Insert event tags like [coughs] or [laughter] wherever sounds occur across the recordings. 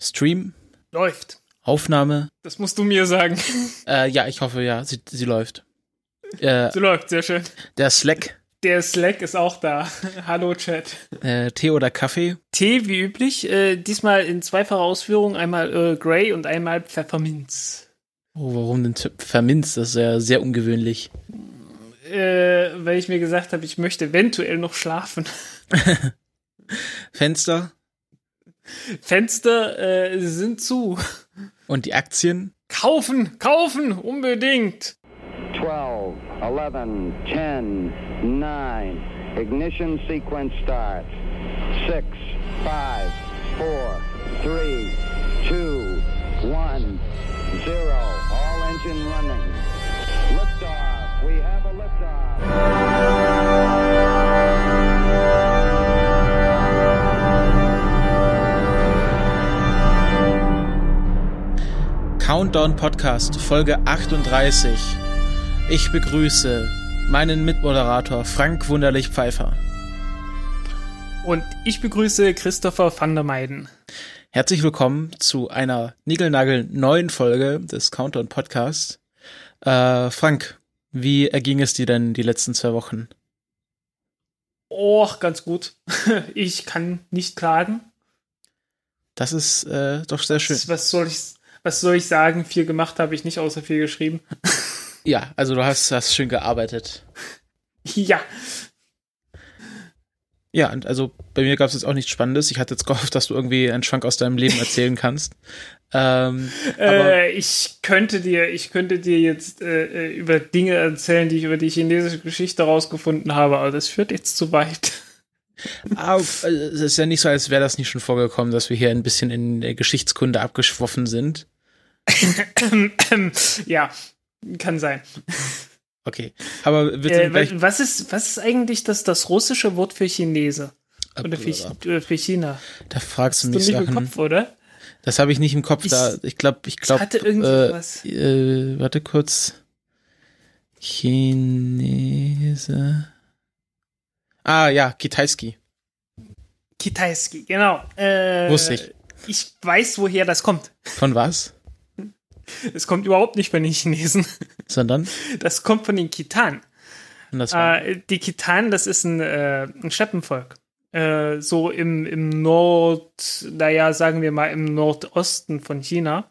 Stream, Läuft. Aufnahme. Das musst du mir sagen. Äh, ja, ich hoffe, ja, sie, sie läuft. Äh, So läuft, sehr schön. der Slack, Der Slack ist auch da. Hallo Chat. äh, Tee oder Kaffee? Tee wie üblich, äh, diesmal in zweifacher Ausführung, einmal Earl Grey und einmal Pfefferminz. Oh, warum denn Tipp verminzt? Das ist ja sehr ungewöhnlich. Äh, weil ich mir gesagt habe, ich möchte eventuell noch schlafen. [laughs] Fenster Fenster äh, sind zu. und die Aktien. Kaufen, kaufen, unbedingt. 12, 11, 10, 9. Ignition sequence starts. 6, 5, 4, 3, 2, 1, 0. All engine running. Liftoff. We have a liftoff. Countdown Podcast, Folge 38. Ich begrüße meinen Mitmoderator Frank Wunderlich Pfeiffer. Und ich begrüße Christopher van der Meiden. Herzlich willkommen zu einer Nigelnagel neuen Folge des Countdown Podcasts. Äh, Frank, wie erging es dir denn die letzten zwei Wochen? Och, ganz gut. [laughs] Ich kann nicht klagen. Das ist äh, doch sehr schön. Was soll ich, was soll ich sagen? Viel gemacht habe ich nicht, außer viel geschrieben. Ja, also du hast, hast schön gearbeitet. Ja, Ja, und also bei mir gab es jetzt auch nichts Spannendes. Ich hatte jetzt gehofft, dass du irgendwie einen Schwank aus deinem Leben erzählen kannst. [laughs] Ähm, aber äh, ich könnte dir, ich könnte dir jetzt äh, äh, über Dinge erzählen, die ich über die chinesische Geschichte rausgefunden habe, aber das führt jetzt zu weit. Ah, äh, es ist ja nicht so, als wäre das nicht schon vorgekommen, dass wir hier ein bisschen in der Geschichtskunde abgeschwoffen sind. [coughs] ja, kann sein. Okay, aber bitte Äh, was ist, was ist eigentlich das, das russische Wort für Chinese? Oder für, äh, für China? Da fragst du Hast du mich nicht im. Kopf, oder? Das habe ich nicht im Kopf. Ich- da, ich glaube, ich glaube. hatte irgendwie äh. Äh, warte kurz. Chinese. Ah ja, Kitaiski. Kitaiski, genau. Äh, Wusste ich. Ich weiß, woher das kommt. Von was? Es kommt überhaupt nicht von den Chinesen. Sondern? Das kommt von den Kitan. Äh, die Kitan, das ist ein, äh, ein Steppenvolk. Äh, so im, im Nord, naja, sagen wir mal im Nordosten von China.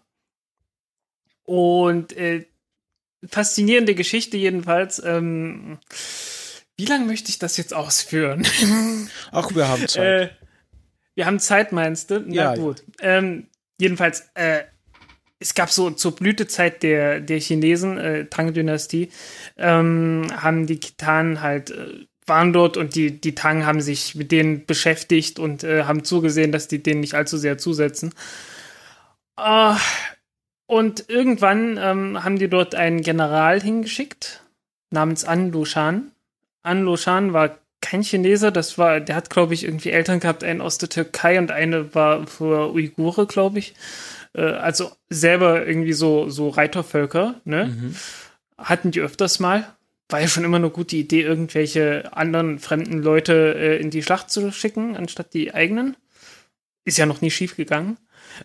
Und äh, faszinierende Geschichte jedenfalls. Ähm, wie lange möchte ich das jetzt ausführen? Ach, wir haben [laughs] Zeit. Wir haben Zeit, meinst du? Na Ja, gut. Ähm, jedenfalls, äh, es gab so zur Blütezeit der, der Chinesen, äh, Tang-Dynastie, ähm, haben die Kitanen halt, äh, waren dort und die, die Tang haben sich mit denen beschäftigt und äh, haben zugesehen, dass die denen nicht allzu sehr zusetzen. Äh, und irgendwann ähm, haben die dort einen General hingeschickt, namens An Lushan. An Lushan war kein Chineser, das war, der hat, glaube ich, irgendwie Eltern gehabt, einen aus der Türkei und eine war für Uigure, glaube ich. Äh, also selber irgendwie so, so Reitervölker, ne? Mhm. Hatten die öfters mal. War ja schon immer eine gute Idee, irgendwelche anderen fremden Leute äh, in die Schlacht zu schicken, anstatt die eigenen. Ist ja noch nie schief gegangen.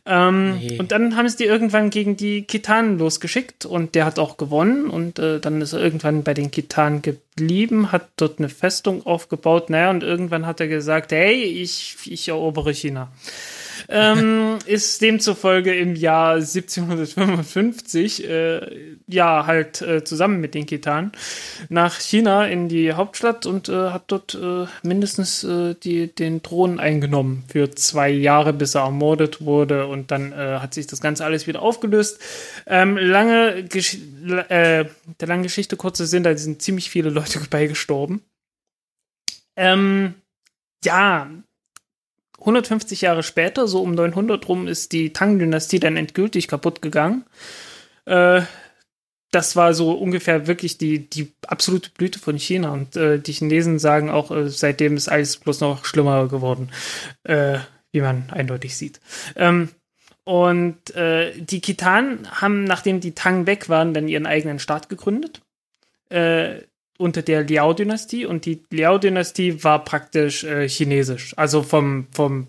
Ähm, Nee. Und dann haben sie die irgendwann gegen die Kitanen losgeschickt und der hat auch gewonnen und äh, dann ist er irgendwann bei den Kitanen geblieben, hat dort eine Festung aufgebaut, naja, und irgendwann hat er gesagt, hey, ich, ich erobere China. Ähm, ist demzufolge im Jahr 1755 äh, ja halt äh, zusammen mit den Kitanen nach China in die Hauptstadt und äh, hat dort äh, mindestens äh, die, den Thron eingenommen für zwei Jahre, bis er ermordet wurde und dann äh, hat sich das Ganze alles wieder aufgelöst. Ähm, lange Gesch der langen Geschichte kurze Sinn, da sind ziemlich viele Leute [laughs] beigestorben. Ähm, ja, 150 Jahre später, so um 900 rum, ist die Tang-Dynastie dann endgültig kaputt gegangen. Äh, das war so ungefähr wirklich die, die absolute Blüte von China. Und äh, die Chinesen sagen auch, äh, seitdem ist alles bloß noch schlimmer geworden, äh, wie man eindeutig sieht. Ähm, und äh, die Kitanen haben, nachdem die Tang weg waren, dann ihren eigenen Staat gegründet. Unter der Liao-Dynastie und die Liao-Dynastie war praktisch äh, chinesisch. Also vom, vom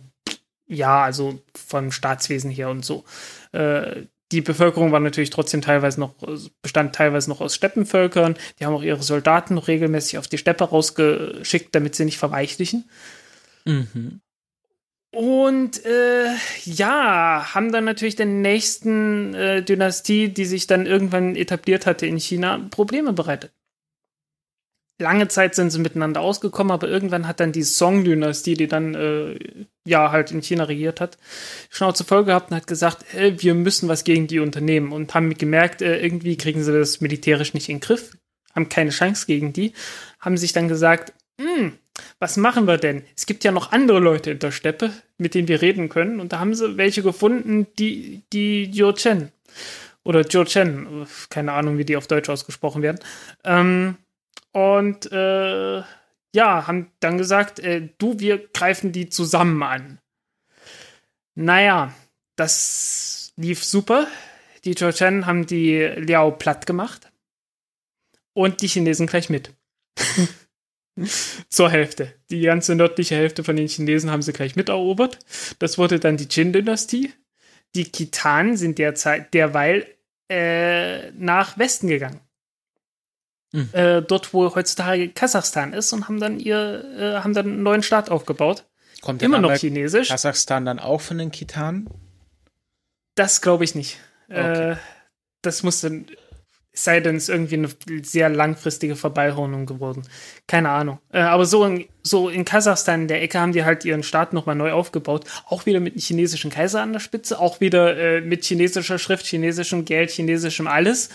ja, also vom Staatswesen her und so. Äh, die Bevölkerung war natürlich trotzdem teilweise noch, bestand teilweise noch aus Steppenvölkern. Die haben auch ihre Soldaten noch regelmäßig auf die Steppe rausgeschickt, damit sie nicht verweichlichen. Mhm. Und äh, ja, haben dann natürlich der nächsten äh, Dynastie, die sich dann irgendwann etabliert hatte in China, Probleme bereitet. Lange Zeit sind sie miteinander ausgekommen, aber irgendwann hat dann die Song-Dynastie, die dann äh, ja halt in China regiert hat, Schnauze voll gehabt und hat gesagt, äh, wir müssen was gegen die unternehmen und haben gemerkt, äh, irgendwie kriegen sie das militärisch nicht in den Griff, haben keine Chance gegen die, haben sich dann gesagt, hm, was machen wir denn? Es gibt ja noch andere Leute in der Steppe, mit denen wir reden können. Und da haben sie welche gefunden, die, die Jiu Chen. Oder Jiu Chen, keine Ahnung, wie die auf Deutsch ausgesprochen werden. Ähm, und äh, ja, haben dann gesagt, äh, du, wir greifen die zusammen an. Naja, das lief super. Die Chen haben die Liao platt gemacht. Und die Chinesen gleich mit. [laughs] Zur Hälfte. Die ganze nördliche Hälfte von den Chinesen haben sie gleich miterobert. Das wurde dann die Qin-Dynastie. Die Khitan sind derzeit derweil äh, nach Westen gegangen. Mhm. Äh, dort, wo heutzutage Kasachstan ist und haben dann ihr, äh, haben dann einen neuen Staat aufgebaut. Kommt Immer noch chinesisch. Kasachstan dann auch von den Khitan? Das glaube ich nicht. Okay. Äh, das muss dann es sei denn, es ist irgendwie eine sehr langfristige Verballhornung geworden. Keine Ahnung. Äh, aber so in, so in Kasachstan in der Ecke haben die halt ihren Staat nochmal neu aufgebaut. Auch wieder mit einem chinesischen Kaiser an der Spitze, auch wieder äh, mit chinesischer Schrift, chinesischem Geld, chinesischem alles.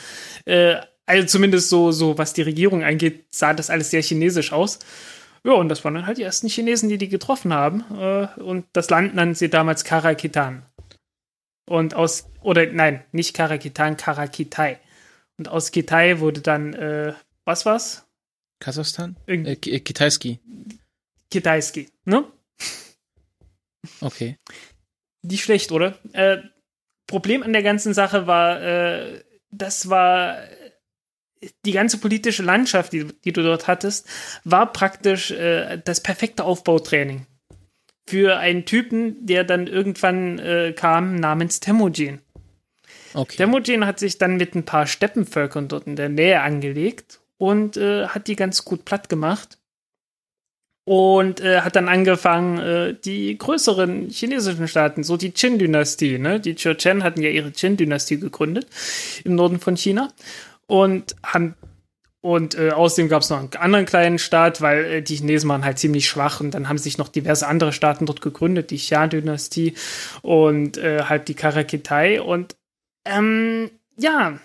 Also zumindest so, so, was die Regierung angeht, sah das alles sehr chinesisch aus. Ja, und das waren dann halt die ersten Chinesen, die die getroffen haben. Äh, und das Land nannten sie damals Karakitan. Und aus, oder nein, nicht Karakitan, Karakitai. Und aus Kitai wurde dann, äh, was war's? Kasachstan? Äh, äh, Kitaiski. Kitaiski, ne? Okay. Nicht schlecht, oder? Äh, Problem an der ganzen Sache war, äh, das war die ganze politische Landschaft, die, die du dort hattest, war praktisch äh, das perfekte Aufbautraining für einen Typen, der dann irgendwann äh, kam namens Temujin. Okay. Temujin hat sich dann mit ein paar Steppenvölkern dort in der Nähe angelegt und äh, hat die ganz gut platt gemacht. Und äh, hat dann angefangen, äh, die größeren chinesischen Staaten, so die Qin-Dynastie, ne? Die Chen hatten ja ihre Qin-Dynastie gegründet im Norden von China und haben und äh, außerdem gab es noch einen anderen kleinen Staat, weil äh, die Chinesen waren halt ziemlich schwach und dann haben sich noch diverse andere Staaten dort gegründet, die Xia-Dynastie und äh, halt die Karakitai. Und ähm, ja,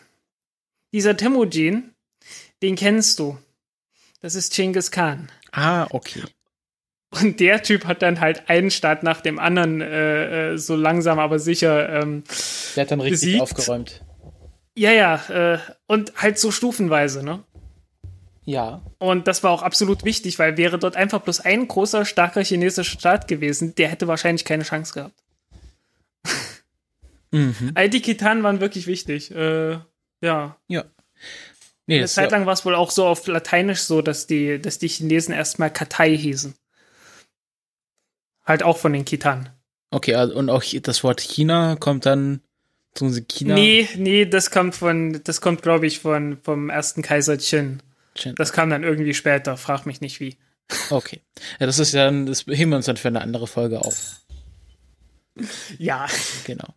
dieser Temujin, den kennst du. Das ist Genghis Khan. Ah, okay. Und der Typ hat dann halt einen Staat nach dem anderen äh, äh, so langsam aber sicher. Ähm, Der hat dann richtig Besiegt. aufgeräumt. Ja, ja, äh, und halt so stufenweise, ne? Ja. Und das war auch absolut wichtig, weil wäre dort einfach bloß ein großer, starker chinesischer Staat gewesen, der hätte wahrscheinlich keine Chance gehabt. [laughs] Mhm. Also die Kitanen waren wirklich wichtig. Äh, ja. Ja. Nee, Eine Zeit lang war es wohl auch so auf Lateinisch so, dass die, dass die Chinesen erstmal Katai hießen. Halt auch von den Kitanen. okay, also- und auch das Wort China kommt dann zu China. Nee, nee, das kommt von, das kommt, glaube ich, von, vom ersten Kaiser Qin. Chin. Das kam dann irgendwie später, frag mich nicht wie. Okay. Ja, das ist ja, dann- das heben wir uns dann für eine andere Folge auf. Ja. Genau.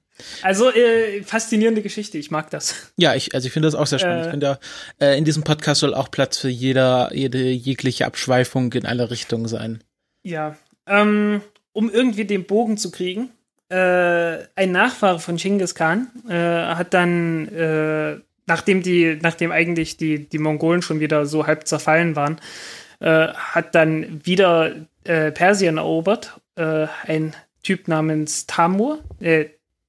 Also, äh, faszinierende Geschichte, ich mag das. Ja, ich, also ich finde das auch sehr spannend. Äh. ich finde, ja, äh, in diesem Podcast soll auch Platz für jeder, jede jegliche Abschweifung in alle Richtungen sein. Ja. Ähm, um irgendwie den Bogen zu kriegen, äh, ein Nachfahre von Genghis Khan äh, hat dann, äh, nachdem die, nachdem eigentlich die, die Mongolen schon wieder so halb zerfallen waren, äh, hat dann wieder äh, Persien erobert. Äh, ein Typ namens Tamur, äh,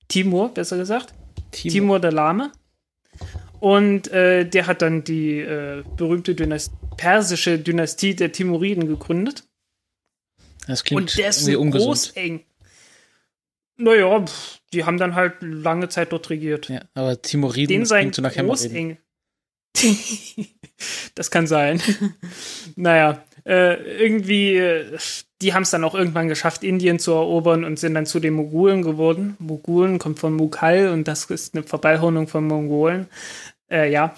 Timur, besser gesagt. Timo. Timur der Lame. Und der hat dann die berühmte Dynast persische Dynastie der Timuriden gegründet. Das klingt Und der ist irgendwie ungesund. großeng. Naja, pff, die haben dann halt lange Zeit dort regiert. Ja, aber Timuriden Den das sein so nach Hämorrhoiden. großeng. [laughs] das kann sein. [laughs] naja, äh, irgendwie, äh, die haben es dann auch irgendwann geschafft, Indien zu erobern und sind dann zu den Mogulen geworden. Mogulen kommt von Mughal und das ist eine Verballhornung von Mongolen. Äh, ja.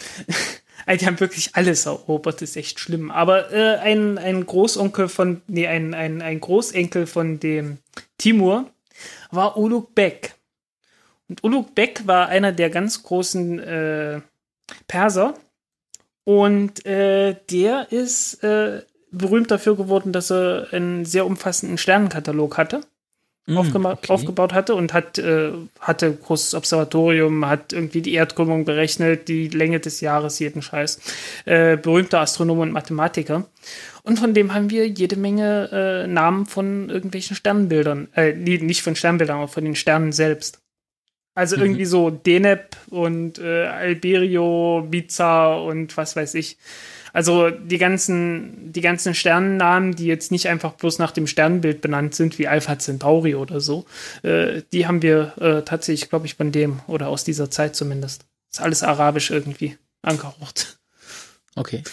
Also [laughs] die haben wirklich alles erobert, ist echt schlimm. Aber äh, ein, ein Großonkel von, nee, ein, ein, ein Großenkel von dem Timur war Ulugh Bek. Und Ulugh Bek war einer der ganz großen äh, Perser. Und äh, der ist äh, berühmt dafür geworden, dass er einen sehr umfassenden Sternenkatalog hatte. Mm, aufgeba okay. aufgebaut hatte und hat, äh, hatte großes Observatorium, hat irgendwie die Erdkrümmung berechnet, die Länge des Jahres, jeden Scheiß. Äh, berühmter Astronom und Mathematiker. Und von dem haben wir jede Menge äh, Namen von irgendwelchen Sternbildern. Äh, nicht von Sternbildern, aber von den Sternen selbst. Also mhm. irgendwie so Deneb und äh, Alberio, Biza und was weiß ich. Also die ganzen, die ganzen Sternennamen, die jetzt nicht einfach bloß nach dem Sternbild benannt sind, wie Alpha Centauri oder so, äh, die haben wir äh, tatsächlich, glaube ich, von dem oder aus dieser Zeit zumindest. Ist alles arabisch irgendwie angehaucht. Okay.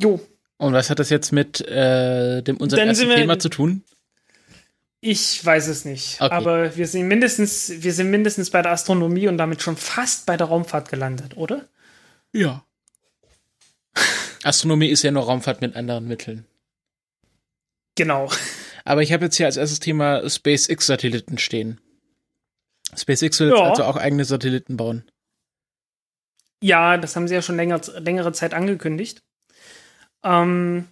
Jo. Und was hat das jetzt mit äh, dem unserem ersten Thema zu tun? Ich weiß es nicht. Okay. Aber wir sind mindestens, wir sind mindestens bei der Astronomie und damit schon fast bei der Raumfahrt gelandet, oder? Ja. Astronomie ist ja nur Raumfahrt mit anderen Mitteln. Genau. Aber ich habe jetzt hier als erstes Thema SpaceX-Satelliten stehen. SpaceX will ja. jetzt also auch eigene Satelliten bauen. Ja, das haben sie ja schon länger, längere Zeit angekündigt. Ähm,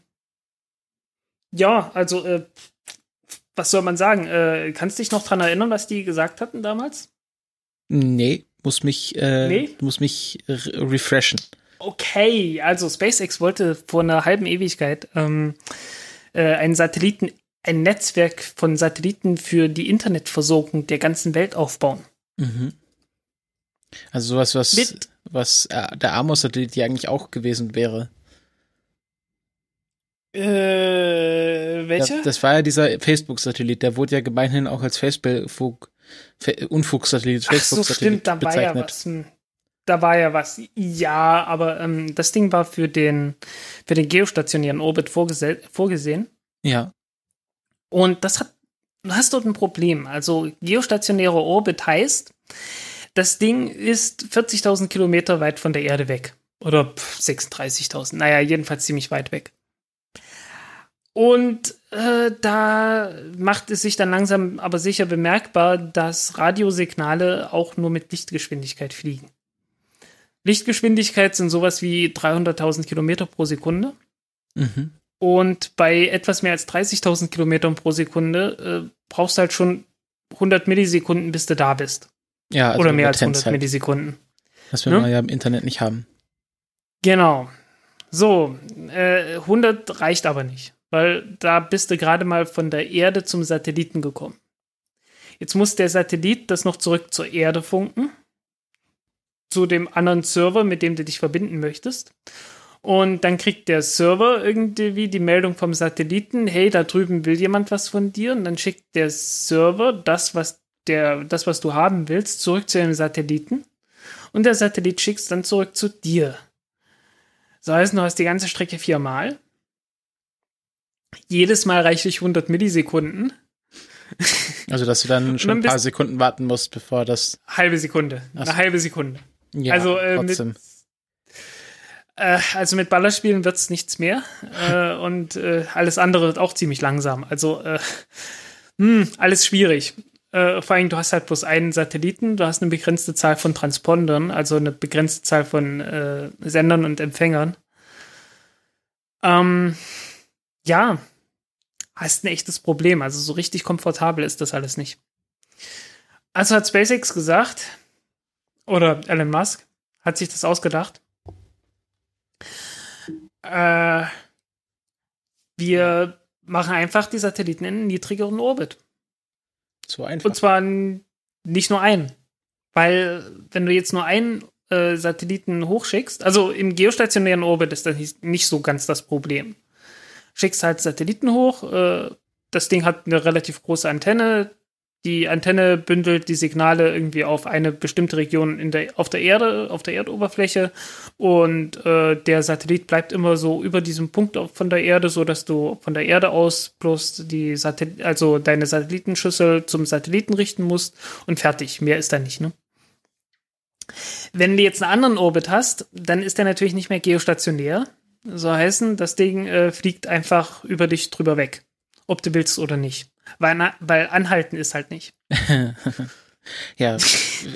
ja, also, äh, was soll man sagen? Äh, kannst du dich noch dran erinnern, was die gesagt hatten damals? Nee, muss mich, äh, nee? muss mich re refreshen. Okay, also SpaceX wollte vor einer halben Ewigkeit ähm, äh, einen Satelliten, ein Netzwerk von Satelliten für die Internetversorgung der ganzen Welt aufbauen. Mhm. Also sowas, was, Mit, was äh, der Amos-Satellit ja eigentlich auch gewesen wäre. Äh, welcher? Ja, das war ja dieser Facebook-Satellit, der wurde ja gemeinhin auch als Facebook, Unfug-Satellit, Facebook-Satellit so, stimmt, da bezeichnet. War ja was, hm da war ja was. Ja, aber ähm, das Ding war für den, für den geostationären Orbit vorgese vorgesehen. Ja. Und das hat, du hast dort ein Problem. Also geostationärer Orbit heißt, das Ding ist 40.000 Kilometer weit von der Erde weg. Oder 36.000. Naja, jedenfalls ziemlich weit weg. Und äh, da macht es sich dann langsam aber sicher bemerkbar, dass Radiosignale auch nur mit Lichtgeschwindigkeit fliegen. Lichtgeschwindigkeit sind sowas wie 300.000 Kilometer pro Sekunde. Mhm. Und bei etwas mehr als 30.000 Kilometern pro Sekunde äh, brauchst du halt schon 100 Millisekunden, bis du da bist. Ja, also Oder mehr als 100 halt. Millisekunden. Das wir ne? ja im Internet nicht haben. Genau. So, äh, 100 reicht aber nicht, weil da bist du gerade mal von der Erde zum Satelliten gekommen. Jetzt muss der Satellit das noch zurück zur Erde funken zu dem anderen Server, mit dem du dich verbinden möchtest. Und dann kriegt der Server irgendwie die Meldung vom Satelliten, hey, da drüben will jemand was von dir. Und dann schickt der Server das, was der, das, was du haben willst, zurück zu dem Satelliten. Und der Satellit schickt es dann zurück zu dir. So heißt, du hast die ganze Strecke viermal. Jedes Mal reichlich 100 Millisekunden. Also, dass du dann schon dann ein paar Sekunden warten musst, bevor das. Halbe Sekunde. Eine halbe Sekunde. Ja, also, äh, trotzdem. Mit, äh, also mit Ballerspielen wird es nichts mehr. äh, [laughs] und äh, alles andere auch ziemlich langsam. Also mh, äh, hm, alles schwierig. Äh, vor allem, du hast halt bloß einen Satelliten, du hast eine begrenzte Zahl von Transpondern, also eine begrenzte Zahl von Sendern und Empfängern. Ähm, ja, hast ein echtes Problem. Also so richtig komfortabel ist das alles nicht. Also hat SpaceX gesagt, oder Elon Musk hat sich das ausgedacht. Äh, wir machen einfach die Satelliten in einen niedrigeren Orbit. So einfach. Und zwar nicht nur einen. Weil, wenn du jetzt nur einen äh, Satelliten hochschickst, also im geostationären Orbit ist das nicht so ganz das Problem. Schickst halt Satelliten hoch, äh, das Ding hat eine relativ große Antenne, die Antenne bündelt die Signale irgendwie auf eine bestimmte Region in der, auf der Erde, auf der Erdoberfläche und äh, der Satellit bleibt immer so über diesem Punkt von der Erde, so dass du von der Erde aus bloß die Satellit, also deine Satellitenschüssel zum Satelliten richten musst und fertig. Mehr ist da nicht, ne? Wenn du jetzt einen anderen Orbit hast, dann ist der natürlich nicht mehr geostationär. So heißen, das Ding äh, fliegt einfach über dich drüber weg. Ob du willst oder nicht. Weil, weil anhalten ist halt nicht. [laughs] ja,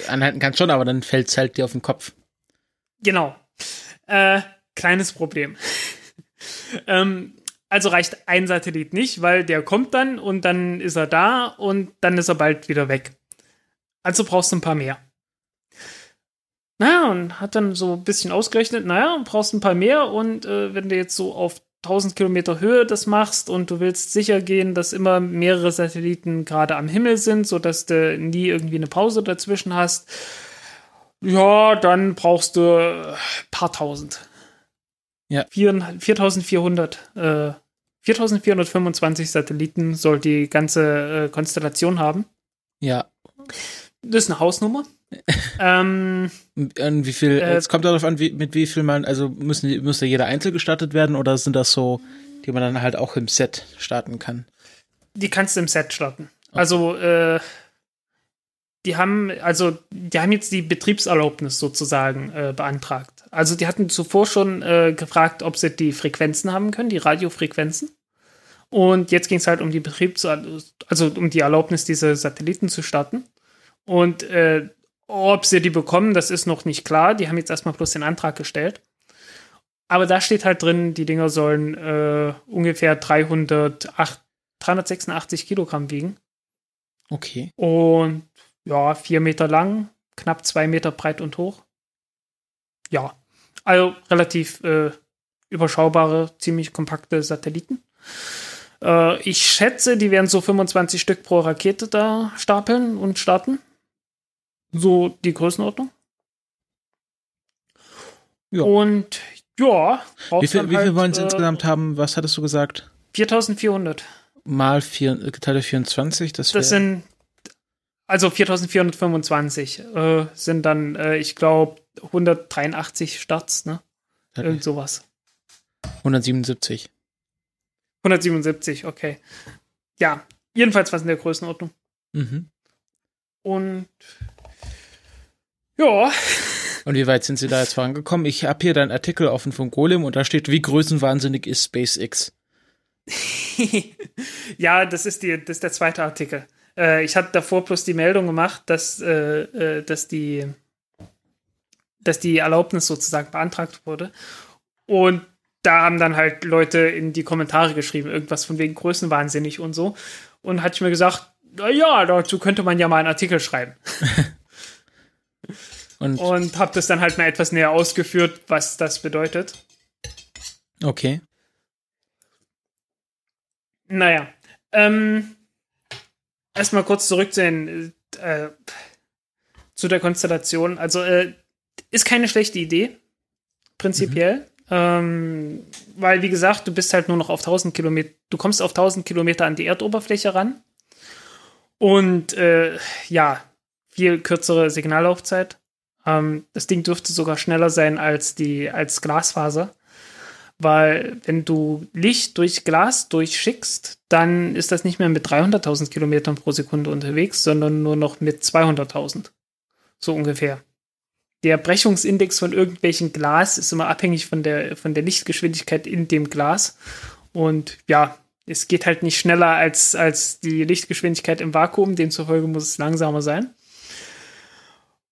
anhalten kann schon, aber dann fällt es halt dir auf den Kopf. Genau. Äh, kleines Problem. [laughs] ähm, also reicht ein Satellit nicht, weil der kommt dann und dann ist er da und dann ist er bald wieder weg. Also brauchst du ein paar mehr. Naja, und hat dann so ein bisschen ausgerechnet, naja, brauchst ein paar mehr und äh, wenn du jetzt so auf 1000 Kilometer Höhe das machst und du willst sicher gehen, dass immer mehrere Satelliten gerade am Himmel sind, sodass du nie irgendwie eine Pause dazwischen hast, ja, dann brauchst du ein paar tausend. Ja. 4400, äh, 4425 Satelliten soll die ganze äh, Konstellation haben. Ja. Das ist eine Hausnummer. Ähm, wie viel, äh, es kommt darauf an, wie, mit wie viel man, also müssen, muss da jeder einzeln gestartet werden oder sind das so, die man dann halt auch im Set starten kann? Die kannst du im Set starten. Okay. Also, äh, die haben, also, die haben jetzt die Betriebserlaubnis sozusagen äh, beantragt. Also, die hatten zuvor schon äh, gefragt, ob sie die Frequenzen haben können, die Radiofrequenzen. Und jetzt ging es halt um die Betriebs-, also um die Erlaubnis, diese Satelliten zu starten. Und äh, ob sie die bekommen, das ist noch nicht klar. Die haben jetzt erstmal bloß den Antrag gestellt. Aber da steht halt drin, die Dinger sollen äh, ungefähr 308, 386 Kilogramm wiegen. Okay. Und ja, vier Meter lang, knapp zwei Meter breit und hoch. Ja, also relativ äh, überschaubare, ziemlich kompakte Satelliten. Äh, ich schätze, die werden so 25 Stück pro Rakete da stapeln und starten. So die Größenordnung. Ja. Und ja. Wie viel, wie viel halt, wollen sie äh, insgesamt haben? Was hattest du gesagt? 4400. Mal vier, geteilt 24, das, das sind also 4425 äh, sind dann, äh, ich glaube, 183 Starts, ne? Okay. Irgend sowas. 177. 177, okay. Ja, jedenfalls was in der Größenordnung. Mhm. Und ja. Und wie weit sind Sie da jetzt vorangekommen? Ich habe hier deinen Artikel offen von Golem und da steht, wie größenwahnsinnig ist SpaceX? [laughs] ja, das ist, die, das ist der zweite Artikel. Äh, ich hatte davor bloß die Meldung gemacht, dass, äh, äh, dass, die, dass die Erlaubnis sozusagen beantragt wurde. Und da haben dann halt Leute in die Kommentare geschrieben, irgendwas von wegen Größenwahnsinnig und so. Und hatte ich mir gesagt, na ja, dazu könnte man ja mal einen Artikel schreiben. [laughs] Und, und habe das dann halt mal etwas näher ausgeführt, was das bedeutet. Okay. Naja. Ähm, erstmal kurz zurück zu, den, äh, zu der Konstellation. Also, äh, ist keine schlechte Idee, prinzipiell. Mhm. Ähm, weil, wie gesagt, du bist halt nur noch auf 1000 Kilometer, du kommst auf 1000 Kilometer an die Erdoberfläche ran. Und äh, ja, viel kürzere Signallaufzeit. Ähm, das Ding dürfte sogar schneller sein als die als Glasfaser. Weil wenn du Licht durch Glas durchschickst, dann ist das nicht mehr mit 300.000 Kilometern pro Sekunde unterwegs, sondern nur noch mit 200.000. So ungefähr. Der Brechungsindex von irgendwelchen Glas ist immer abhängig von der, von der Lichtgeschwindigkeit in dem Glas. Und ja, es geht halt nicht schneller als, als die Lichtgeschwindigkeit im Vakuum, demzufolge muss es langsamer sein.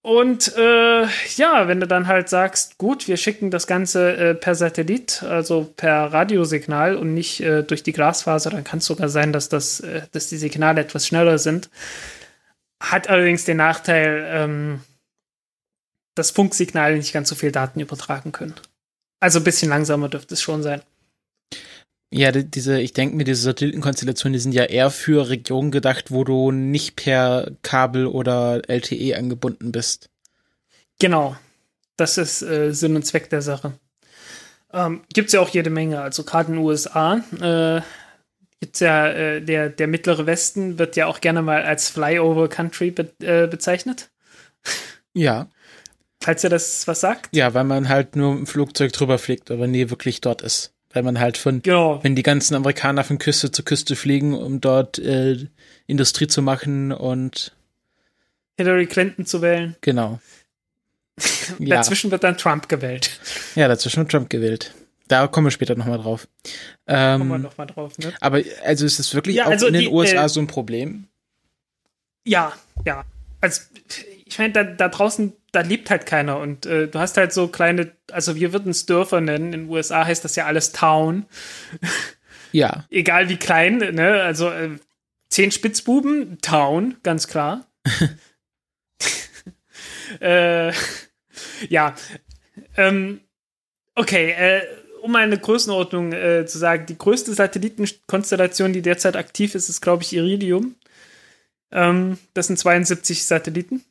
Und äh, ja, wenn du dann halt sagst, gut, wir schicken das Ganze äh, per Satellit, also per Radiosignal und nicht äh, durch die Glasfaser, dann kann es sogar sein, dass, das, äh, dass die Signale etwas schneller sind. Hat allerdings den Nachteil, ähm, dass Funksignale nicht ganz so viel Daten übertragen können. Also ein bisschen langsamer dürfte es schon sein. Ja, diese, ich denke mir, diese Satellitenkonstellationen, die sind ja eher für Regionen gedacht, wo du nicht per Kabel oder LTE angebunden bist. Genau. Das ist äh, Sinn und Zweck der Sache. Ähm, Gibt es ja auch jede Menge. Also gerade in den USA, äh, gibt's ja, äh, der, der mittlere Westen wird ja auch gerne mal als Flyover Country be äh, bezeichnet. Ja. Falls ihr das was sagt. Ja, weil man halt nur im Flugzeug drüber fliegt, aber nie wirklich dort ist. Weil man halt von, Genau. wenn die ganzen Amerikaner von Küste zu Küste fliegen, um dort äh, Industrie zu machen und Hillary Clinton zu wählen. genau. [laughs] ja, Dazwischen wird dann Trump gewählt. ja, dazwischen wird Trump gewählt. Da kommen wir später nochmal drauf. Kommen wir Ähm, noch mal drauf, ne? aber also ist es wirklich Ja, auch also in den die, USA äh, so ein Problem? Ja, ja. Also, ich meine, da, da draußen, da lebt halt keiner. Und äh, du hast halt so kleine, also wir würden es Dörfer nennen. In den USA heißt das ja alles Town. Ja, [laughs] Egal wie klein, ne? Also äh, zehn Spitzbuben, Town, ganz klar. [laughs] äh, ja. Ähm, okay, äh, um eine Größenordnung äh, zu sagen, die größte Satellitenkonstellation, die derzeit aktiv ist, ist, glaube ich, Iridium. Ähm, das sind 72 Satelliten.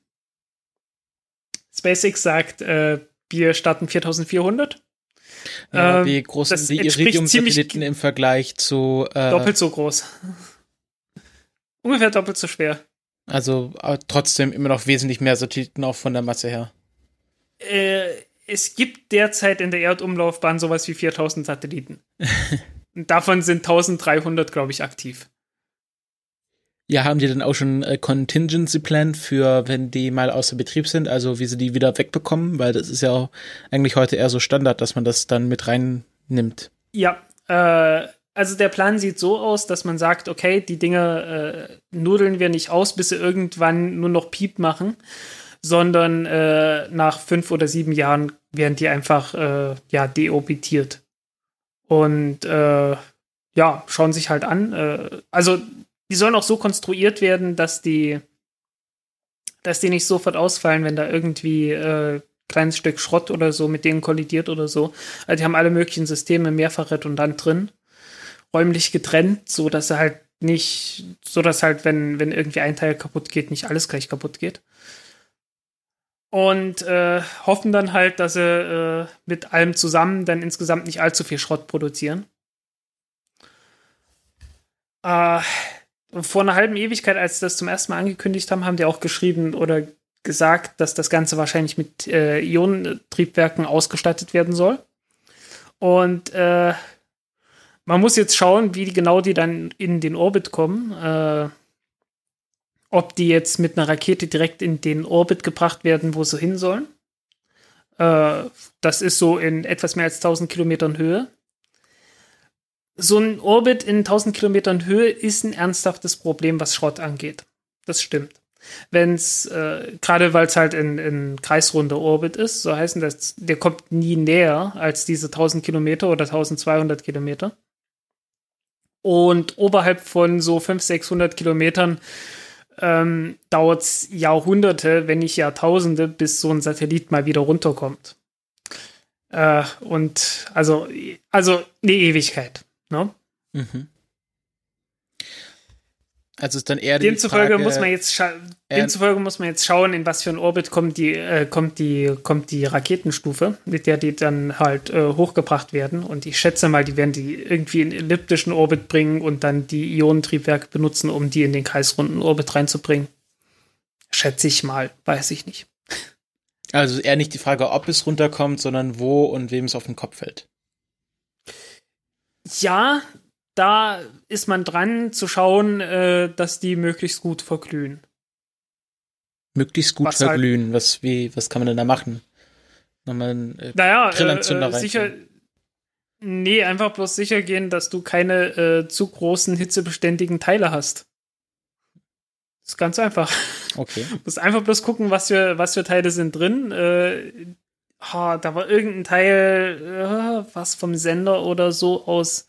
SpaceX sagt, äh, wir starten 4400. ja Ähm, wie groß sind die Iridium-Satelliten im Vergleich zu äh, Doppelt so groß. Ungefähr doppelt so schwer. Also trotzdem immer noch wesentlich mehr Satelliten auch von der Masse her. Äh, es gibt derzeit in der Erdumlaufbahn sowas wie 4000 Satelliten. [laughs] Und davon sind 1300, glaube ich, aktiv. Ja, haben die denn auch schon äh, Contingency Plan für, wenn die mal außer Betrieb sind, also wie sie die wieder wegbekommen? Weil das ist ja auch eigentlich heute eher so Standard, dass man das dann mit reinnimmt. Ja, äh, also der Plan sieht so aus, dass man sagt, okay, die Dinge äh, nudeln wir nicht aus, bis sie irgendwann nur noch Piep machen, sondern äh, nach fünf oder sieben Jahren werden die einfach äh, ja deorbitiert. Und äh, ja, schauen sich halt an. Äh, also die sollen auch so konstruiert werden, dass die, dass die nicht sofort ausfallen, wenn da irgendwie äh, kleines Stück Schrott oder so mit denen kollidiert oder so. Also die haben alle möglichen Systeme mehrfach redundant drin, räumlich getrennt, so dass er halt nicht, so dass halt, wenn, wenn irgendwie ein Teil kaputt geht, nicht alles gleich kaputt geht. Und äh, hoffen dann halt, dass sie äh, mit allem zusammen dann insgesamt nicht allzu viel Schrott produzieren. Äh, vor einer halben Ewigkeit, als sie das zum ersten Mal angekündigt haben, haben die auch geschrieben oder gesagt, dass das Ganze wahrscheinlich mit äh, Ionentriebwerken ausgestattet werden soll. Und äh, man muss jetzt schauen, wie die, genau die dann in den Orbit kommen. Äh, ob die jetzt mit einer Rakete direkt in den Orbit gebracht werden, wo sie hin sollen. Äh, das ist so in etwas mehr als 1000 Kilometern Höhe. So ein Orbit in 1000 Kilometern Höhe ist ein ernsthaftes Problem, was Schrott angeht. Das stimmt. Wenn es, äh, gerade weil es halt in, in kreisrunder Orbit ist, so heißen das, der kommt nie näher als diese 1000 Kilometer oder 1200 Kilometer. Und oberhalb von so 500, 600 Kilometern ähm, dauert es Jahrhunderte, wenn nicht Jahrtausende, bis so ein Satellit mal wieder runterkommt. Äh, und also, also eine Ewigkeit. Ne? Mhm. Also ist dann eher die Demzufolge Frage, muss man jetzt äh, demzufolge muss man jetzt schauen, in was für einen Orbit kommt die, äh, kommt die, kommt die Raketenstufe, mit der die dann halt äh, hochgebracht werden. Und ich schätze mal, die werden die irgendwie in elliptischen Orbit bringen und dann die Ionentriebwerke benutzen, um die in den kreisrunden Orbit reinzubringen. Schätze ich mal, weiß ich nicht. Also eher nicht die Frage, ob es runterkommt, sondern wo und wem es auf den Kopf fällt. Ja, da ist man dran zu schauen, äh, dass die möglichst gut verglühen. Möglichst gut Was halt- verglühen. Was, wie, was kann man denn da machen? Nochmal ein, äh, Naja, Grillanzünder äh, äh, sicher. Nee, einfach bloß sicher gehen, dass du keine äh, zu großen hitzebeständigen Teile hast. Das ist ganz einfach. okay. [laughs] Du musst einfach bloß gucken, was für, was für Teile sind drin. Ha, da war irgendein Teil, äh, was vom Sender oder so aus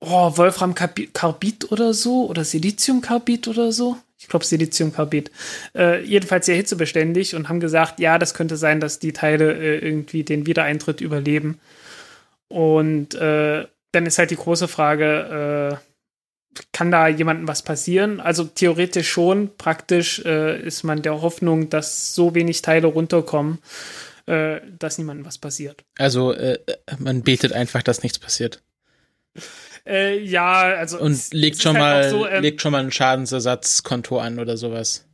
oh, Wolframcarbid oder so oder Siliziumcarbid oder so. Ich glaube Siliziumcarbid. Äh, jedenfalls sehr hitzebeständig und haben gesagt, ja, das könnte sein, dass die Teile äh, irgendwie den Wiedereintritt überleben. Und äh, dann ist halt die große Frage, äh, kann da jemandem was passieren? Also theoretisch schon, praktisch äh, ist man der Hoffnung, dass so wenig Teile runterkommen, äh, dass niemandem was passiert. Also äh, man betet einfach, dass nichts passiert. Äh, ja, also. Und es- legt es schon mal, halt auch so, ähm, legt schon mal ein Schadensersatzkonto an oder sowas.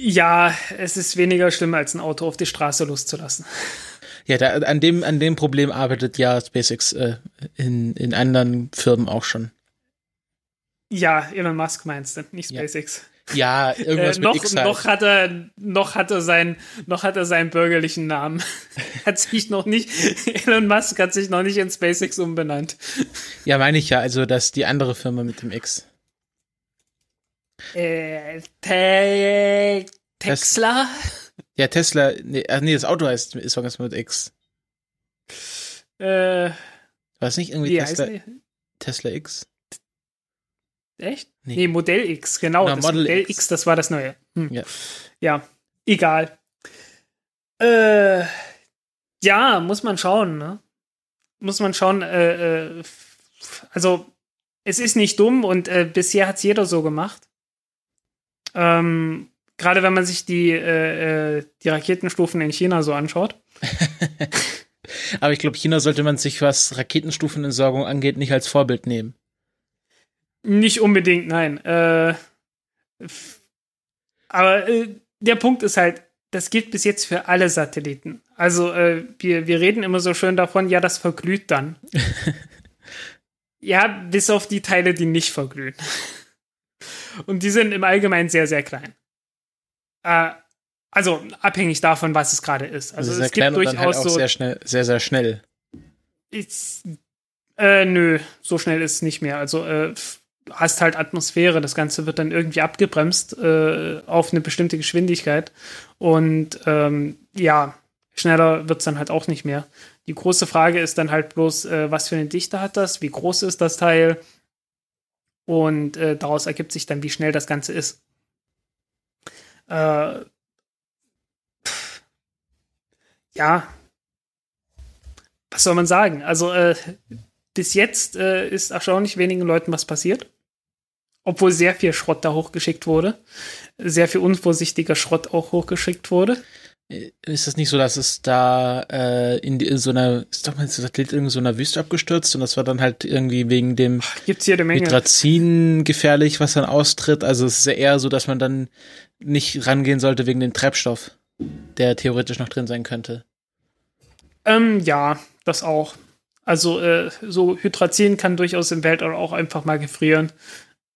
Ja, es ist weniger schlimm, als ein Auto auf die Straße loszulassen. Ja, da, an dem, an dem Problem arbeitet ja SpaceX äh, in, in anderen Firmen auch schon. Ja, Elon Musk meinst du, nicht. SpaceX. Ja, irgendwas Äh, mit noch, X halt. noch hat er, noch hat er seinen, noch hat er seinen bürgerlichen Namen. [laughs] hat sich noch nicht, Elon Musk hat sich noch nicht in SpaceX umbenannt. Ja, meine ich ja, also dass die andere Firma mit dem X. Äh, Te Tesla? Ja, Tesla, nee, ach nee, das Auto heißt, ist irgendwas mit X. Äh, War es nicht irgendwie wie Tesla? Tesla X? Echt? Nee. Nee. Modell X, genau. Oder das Model Modell X. X. das war das neue. Hm. Ja. ja, egal. Äh, ja, muss man schauen, ne? Muss man schauen, äh, äh, also es ist nicht dumm und äh, bisher hat es jeder so gemacht. Ähm, Gerade wenn man sich die, äh, äh, die Raketenstufen in China so anschaut. [laughs] Aber ich glaube, China sollte man sich, was Raketenstufenentsorgung angeht, nicht als Vorbild nehmen. Nicht unbedingt, nein. Äh, aber äh, der Punkt ist halt, das gilt bis jetzt für alle Satelliten. Also äh, wir, wir reden immer so schön davon, ja, das verglüht dann. [laughs] ja, bis auf die Teile, die nicht verglühen. [laughs] Und die sind im Allgemeinen sehr, sehr klein. Äh, also abhängig davon, was es gerade ist. Also, Also, sehr es gibt halt durchaus auch so sehr schnell, sehr, sehr schnell. ist, äh, nö, so schnell ist es nicht mehr. Also, äh, hast halt Atmosphäre, das Ganze wird dann irgendwie abgebremst äh, auf eine bestimmte Geschwindigkeit. Und ähm, ja, schneller wird es dann halt auch nicht mehr. Die große Frage ist dann halt bloß, äh, was für eine Dichte hat das, wie groß ist das Teil? Und äh, daraus ergibt sich dann, wie schnell das Ganze ist. Äh, ja, was soll man sagen? Also äh, bis jetzt äh, ist erstaunlich wenigen Leuten was passiert. Obwohl sehr viel Schrott da hochgeschickt wurde. Sehr viel unvorsichtiger Schrott auch hochgeschickt wurde. Ist das nicht so, dass es da äh, in, die, in so einer, ist doch mal das Satellit in so einer Wüste abgestürzt und das war dann halt irgendwie wegen dem Gibt's jede Menge. Hydrazin gefährlich, was dann austritt. Also es ist ja eher so, dass man dann nicht rangehen sollte wegen dem Treibstoff, der theoretisch noch drin sein könnte. Ähm, ja, das auch. Also äh, so Hydrazin kann durchaus im Weltall auch einfach mal gefrieren.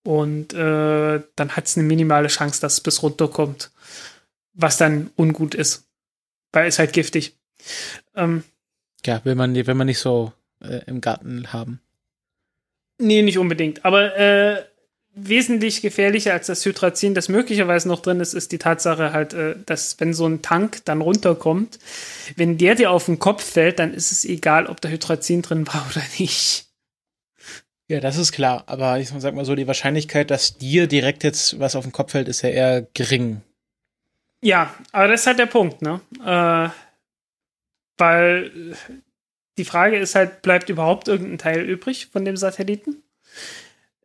Und äh, dann hat es eine minimale Chance, dass es bis runterkommt. Was dann ungut ist. Weil es halt giftig. Ähm, Ja, will man, will man nicht so äh, im Garten haben. Nee, nicht unbedingt. Aber äh, wesentlich gefährlicher als das Hydrazin, das möglicherweise noch drin ist, ist die Tatsache halt, äh, dass wenn so ein Tank dann runterkommt, wenn der dir auf den Kopf fällt, dann ist es egal, ob da Hydrazin drin war [laughs] oder nicht. Ja, das ist klar. Aber ich sag mal so, die Wahrscheinlichkeit, dass dir direkt jetzt was auf den Kopf fällt, ist ja eher gering. Ja, aber das ist halt der Punkt, ne? Äh, weil die Frage ist halt, bleibt überhaupt irgendein Teil übrig von dem Satelliten?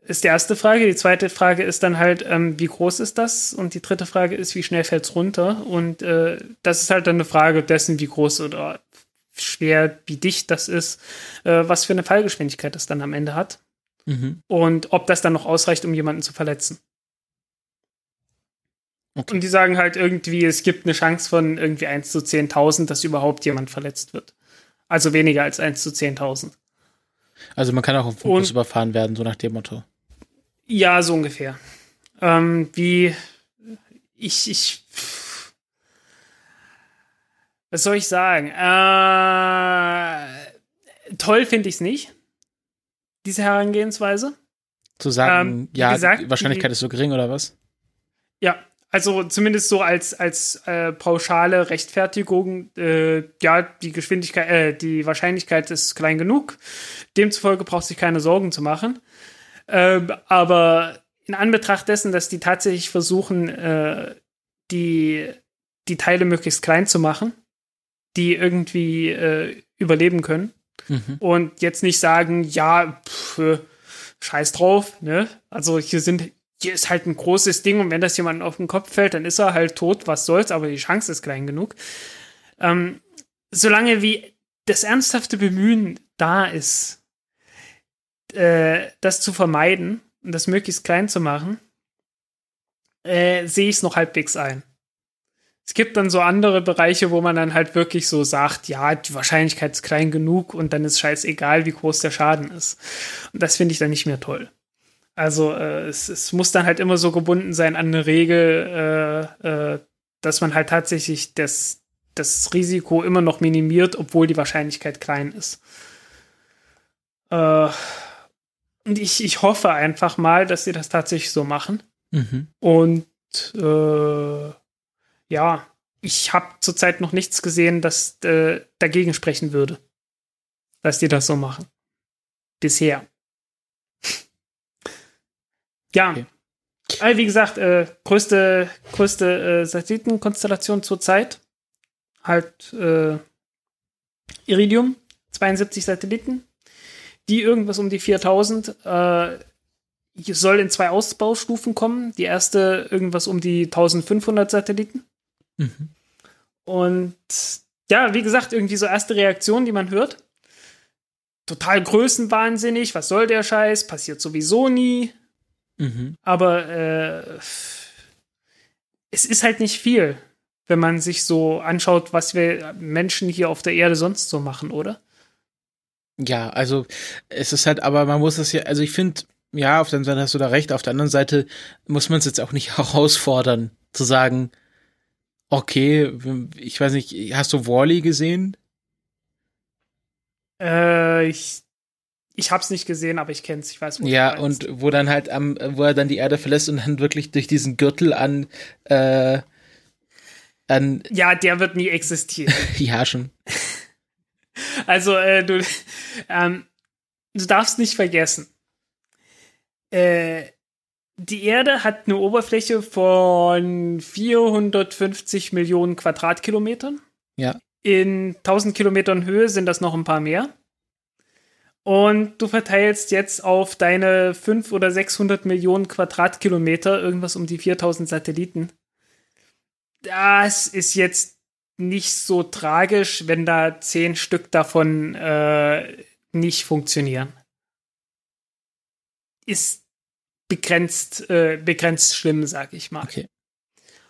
Ist die erste Frage. Die zweite Frage ist dann halt, ähm, wie groß ist das? Und die dritte Frage ist, wie schnell fällt's runter? Und äh, das ist halt dann eine Frage dessen, wie groß oder schwer, wie dicht das ist, äh, was für eine Fallgeschwindigkeit das dann am Ende hat Mhm. und ob das dann noch ausreicht, um jemanden zu verletzen. Okay. Und die sagen halt irgendwie, es gibt eine Chance von irgendwie 1 zu 10.000, dass überhaupt jemand verletzt wird. Also weniger als 1 zu 10.000. Also man kann auch auf Fokus überfahren werden, so nach dem Motto. Ja, so ungefähr. Ähm, wie ich, ich, was soll ich sagen? Äh, toll finde ich es nicht, diese Herangehensweise. Zu sagen, Ähm, ja, gesagt, die Wahrscheinlichkeit die- ist so gering oder was? Ja, also zumindest so als, als äh, pauschale Rechtfertigung, äh, ja, die Geschwindigkeit, äh, die Wahrscheinlichkeit ist klein genug. Demzufolge braucht sich keine Sorgen zu machen. Ähm, aber in Anbetracht dessen, dass die tatsächlich versuchen, äh, die, die Teile möglichst klein zu machen, die irgendwie äh, überleben können, Mhm. und jetzt nicht sagen, ja, pff, äh, scheiß drauf, ne? Also hier sind, hier ist halt ein großes Ding und wenn das jemandem auf den Kopf fällt, dann ist er halt tot, was soll's, aber die Chance ist klein genug. Ähm, solange wie das ernsthafte Bemühen da ist, äh, das zu vermeiden und das möglichst klein zu machen, äh, sehe ich es noch halbwegs ein. Es gibt dann so andere Bereiche, wo man dann halt wirklich so sagt, ja, die Wahrscheinlichkeit ist klein genug und dann ist scheißegal, wie groß der Schaden ist. Und das finde ich dann nicht mehr toll. Also äh, es, es, muss dann halt immer so gebunden sein an eine Regel, äh, äh, dass man halt tatsächlich das, das Risiko immer noch minimiert, obwohl die Wahrscheinlichkeit klein ist. Äh, und ich, ich hoffe einfach mal, dass sie das tatsächlich so machen. Mhm. Und äh, ja, ich habe zurzeit noch nichts gesehen, das äh, dagegen sprechen würde, dass die das so machen. Bisher. [laughs] ja. Okay. Also wie gesagt, äh, größte, größte äh, Satellitenkonstellation zurzeit. Halt äh, Iridium, 72 Satelliten. Die irgendwas um die 4000. Äh, soll in zwei Ausbaustufen kommen. Die erste irgendwas um die 1500 Satelliten. Mhm. Und ja, wie gesagt, irgendwie so erste Reaktionen, die man hört. Total größenwahnsinnig, was soll der Scheiß? Passiert sowieso nie. Mhm. Aber äh, es ist halt nicht viel, wenn man sich so anschaut, was wir Menschen hier auf der Erde sonst so machen, oder? Ja, also es ist halt, aber man muss es ja, also ich finde, ja, auf der einen Seite hast du da recht, auf der anderen Seite muss man es jetzt auch nicht [laughs] herausfordern, zu sagen, okay, ich weiß nicht, hast du Wally gesehen? Äh, ich ich hab's nicht gesehen, aber ich kenn's, ich weiß, wo Ja, und wo dann halt am, wo er dann die Erde verlässt und dann wirklich durch diesen Gürtel an, äh, an. Ja, der wird nie existieren. [laughs] ja, schon. [laughs] Also, äh, du, ähm, du darfst nicht vergessen, äh, die Erde hat eine Oberfläche von 450 Millionen Quadratkilometern. Ja. In 1000 Kilometern Höhe sind das noch ein paar mehr. Und du verteilst jetzt auf deine 500 oder 600 Millionen Quadratkilometer irgendwas um die 4000 Satelliten. Das ist jetzt nicht so tragisch, wenn da zehn Stück davon äh, nicht funktionieren. Ist begrenzt, äh, begrenzt schlimm, sag ich mal. Okay.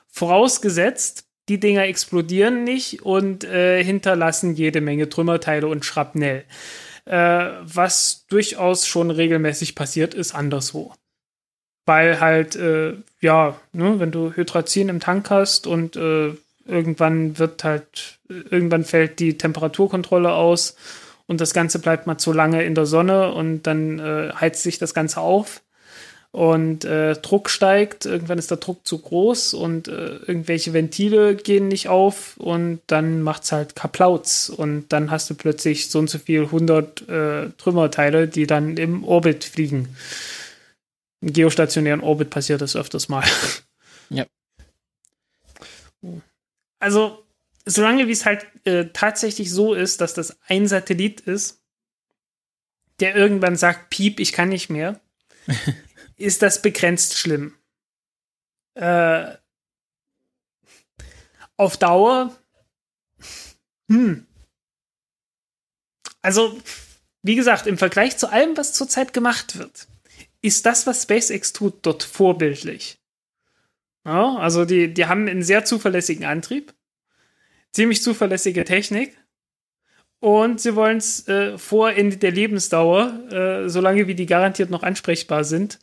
Vorausgesetzt, die Dinger explodieren nicht und äh, hinterlassen jede Menge Trümmerteile und Schrapnell. Äh, was durchaus schon regelmäßig passiert ist, anderswo. Weil halt, äh, ja, ne, wenn du Hydrazin im Tank hast und äh, irgendwann wird halt, irgendwann fällt die Temperaturkontrolle aus und das Ganze bleibt mal zu lange in der Sonne und dann äh, heizt sich das Ganze auf und äh, Druck steigt, irgendwann ist der Druck zu groß und äh, irgendwelche Ventile gehen nicht auf und dann macht es halt Kaplauz und dann hast du plötzlich so und so viel 100 äh, Trümmerteile, die dann im Orbit fliegen. Im geostationären Orbit passiert das öfters mal. [laughs] Ja. Also, solange wie es halt äh, tatsächlich so ist, dass das ein Satellit ist, der irgendwann sagt, piep, ich kann nicht mehr, [laughs] ist das begrenzt schlimm. Äh, auf Dauer, hm. Also, wie gesagt, im Vergleich zu allem, was zurzeit gemacht wird, ist das, was SpaceX tut, dort vorbildlich. Ja, also, die, die haben einen sehr zuverlässigen Antrieb, ziemlich zuverlässige Technik und sie wollen es äh, vor Ende der Lebensdauer, äh, solange wie die garantiert noch ansprechbar sind,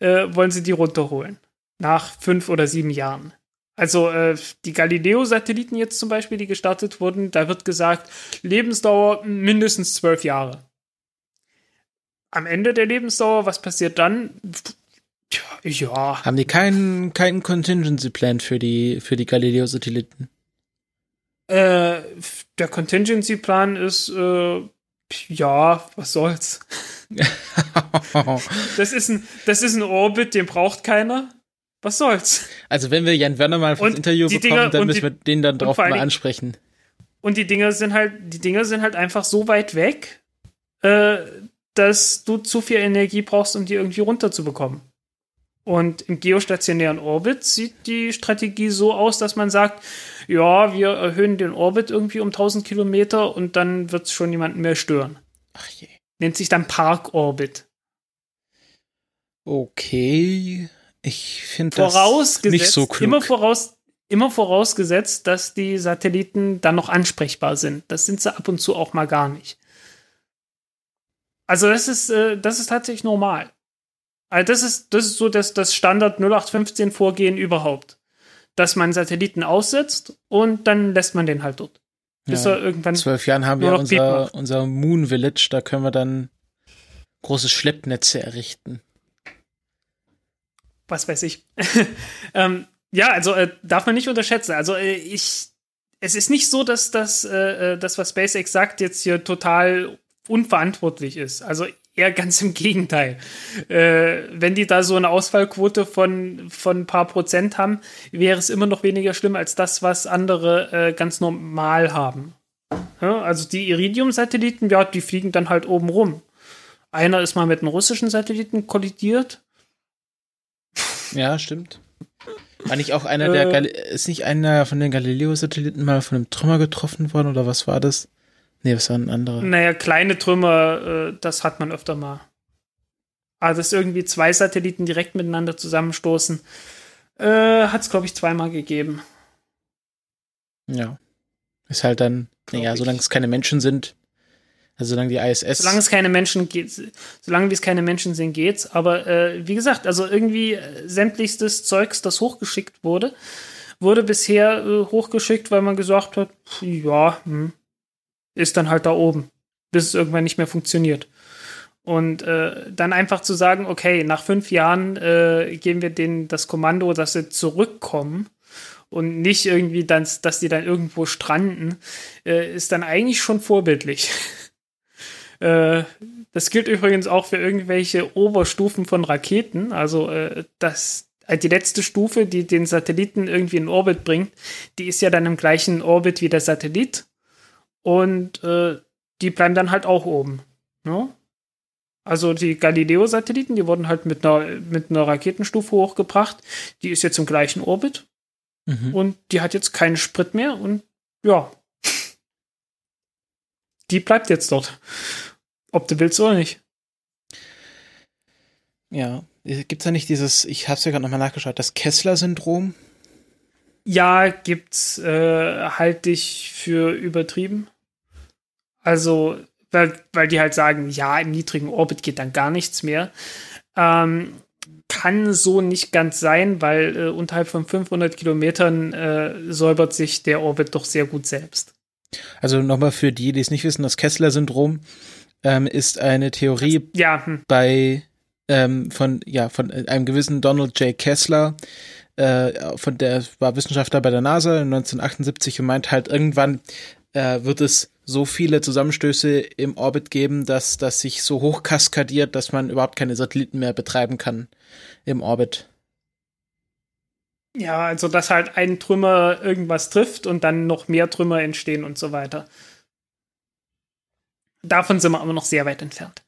äh, wollen sie die runterholen. Nach fünf oder sieben Jahren. Also äh, die Galileo-Satelliten jetzt zum Beispiel, die gestartet wurden, da wird gesagt, Lebensdauer mindestens zwölf Jahre. Am Ende der Lebensdauer, was passiert dann? Ja. Haben die keinen keinen Contingency Plan für die für die Galileo-Satelliten? Äh, der Contingency-Plan ist, äh, ja, was soll's. [laughs] das, ist ein, das ist ein Orbit, den braucht keiner. Was soll's? Also wenn wir Jan Werner mal fürs Interview bekommen, Dinger, dann müssen die, wir den dann drauf mal ansprechen. Und die Dinger sind halt, die Dinger sind halt einfach so weit weg, äh, dass du zu viel Energie brauchst, um die irgendwie runterzubekommen. Und im geostationären Orbit sieht die Strategie so aus, dass man sagt, ja, wir erhöhen den Orbit irgendwie um 1000 Kilometer und dann wird es schon niemanden mehr stören. Ach je. Nennt sich dann Park Orbit. Okay. Ich finde das nicht so klug. immer voraus, immer vorausgesetzt, dass die Satelliten dann noch ansprechbar sind. Das sind sie ab und zu auch mal gar nicht. Also das ist, äh, das ist tatsächlich normal. Also das ist, das ist so das, das Standard 0815 Vorgehen überhaupt. Dass man Satelliten aussetzt und dann lässt man den halt dort. Bis Ja, er irgendwann In zwölf Jahren haben wir unser, unser Moon Village, da können wir dann große Schleppnetze errichten. was weiß ich. [laughs] ähm, ja, also äh, darf man nicht unterschätzen. Also äh, ich, es ist nicht so, dass das, äh, äh, das, was SpaceX sagt, jetzt hier total unverantwortlich ist. Also eher ganz im Gegenteil. Äh, wenn die da so eine Ausfallquote von, von ein paar Prozent haben, wäre es immer noch weniger schlimm als das, was andere äh, ganz normal haben. Ja, also die Iridium-Satelliten, ja, die fliegen dann halt oben rum. Einer ist mal mit einem russischen Satelliten kollidiert. Ja, stimmt. War nicht auch einer der Äh. Ist nicht einer von den Galileo-Satelliten mal von einem Trümmer getroffen worden oder was war das? Nee, was war ein anderer? Naja, kleine Trümmer, äh, das hat man öfter mal. Also, dass irgendwie zwei Satelliten direkt miteinander zusammenstoßen, äh, hat es, glaube ich, zweimal gegeben. Ja. Ist halt dann, naja, solange es keine Menschen sind, also solange die ISS. Solange es keine Menschen geht, solange wie es keine Menschen sind, geht's. Aber äh, wie gesagt, also irgendwie äh, sämtlichstes Zeugs, das hochgeschickt wurde, wurde bisher äh, hochgeschickt, weil man gesagt hat, pf, ja, hm, ist dann halt da oben, bis es irgendwann nicht mehr funktioniert. Und äh, dann einfach zu sagen, okay, nach fünf Jahren äh, geben wir denen das Kommando, dass sie zurückkommen und nicht irgendwie, dann, dass die dann irgendwo stranden, äh, ist dann eigentlich schon vorbildlich. [laughs] Äh, das gilt übrigens auch für irgendwelche Oberstufen von Raketen. Also äh, das, äh, die letzte Stufe, die den Satelliten irgendwie in Orbit bringt, die ist ja dann im gleichen Orbit wie der Satellit. Und äh, die bleiben dann halt auch oben. Ne? Also die Galileo-Satelliten, die wurden halt mit einer, mit einer Raketenstufe hochgebracht. Die ist jetzt im gleichen Orbit Mhm. und die hat jetzt keinen Sprit mehr und ja. Die bleibt jetzt dort. Ob du willst oder nicht. Ja. Gibt's da nicht dieses, ich hab's ja gerade nochmal nachgeschaut, das Kessler-Syndrom? Ja, gibt's, äh, halte ich für übertrieben. Also, weil, weil die halt sagen, ja, im niedrigen Orbit geht dann gar nichts mehr. Ähm, kann so nicht ganz sein, weil äh, unterhalb von 500 Kilometern äh, säubert sich der Orbit doch sehr gut selbst. Also nochmal für die, die es nicht wissen, das Kessler-Syndrom ähm, ist eine Theorie Ja, hm. bei ähm, von ja von einem gewissen Donald J. Kessler, äh, von der war Wissenschaftler bei der NASA 1978 und meint halt irgendwann äh, wird es so viele Zusammenstöße im Orbit geben, dass das sich so hoch kaskadiert, dass man überhaupt keine Satelliten mehr betreiben kann im Orbit. Ja, also dass halt ein Trümmer irgendwas trifft und dann noch mehr Trümmer entstehen und so weiter. Davon sind wir aber noch sehr weit entfernt.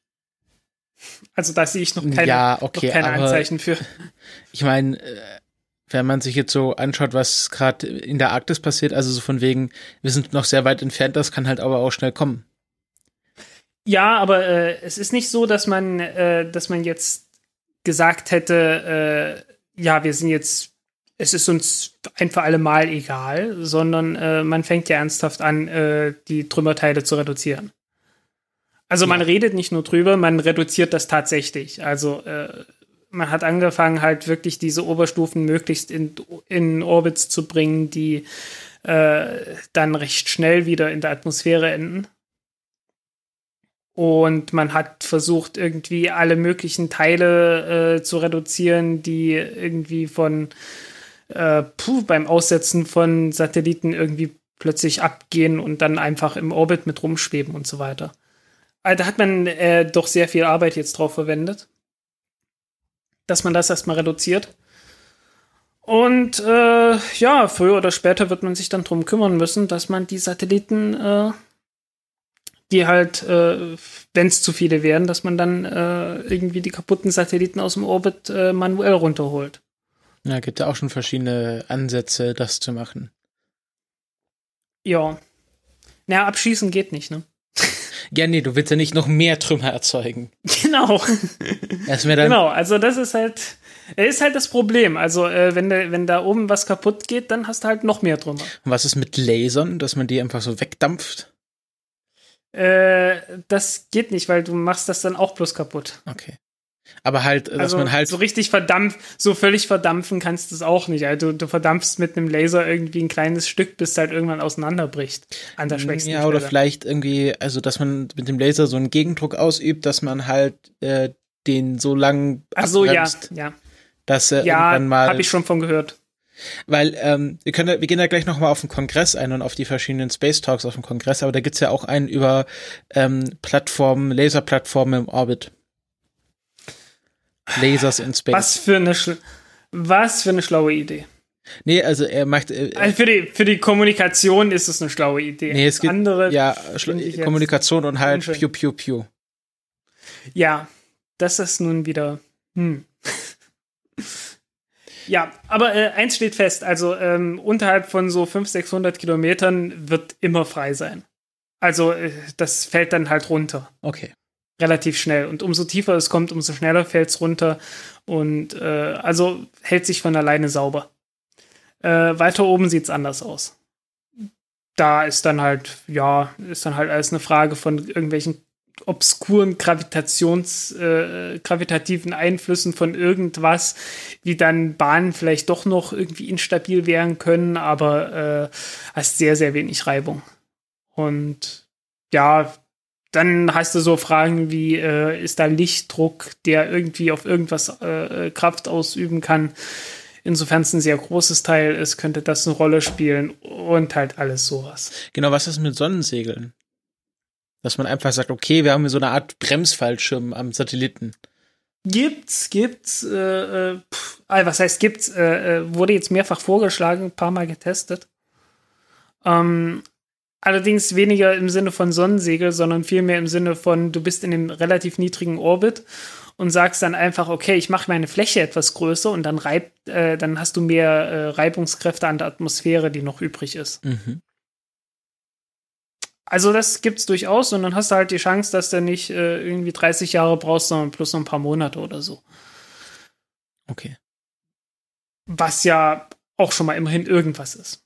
Also da sehe ich noch keine, ja, okay, noch keine Anzeichen für. [laughs] ich meine, äh, wenn man sich jetzt so anschaut, was gerade in der Arktis passiert, also so von wegen, wir sind noch sehr weit entfernt, das kann halt aber auch schnell kommen. Ja, aber äh, es ist nicht so, dass man, äh, dass man jetzt gesagt hätte, äh, ja, wir sind jetzt, es ist uns ein für alle Mal egal, sondern äh, man fängt ja ernsthaft an, äh, die Trümmerteile zu reduzieren. Also man Ja. redet nicht nur drüber, man reduziert das tatsächlich. Also äh, man hat angefangen, halt wirklich diese Oberstufen möglichst in, in Orbits zu bringen, die äh, dann recht schnell wieder in der Atmosphäre enden. Und man hat versucht, irgendwie alle möglichen Teile äh, zu reduzieren, die irgendwie von äh, puh, beim Aussetzen von Satelliten irgendwie plötzlich abgehen und dann einfach im Orbit mit rumschweben und so weiter. Also da hat man äh, doch sehr viel Arbeit jetzt drauf verwendet, dass man das erstmal reduziert. Und äh, ja, früher oder später wird man sich dann drum kümmern müssen, dass man die Satelliten, äh, die halt, äh, wenn es zu viele werden, dass man dann äh, irgendwie die kaputten Satelliten aus dem Orbit äh, manuell runterholt. Ja, gibt ja auch schon verschiedene Ansätze, das zu machen. Ja. Naja, abschießen geht nicht, ne? Ja, nee, du willst ja nicht noch mehr Trümmer erzeugen. [laughs] Genau. Genau, also das ist halt, ist halt das Problem. Also äh, wenn, da- wenn da oben was kaputt geht, dann hast du halt noch mehr drüber. Und was ist mit Lasern, dass man die einfach so wegdampft? Äh, das geht nicht, weil du machst das dann auch bloß kaputt. Okay. Aber halt, dass Also man halt. so richtig verdampft, so völlig verdampfen kannst du es auch nicht. Also du, du verdampfst mit einem Laser irgendwie ein kleines Stück, bis es halt irgendwann auseinanderbricht. An der schwächsten ja, oder Stelle. vielleicht irgendwie, also dass man mit dem Laser so einen Gegendruck ausübt, dass man halt äh, den so lang Ach so, ja, ja. dass er Ja, irgendwann mal. habe ich schon von gehört. Weil ähm, wir können, wir gehen ja gleich noch mal auf den Kongress ein und auf die verschiedenen Space Talks auf dem Kongress, aber da gibt's ja auch einen über ähm, Plattformen, Laserplattformen im Orbit. Lasers in Space. Was für eine Schl was für eine schlaue Idee. Nee, also er macht äh, Also für die, für die Kommunikation ist es eine schlaue Idee. nee, es gibt andere, ja Schla- Kommunikation und halt unschön. Pew Pew Pew. Ja, das ist nun wieder. Hm. [laughs] ja, aber äh, eins steht fest: also ähm, unterhalb von so 500, 600 Kilometern wird immer frei sein. Also äh, das fällt dann halt runter. Okay. Relativ schnell. Und umso tiefer es kommt, umso schneller fällt es runter. Und äh, also hält sich von alleine sauber. Äh, weiter oben sieht es anders aus. Da ist dann halt, ja, ist dann halt alles eine Frage von irgendwelchen obskuren Gravitations, äh, gravitativen Einflüssen von irgendwas, wie dann Bahnen vielleicht doch noch irgendwie instabil werden können, aber äh, hast sehr, sehr wenig Reibung. Und ja, dann hast du so Fragen wie, äh, ist da Lichtdruck, der irgendwie auf irgendwas äh, Kraft ausüben kann? Insofern es ein sehr großes Teil ist, könnte das eine Rolle spielen und halt alles sowas. Genau, was ist mit Sonnensegeln? Dass man einfach sagt, okay, wir haben hier so eine Art Bremsfallschirm am Satelliten. Gibt's, gibt's, äh, äh, pff, ah, was heißt gibt's, äh, äh, wurde jetzt mehrfach vorgeschlagen, ein paar Mal getestet. Ähm, allerdings weniger im Sinne von Sonnensegel, sondern vielmehr im Sinne von, du bist in einem relativ niedrigen Orbit und sagst dann einfach, okay, ich mache meine Fläche etwas größer und dann reibt, äh, dann hast du mehr äh, Reibungskräfte an der Atmosphäre, die noch übrig ist. Mhm. Also das gibt's durchaus und dann hast du halt die Chance, dass du nicht äh, irgendwie 30 Jahre brauchst, sondern plus noch ein paar Monate oder so. Okay. Was ja auch schon mal immerhin irgendwas ist.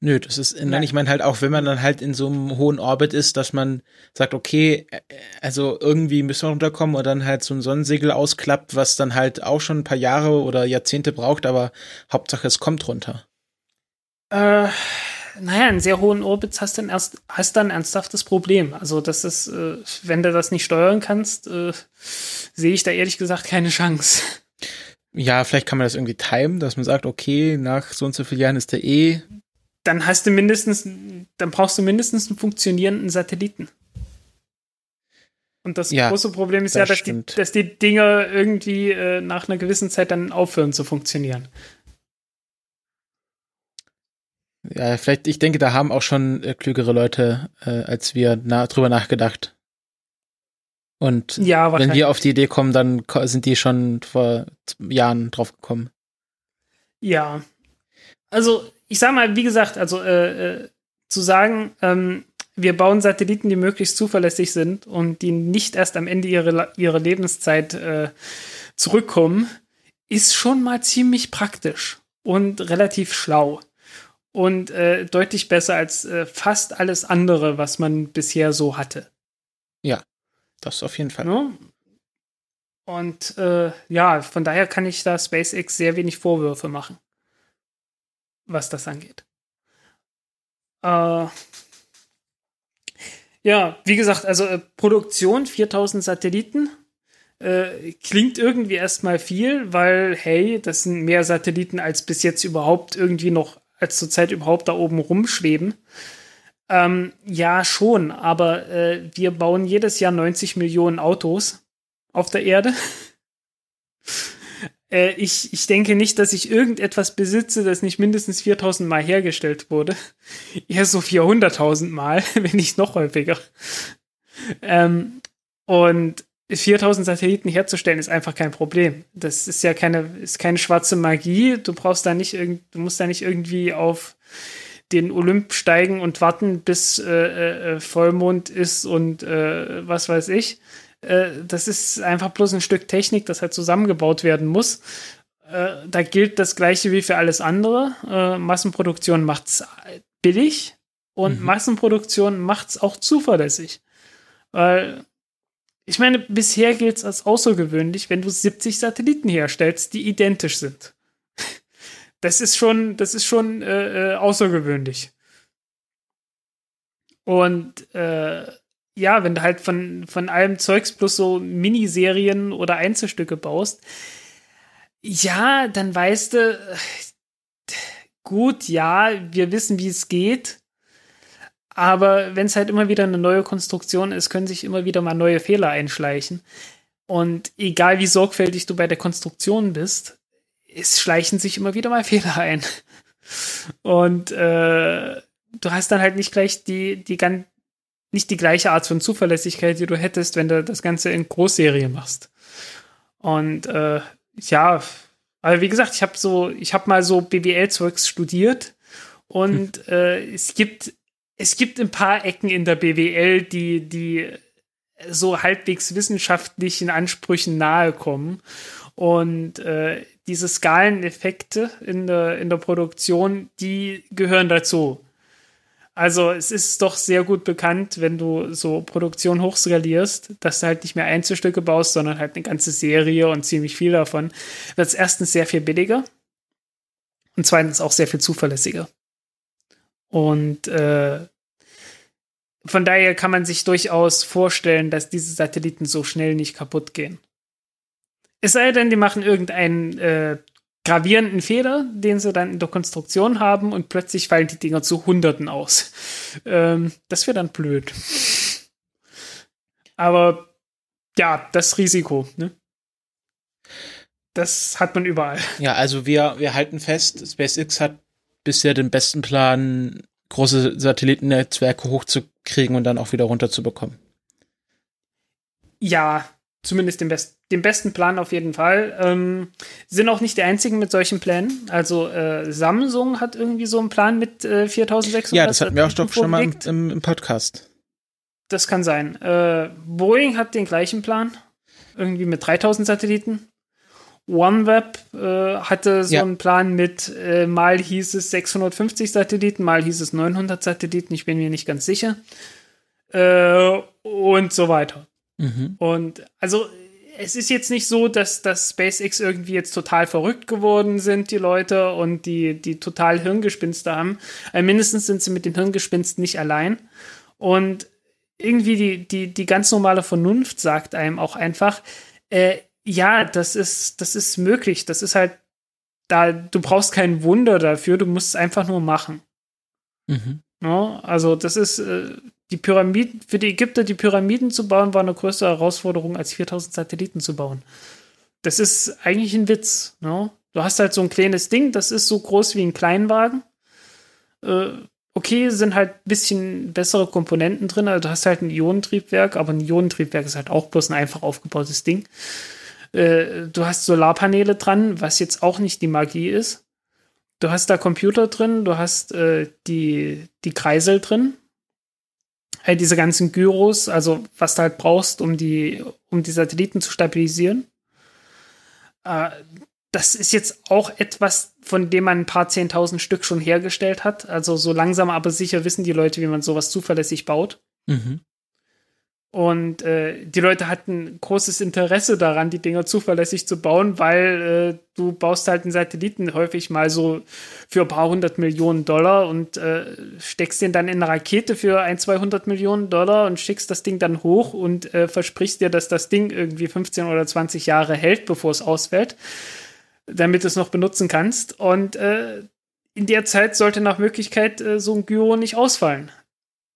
Nö, das ist, nein, Nein. ich meine halt auch, wenn man dann halt in so einem hohen Orbit ist, dass man sagt, okay, äh, also irgendwie müssen wir runterkommen und dann halt so ein Sonnensegel ausklappt, was dann halt auch schon ein paar Jahre oder Jahrzehnte braucht, aber Hauptsache es kommt runter. Äh, naja, in sehr hohen Orbits hast du ein, erst, hast du ein ernsthaftes Problem. Also das ist, äh, wenn du das nicht steuern kannst, äh, sehe ich da ehrlich gesagt keine Chance. Ja, vielleicht kann man das irgendwie timen, dass man sagt, okay, nach so und so vielen Jahren ist der eh. Dann hast du mindestens, dann brauchst du mindestens einen funktionierenden Satelliten. Und das Ja, große Problem ist das ja, dass die, dass die Dinger irgendwie äh, nach einer gewissen Zeit dann aufhören zu funktionieren. Ja, vielleicht, ich denke, da haben auch schon äh, klügere Leute äh, als wir na, drüber nachgedacht. Und Ja, wenn wir auf die Idee kommen, dann sind die schon vor Jahren drauf gekommen. Ja. Also, ich sag mal, wie gesagt, also äh, äh, zu sagen, ähm, wir bauen Satelliten, die möglichst zuverlässig sind und die nicht erst am Ende ihrer, ihrer Lebenszeit äh, zurückkommen, ist schon mal ziemlich praktisch und relativ schlau. Und äh, deutlich besser als äh, fast alles andere, was man bisher so hatte. Das auf jeden Fall. Ne? Und äh, ja, von daher kann ich da SpaceX sehr wenig Vorwürfe machen, was das angeht. Äh, ja, wie gesagt, also äh, Produktion 4000 Satelliten äh, klingt irgendwie erstmal viel, weil hey, das sind mehr Satelliten als bis jetzt überhaupt irgendwie noch als zurzeit überhaupt da oben rumschweben. Ähm, ja, schon, aber äh, wir bauen jedes Jahr 90 Millionen Autos auf der Erde. Äh, ich, ich denke nicht, dass ich irgendetwas besitze, das nicht mindestens 4000 Mal hergestellt wurde. [laughs] Eher so 400.000 Mal, [laughs] wenn nicht noch häufiger. Ähm, und 4000 Satelliten herzustellen ist einfach kein Problem. Das ist ja keine, ist keine schwarze Magie. Du brauchst da nicht irgend, du musst da nicht irgendwie auf den Olymp steigen und warten, bis äh, äh, Vollmond ist und äh, was weiß ich. Äh, das ist einfach bloß ein Stück Technik, das halt zusammengebaut werden muss. Äh, da gilt das Gleiche wie für alles andere. Äh, Massenproduktion macht's billig und mhm. Massenproduktion macht's auch zuverlässig. Weil ich meine, bisher gilt es als außergewöhnlich, wenn du 70 Satelliten herstellst, die identisch sind. [laughs] Das ist schon, das ist schon äh, äh, außergewöhnlich. Und äh, ja, wenn du halt von, von allem Zeugs plus so Miniserien oder Einzelstücke baust, ja, dann weißt du, gut, ja, wir wissen, wie es geht. Aber wenn es halt immer wieder eine neue Konstruktion ist, können sich immer wieder mal neue Fehler einschleichen. Und egal wie sorgfältig du bei der Konstruktion bist, es schleichen sich immer wieder mal [laughs] Fehler ein. Und äh, du hast dann halt nicht gleich die, die nicht die gleiche Art von Zuverlässigkeit, die du hättest, wenn du das Ganze in Großserie machst. Und äh, ja, aber wie gesagt, ich habe so, ich habe mal so BWL-Zeugs studiert und hm. äh, es gibt es gibt ein paar Ecken in der BWL, die die so halbwegs wissenschaftlichen Ansprüchen nahe kommen. Und äh, diese Skaleneffekte in der, in der Produktion, die gehören dazu. Also es ist doch sehr gut bekannt, wenn du so Produktion hochskalierst, dass du halt nicht mehr Einzelstücke baust, sondern halt eine ganze Serie und ziemlich viel davon, wird es erstens sehr viel billiger und zweitens auch sehr viel zuverlässiger. Und äh, von daher kann man sich durchaus vorstellen, dass diese Satelliten so schnell nicht kaputt gehen. Es sei denn, die machen irgendeinen äh, gravierenden Fehler, den sie dann in der Konstruktion haben und plötzlich fallen die Dinger zu Hunderten aus. Ähm, das wäre dann blöd. Aber ja, das Risiko, ne? Das hat man überall. Ja, also wir, wir halten fest, SpaceX hat bisher den besten Plan, große Satellitennetzwerke hochzukriegen und dann auch wieder runterzubekommen. Ja, zumindest den, best den besten Plan auf jeden Fall. Ähm, sind auch nicht die einzigen mit solchen Plänen. Also äh, Samsung hat irgendwie so einen Plan mit äh, 4600. Ja, das hatten wir auch doch schon mal im, im, Podcast. Das kann sein. Äh, Boeing hat den gleichen Plan. Irgendwie mit 3000 Satelliten. OneWeb äh, hatte so ja. einen Plan mit, äh, mal hieß es 650 Satelliten, mal hieß es 900 Satelliten, ich bin mir nicht ganz sicher. Äh, und so weiter. Mhm. Und also es ist jetzt nicht so, dass, dass SpaceX irgendwie jetzt total verrückt geworden sind, die Leute, und die, die total Hirngespinste haben. Also mindestens sind sie mit den Hirngespinsten nicht allein. Und irgendwie die, die, die ganz normale Vernunft sagt einem auch einfach, äh, ja, das ist, das ist möglich. Das ist halt, da, du brauchst kein Wunder dafür, du musst es einfach nur machen. Mhm. No? Also, das ist, äh, die Pyramiden, für die Ägypter die Pyramiden zu bauen, war eine größere Herausforderung, als 4000 Satelliten zu bauen. Das ist eigentlich ein Witz. Ne? Du hast halt so ein kleines Ding, das ist so groß wie ein Kleinwagen. Äh, okay, sind halt ein bisschen bessere Komponenten drin. Also du hast halt ein Ionentriebwerk, aber ein Ionentriebwerk ist halt auch bloß ein einfach aufgebautes Ding. Äh, du hast Solarpaneele dran, was jetzt auch nicht die Magie ist. Du hast da Computer drin, du hast äh, die, die Kreisel drin, all diese ganzen Gyros, also was du halt brauchst, um die, um die Satelliten zu stabilisieren. Äh, das ist jetzt auch etwas, von dem man ein paar zehntausend Stück schon hergestellt hat. Also so langsam aber sicher wissen die Leute, wie man sowas zuverlässig baut. Mhm. Und äh, die Leute hatten großes Interesse daran, die Dinger zuverlässig zu bauen, weil äh, du baust halt einen Satelliten häufig mal so für ein paar hundert Millionen Dollar und äh, steckst den dann in eine Rakete für ein, 200 Millionen Dollar und schickst das Ding dann hoch und äh, versprichst dir, dass das Ding irgendwie 15 oder 20 Jahre hält, bevor es ausfällt, damit du es noch benutzen kannst. Und äh, in der Zeit sollte nach Möglichkeit äh, so ein Gyro nicht ausfallen.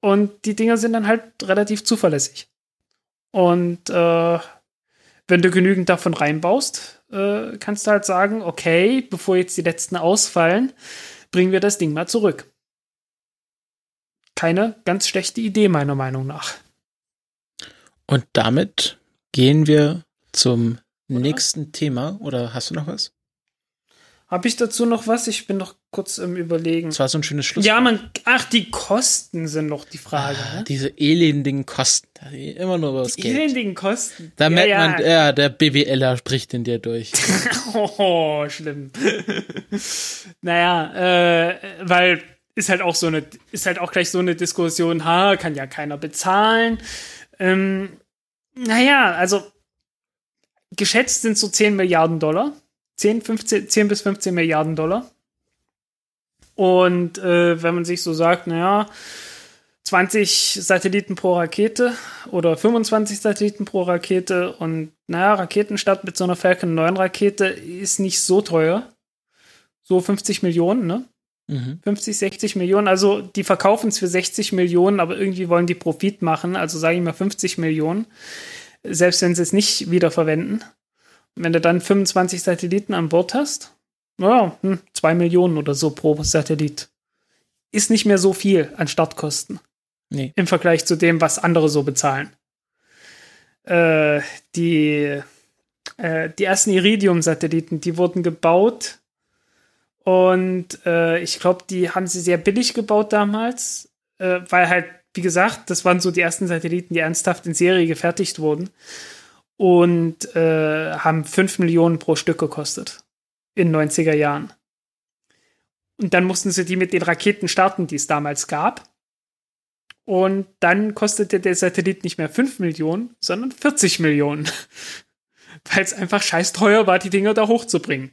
Und die Dinger sind dann halt relativ zuverlässig. Und äh, wenn du genügend davon reinbaust, äh, kannst du halt sagen, okay, bevor jetzt die letzten ausfallen, bringen wir das Ding mal zurück. Keine ganz schlechte Idee, meiner Meinung nach. Und damit gehen wir zum oder? nächsten Thema. Oder hast du noch was? Habe ich dazu noch was? Ich bin noch kurz im Überlegen. Das war so ein schönes Schluss. Ja, man, ach, die Kosten sind noch die Frage. Ah, ne? diese elendigen Kosten. Immer nur über das Die Geld. elendigen Kosten. Da ja, merkt ja. man, ja, der BWLer spricht in dir durch. [laughs] Oh, schlimm. naja, äh, weil ist halt auch so eine, ist halt auch gleich so eine Diskussion, ha, kann ja keiner bezahlen. Ähm, naja, also geschätzt sind so 10 Milliarden Dollar. 10, 15, 10 bis 15 Milliarden Dollar. Und äh, wenn man sich so sagt, naja, 20 Satelliten pro Rakete oder 25 Satelliten pro Rakete und naja, Raketenstart mit so einer Falcon 9 Rakete ist nicht so teuer. So 50 Millionen, ne? Mhm. 50, 60 Millionen. Also die verkaufen es für 60 Millionen, aber irgendwie wollen die Profit machen. Also sage ich mal 50 Millionen. Selbst wenn sie es nicht wiederverwenden. Wenn du dann 25 Satelliten an Bord hast, naja, hm, 2 Millionen oder so pro Satellit. Ist nicht mehr so viel an Startkosten Nee. im Vergleich zu dem, was andere so bezahlen. Äh, die, äh, die ersten Iridium-Satelliten, die wurden gebaut und äh, ich glaube, die haben sie sehr billig gebaut damals, äh, weil halt, wie gesagt, das waren so die ersten Satelliten, die ernsthaft in Serie gefertigt wurden und äh, haben 5 Millionen pro Stück gekostet in 90er Jahren. Und dann mussten sie die mit den Raketen starten, die es damals gab. Und dann kostete der Satellit nicht mehr 5 Millionen, sondern 40 Millionen. [laughs] Weil es einfach scheiß teuer war, die Dinger da hochzubringen.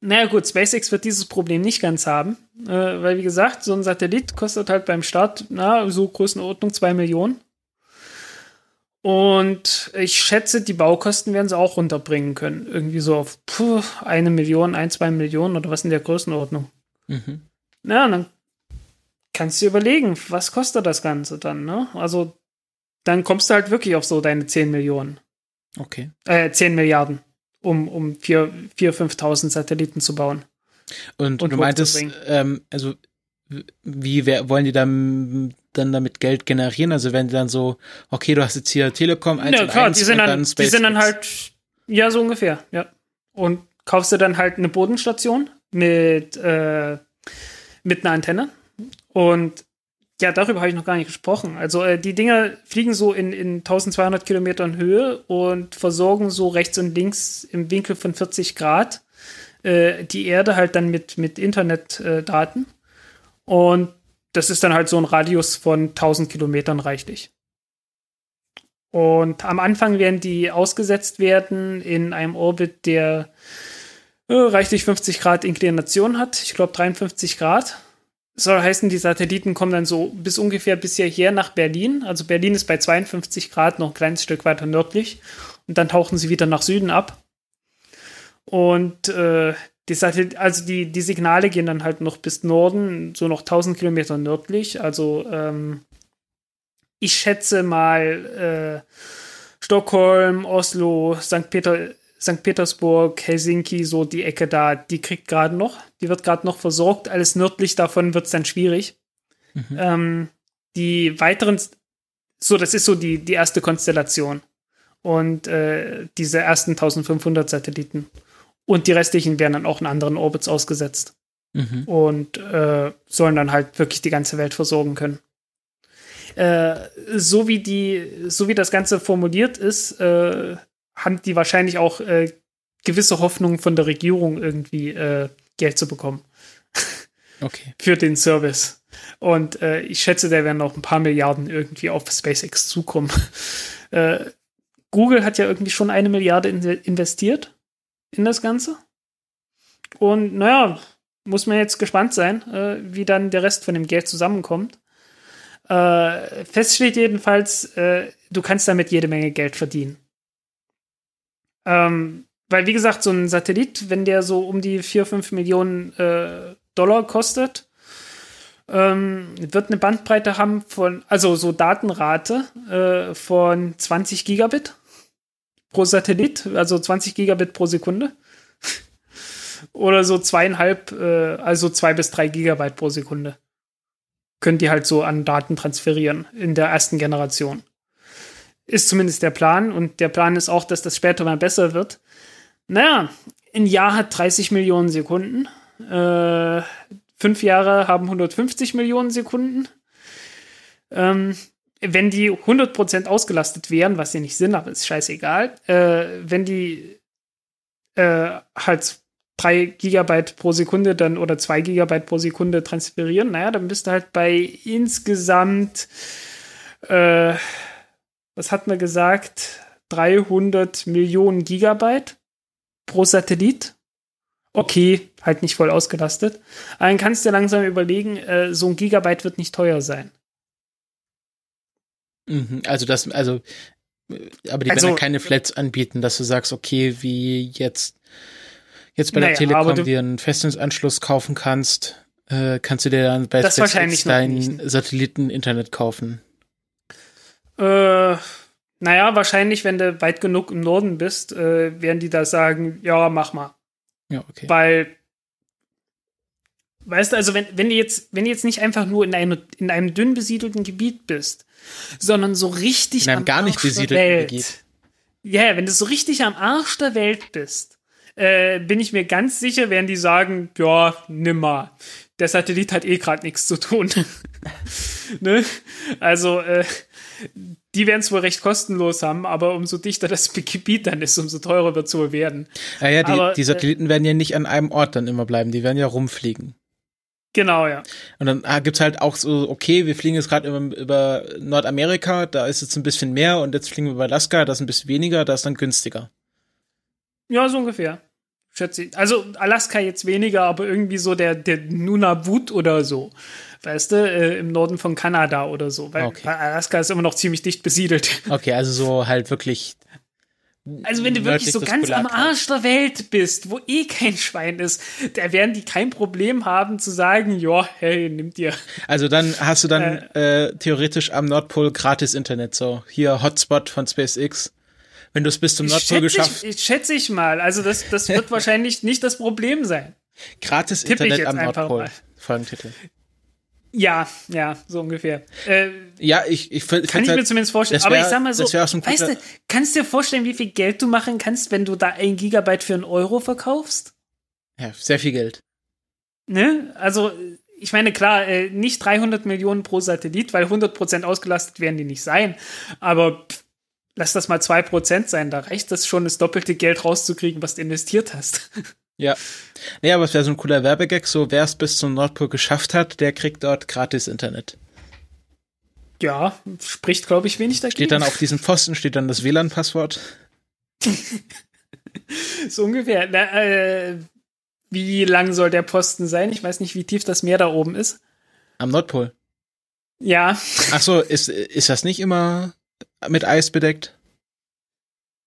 Naja gut, SpaceX wird dieses Problem nicht ganz haben, äh, weil wie gesagt, so ein Satellit kostet halt beim Start, na, so Größenordnung 2 Millionen. Und ich schätze, die Baukosten werden sie auch runterbringen können. Irgendwie so auf puh, eine Million, ein, zwei Millionen oder was in der Größenordnung. Mhm. Na, dann kannst du überlegen, was kostet das Ganze dann, ne? Also, dann kommst du halt wirklich auf so deine 10 Millionen, Okay. äh, 10 Milliarden, um, um 4.000, 5.000 Satelliten zu bauen. Und, Und du meintest, ähm, also wie wer, wollen die dann, dann damit Geld generieren? Also wenn die dann so, okay, du hast jetzt hier Telekom 1 Ja, klar, 1 die sind, und dann, die sind dann halt, ja, so ungefähr, ja. Und kaufst du dann halt eine Bodenstation mit, äh, mit einer Antenne. Und ja, darüber habe ich noch gar nicht gesprochen. Also äh, die Dinger fliegen so in, in 1200 Kilometern Höhe und versorgen so rechts und links im Winkel von 40 Grad äh, die Erde halt dann mit, mit Internetdaten. Und das ist dann halt so ein Radius von 1000 Kilometern reichlich. Und am Anfang werden die ausgesetzt werden in einem Orbit, der äh, reichlich 50 Grad Inklination hat. Ich glaube 53 Grad. Soll heißen, die Satelliten kommen dann so bis ungefähr bis hierher nach Berlin. Also Berlin ist bei 52 Grad noch ein kleines Stück weiter nördlich. Und dann tauchen sie wieder nach Süden ab. Und äh, die, Satellit also die, die Signale gehen dann halt noch bis Norden, so noch 1000 Kilometer nördlich. Also ähm, ich schätze mal äh, Stockholm, Oslo, St. Peter, St. Petersburg, Helsinki, so die Ecke da, die kriegt gerade noch, die wird gerade noch versorgt. Alles nördlich davon wird es dann schwierig. Mhm. Ähm, die weiteren, so, das ist so die, die erste Konstellation. Und äh, diese ersten 1500 Satelliten. Und die restlichen werden dann auch in anderen Orbits ausgesetzt Mhm. und äh, sollen dann halt wirklich die ganze Welt versorgen können. Äh, so wie die, so wie das Ganze formuliert ist, äh, haben die wahrscheinlich auch äh, gewisse Hoffnungen von der Regierung irgendwie äh, Geld zu bekommen [laughs] Okay. für den Service. Und äh, ich schätze, da werden noch ein paar Milliarden irgendwie auf SpaceX zukommen. [laughs] äh, Google hat ja irgendwie schon eine Milliarde in investiert in das Ganze. Und naja, muss man jetzt gespannt sein, äh, wie dann der Rest von dem Geld zusammenkommt. Äh, fest steht jedenfalls, äh, du kannst damit jede Menge Geld verdienen. Ähm, weil, wie gesagt, so ein Satellit, wenn der so um die 4, 5 Millionen äh, Dollar kostet, ähm, wird eine Bandbreite haben von, also so Datenrate äh, von 20 Gigabit pro Satellit, also 20 Gigabit pro Sekunde. [laughs] Oder so zweieinhalb, äh, also zwei bis drei Gigabyte pro Sekunde. Können die halt so an Daten transferieren in der ersten Generation. Ist zumindest der Plan und der Plan ist auch, dass das später mal besser wird. Naja, ein Jahr hat 30 Millionen Sekunden. Äh, fünf Jahre haben 150 Millionen Sekunden. Ähm, wenn die 100% ausgelastet wären, was sie nicht sind, aber ist scheißegal, äh, wenn die äh, halt 3 Gigabyte pro Sekunde dann oder 2 Gigabyte pro Sekunde transferieren, naja, dann bist du halt bei insgesamt, äh, was hat man gesagt, 300 Millionen Gigabyte pro Satellit. Okay, halt nicht voll ausgelastet. Aber dann kannst du langsam überlegen, äh, so ein Gigabyte wird nicht teuer sein. Mhm, also das, also, aber die Also- werden ja keine Flats anbieten, dass du sagst, okay, wie jetzt, jetzt bei Naja, der aber Telekom du- dir einen Festnetzanschluss kaufen kannst, äh, kannst du dir dann bei SpaceX dein. Satelliten-Internet kaufen. Äh, naja, wahrscheinlich, wenn du weit genug im Norden bist, äh, werden die da sagen, ja, mach mal. Ja, okay. Weil, weißt du, also wenn, wenn du jetzt, wenn du jetzt nicht einfach nur in, eine, in einem dünn besiedelten Gebiet bist, sondern so richtig In einem am gar nicht Arsch der Welt. Ja, wenn du so richtig am Arsch der Welt bist, äh, bin ich mir ganz sicher, werden die sagen, ja, nimm mal. Der Satellit hat eh gerade nichts zu tun. [laughs] ne? Also, äh, die werden es wohl recht kostenlos haben, aber umso dichter das Gebiet dann ist, umso teurer wird es wohl werden. Ah ja, die, aber, die äh, Satelliten werden ja nicht an einem Ort dann immer bleiben, die werden ja rumfliegen. Genau, ja. Und dann ah, gibt's halt auch so, okay, wir fliegen jetzt gerade über, über Nordamerika, da ist jetzt ein bisschen mehr und jetzt fliegen wir über Alaska, da ist ein bisschen weniger, da ist dann günstiger. Ja, so ungefähr. Schätze ich. Also Alaska jetzt weniger, aber irgendwie so der, der Nunavut oder so. Weißt du, äh, im Norden von Kanada oder so. Weil Okay. Alaska ist immer noch ziemlich dicht besiedelt. Okay, also so halt wirklich. Also wenn du wirklich so ganz am. Arsch der Welt bist, wo eh kein Schwein ist, da werden die kein Problem haben zu sagen, ja, hey, nimm dir. Also dann hast du dann äh, theoretisch am Nordpol gratis Internet, so hier Hotspot von SpaceX. Wenn du es bis zum Nordpol geschafft, ich, schätze ich mal. Also das, das wird [laughs] wahrscheinlich nicht das Problem sein. gratis tippe ich Internet am Nordpol. Folgentitel. Ja, ja, so ungefähr. Äh, Ja, ich, ich find- Kann ich find's mir halt- zumindest vorstellen. das Aber wär- ich sag mal so, wär weißt du, kannst du dir vorstellen, wie viel Geld du machen kannst, wenn du da ein Gigabyte für einen Euro verkaufst? Ja, sehr viel Geld. Ne? Also, ich meine, klar, äh, nicht 300 Millionen pro Satellit, weil 100% ausgelastet werden die nicht sein. Aber pff, lass das mal 2% sein, da reicht das schon, das doppelte Geld rauszukriegen, was du investiert hast. [laughs] Ja. Nee, aber es wäre so ein cooler Werbegag, so wer es bis zum Nordpol geschafft hat, der kriegt dort gratis Internet. Ja, spricht, glaube ich, wenig dagegen. Steht dann auf diesem Pfosten, steht dann das WLAN-Passwort. [laughs] so ungefähr. Na, äh, wie lang soll der Posten sein? Ich weiß nicht, wie tief das Meer da oben ist. Am Nordpol. Ja, Ach so, ist, ist das nicht immer mit Eis bedeckt?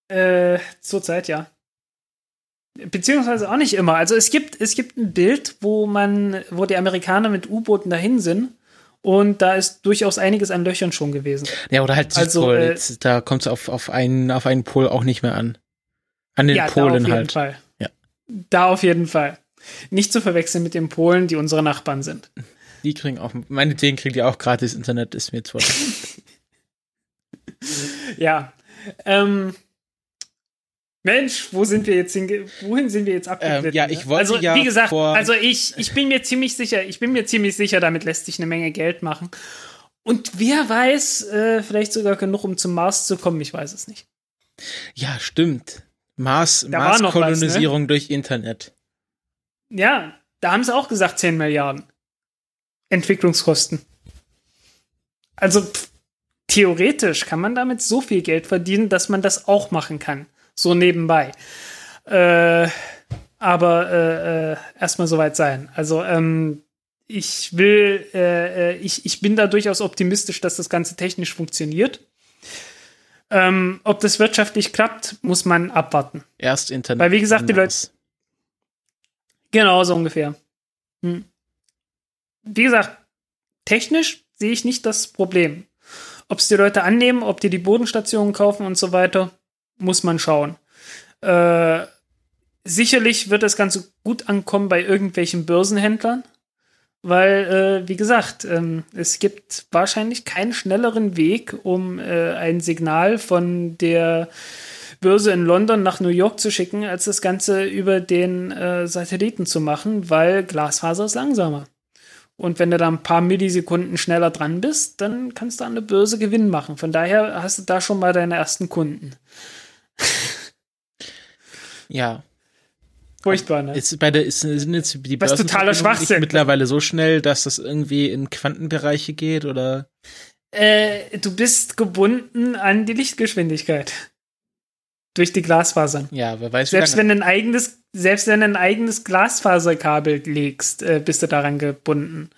Äh, zurzeit ja. Beziehungsweise auch nicht immer. Also es gibt, es gibt ein Bild, wo man, wo die Amerikaner mit U-Booten dahin sind und da ist durchaus einiges an Löchern schon gewesen. Ja, oder halt Also, Südpol. äh, Jetzt, da kommt es auf, auf, einen, auf einen Pol auch nicht mehr an. An den ja, da auf Polen jeden halt. Fall. Ja. Da auf jeden Fall. Nicht zu verwechseln mit den Polen, die unsere Nachbarn sind. Die kriegen auch, meinetwegen kriegen die auch gratis Internet, ist mir wohl. [laughs] Ja. Ähm, Mensch, wo sind wir jetzt hinge wohin sind wir jetzt abgeglitten? Ähm, ja, ich wollte also, ja wie gesagt, vor- also ich, ich bin mir ziemlich sicher, ich bin mir ziemlich sicher, damit lässt sich eine Menge Geld machen. Und wer weiß, äh, vielleicht sogar genug, um zum Mars zu kommen, ich weiß es nicht. ja, stimmt. Mars, Da ne? Marskolonisierung durch Internet. Ja, da haben sie auch gesagt 10 Milliarden. Entwicklungskosten. Also pff, theoretisch kann man damit so viel Geld verdienen, dass man das auch machen kann. So nebenbei. Äh, aber äh, äh, erstmal soweit sein. Also ähm, ich will, äh, äh, ich, ich bin da durchaus optimistisch, dass das Ganze technisch funktioniert. Ähm, ob das wirtschaftlich klappt, muss man abwarten. Erst Internet. Weil, wie gesagt, die Leute-. Genau, so ungefähr. Hm. Wie gesagt, technisch sehe ich nicht das Problem. Ob es die Leute annehmen, ob die die Bodenstationen kaufen und so weiter, muss man schauen. Äh, sicherlich wird das Ganze gut ankommen bei irgendwelchen Börsenhändlern, weil, äh, wie gesagt, ähm, es gibt wahrscheinlich keinen schnelleren Weg, um äh, ein Signal von der Börse in London nach New York zu schicken, als das Ganze über den äh, Satelliten zu machen, weil Glasfaser ist langsamer. Und wenn du da ein paar Millisekunden schneller dran bist, dann kannst du an der Börse Gewinn machen. Von daher hast du da schon mal deine ersten Kunden. [laughs] Ja. Furchtbar, ne? Ist bei der, ist, sind jetzt die Was totaler Börsenverbindungen nicht Schwachsinn. mittlerweile so schnell, dass das irgendwie in Quantenbereiche geht oder? Äh, du bist gebunden an die Lichtgeschwindigkeit. Durch die Glasfasern. Ja, wer weiß, Selbst wenn du ein eigenes, selbst wenn du ein eigenes Glasfaserkabel legst, äh, bist du daran gebunden.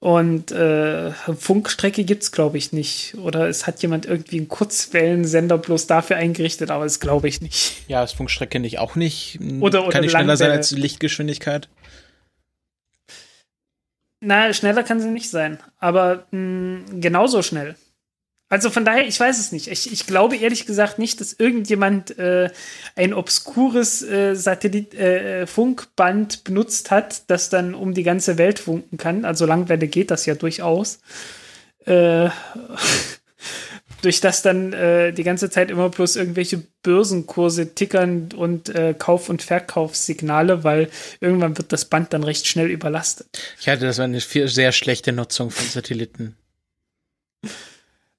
Und äh, Funkstrecke gibt's glaube ich nicht. Oder es hat jemand irgendwie einen Kurzwellensender bloß dafür eingerichtet, aber das glaube ich nicht. Ja, ist Funkstrecke nicht auch nicht. Oder- oder Kann nicht schneller sein als Lichtgeschwindigkeit. Na, schneller kann sie nicht sein, aber mh, genauso schnell. Also von daher, ich weiß es nicht. Ich, ich glaube ehrlich gesagt nicht, dass irgendjemand äh, ein obskures äh, Satellit, äh, Funkband benutzt hat, das dann um die ganze Welt funken kann. Also Langwelle geht das ja durchaus. Äh, [laughs] durch das dann äh, die ganze Zeit immer bloß irgendwelche Börsenkurse tickern und äh, Kauf- und Verkaufssignale, weil irgendwann wird das Band dann recht schnell überlastet. Ich halte das war eine viel, sehr schlechte Nutzung von Satelliten. [laughs]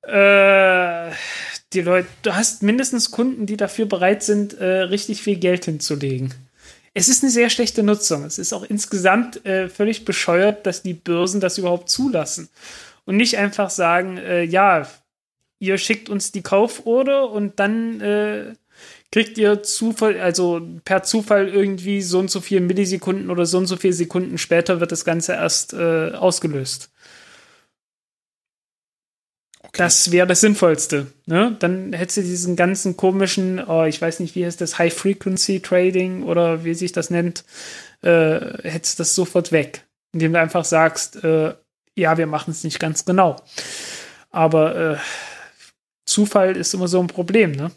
Äh, die Leute, du hast mindestens Kunden, die dafür bereit sind, äh, richtig viel Geld hinzulegen. Es ist eine sehr schlechte Nutzung. Es ist auch insgesamt äh, völlig bescheuert, dass die Börsen das überhaupt zulassen. Und nicht einfach sagen, äh, ja, ihr schickt uns die Kauforder und dann äh, kriegt ihr Zufall, also per Zufall irgendwie so und so viele Millisekunden oder so und so viele Sekunden später wird das Ganze erst äh, ausgelöst. Das wäre das Sinnvollste. Ne? Dann hättest du diesen ganzen komischen, oh, ich weiß nicht, wie heißt das, High-Frequency-Trading oder wie sich das nennt, äh, hättest du das sofort weg. Indem du einfach sagst, äh, ja, wir machen es nicht ganz genau. Aber äh, Zufall ist immer so ein Problem, ne?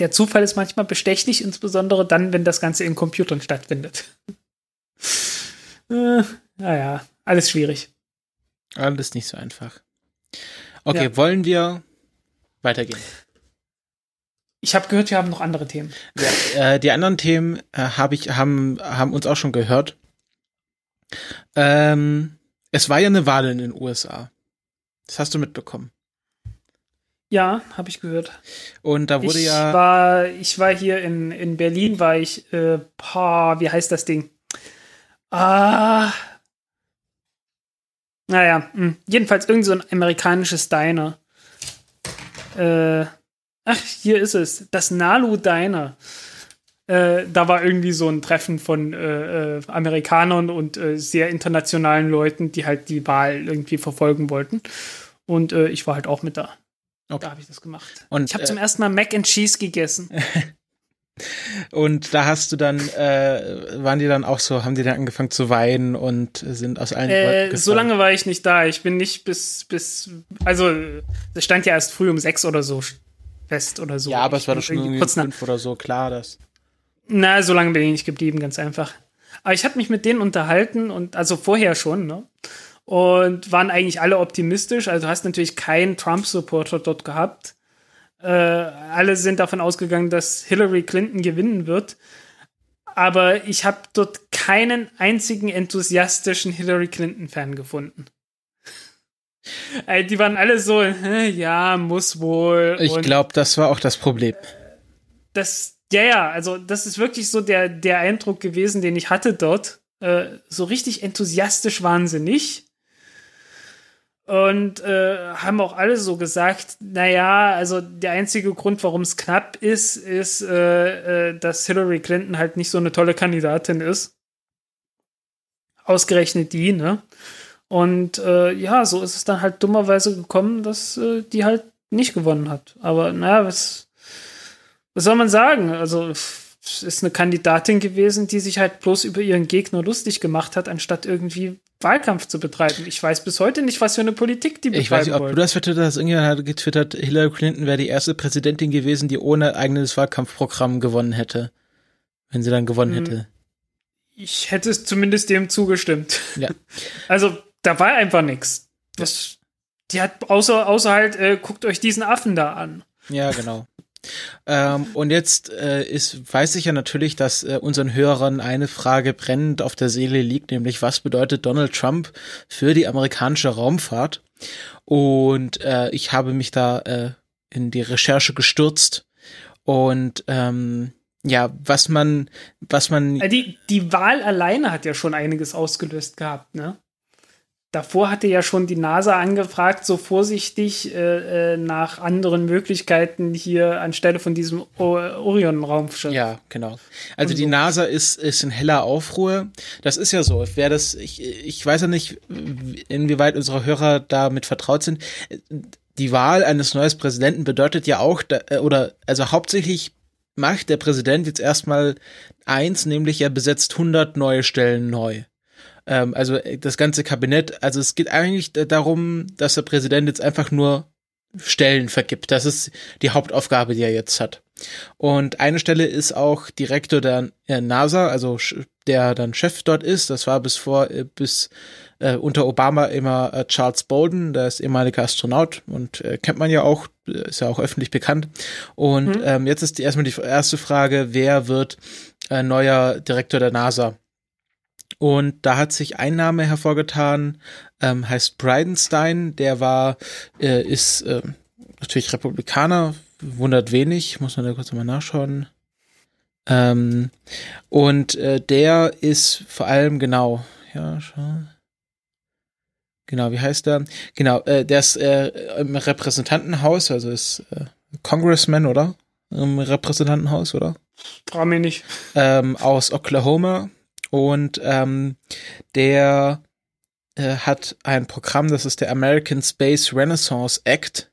Der Zufall ist manchmal bestechlich, insbesondere dann, wenn das Ganze in Computern stattfindet. [laughs] äh, naja, alles schwierig. Alles nicht so einfach. Okay, Ja. wollen wir weitergehen? Ich habe gehört, wir haben noch andere Themen. Ja, äh, die anderen Themen äh, habe ich haben haben uns auch schon gehört. Ähm, es war ja eine Wahl in den USA. Das hast du mitbekommen. Ja, habe ich gehört. Und da wurde ich ja war, ich war hier in, in Berlin, war ich, äh, boah, wie heißt das Ding? Ah. Naja, mh. jedenfalls irgend so ein amerikanisches Diner. Äh, ach, hier ist es. Das Nalu Diner. Äh, da war irgendwie so ein Treffen von äh, äh, Amerikanern und äh, sehr internationalen Leuten, die halt die Wahl irgendwie verfolgen wollten. Und äh, ich war halt auch mit da. Okay. Da habe ich das gemacht. Und, ich habe zum ersten Mal Mac and Cheese gegessen. [laughs] und da hast du dann äh, waren die dann auch so, haben die dann angefangen zu weinen und sind aus allen Äh, so lange war ich nicht da. Ich bin nicht bis, bis, also, es stand ja erst früh um sechs oder so fest oder so. Ja, aber es war doch schon irgendwie kurz nach, fünf oder so klar, dass na, so lange bin ich nicht geblieben, ganz einfach. Aber ich habe mich mit denen unterhalten und, also vorher schon, ne? Und waren eigentlich alle optimistisch. Also du hast natürlich keinen Trump-Supporter dort gehabt. Äh, alle sind davon ausgegangen, dass Hillary Clinton gewinnen wird. Aber ich habe dort keinen einzigen enthusiastischen Hillary Clinton-Fan gefunden. [laughs] Die waren alle so, "Hä, ja, muss wohl. ich glaube, das war auch das Problem. das, ja, ja, also das ist wirklich so der, der Eindruck gewesen, den ich hatte dort. Äh, so richtig enthusiastisch waren sie nicht. Und äh, haben auch alle so gesagt, naja, also der einzige Grund, warum es knapp ist, ist, äh, äh, dass Hillary Clinton halt nicht so eine tolle Kandidatin ist. Ausgerechnet die, ne? Und äh, ja, so ist es dann halt dummerweise gekommen, dass äh, die halt nicht gewonnen hat. Aber naja, was, was soll man sagen? Also, es ist eine Kandidatin gewesen, die sich halt bloß über ihren Gegner lustig gemacht hat, anstatt irgendwie Wahlkampf zu betreiben. Ich weiß bis heute nicht, was für eine Politik die betreiben Ich weiß nicht, ob du wollen. das getwittert hast. Irgendjemand hat getwittert, Hillary Clinton wäre die erste Präsidentin gewesen, die ohne eigenes Wahlkampfprogramm gewonnen hätte. Wenn sie dann gewonnen Hm. hätte. Ich hätte es zumindest dem zugestimmt. Ja. [laughs] Also, da war einfach nichts. Das, die hat außer, außer halt, äh, guckt euch diesen Affen da an. Ja, genau. Ähm, und jetzt äh, ist, weiß ich ja natürlich, dass äh, unseren Hörern eine Frage brennend auf der Seele liegt, nämlich was bedeutet Donald Trump für die amerikanische Raumfahrt? Und äh, ich habe mich da äh, in die Recherche gestürzt und ähm, ja, was man, was man. Äh, die, die Wahl alleine hat ja schon einiges ausgelöst gehabt, ne? Davor hatte ja schon die NASA angefragt, so vorsichtig äh, äh nach anderen Möglichkeiten hier anstelle von diesem Orion-Raumschiff. Ja, genau. Also so. die NASA ist, ist in heller Aufruhr. Das ist ja so. Wer das, ich, ich weiß ja nicht, inwieweit unsere Hörer damit vertraut sind. Die Wahl eines neuen Präsidenten bedeutet ja auch, äh, oder also hauptsächlich macht der Präsident jetzt erstmal eins, nämlich er besetzt 100 neue Stellen neu. Ähm, also äh, das ganze Kabinett, also es geht eigentlich darum, dass der Präsident jetzt einfach nur Stellen vergibt. Das ist die Hauptaufgabe, die er jetzt hat. Und eine Stelle ist auch Direktor der äh, NASA, also der dann Chef dort ist. Das war bis vor, äh, bis äh, unter Obama immer äh, Charles Bolden, der ist ehemaliger Astronaut und äh, kennt man ja auch, ist ja auch öffentlich bekannt. Und mhm. ähm, jetzt ist die, erstmal die erste Frage, wer wird äh, neuer Direktor der NASA? Und da hat sich ein Name hervorgetan, ähm, heißt Bridenstine, der war, äh, ist äh, natürlich Republikaner, wundert wenig, muss man da kurz mal nachschauen. Ähm, und äh, der ist vor allem genau, ja, schau. Genau, wie heißt der? Genau, äh, der ist äh, im Repräsentantenhaus, also ist äh, Congressman, oder? Im Repräsentantenhaus, oder? Frag mich nicht. Ähm, aus Oklahoma und ähm, der äh, hat ein Programm, das ist der American Space Renaissance Act,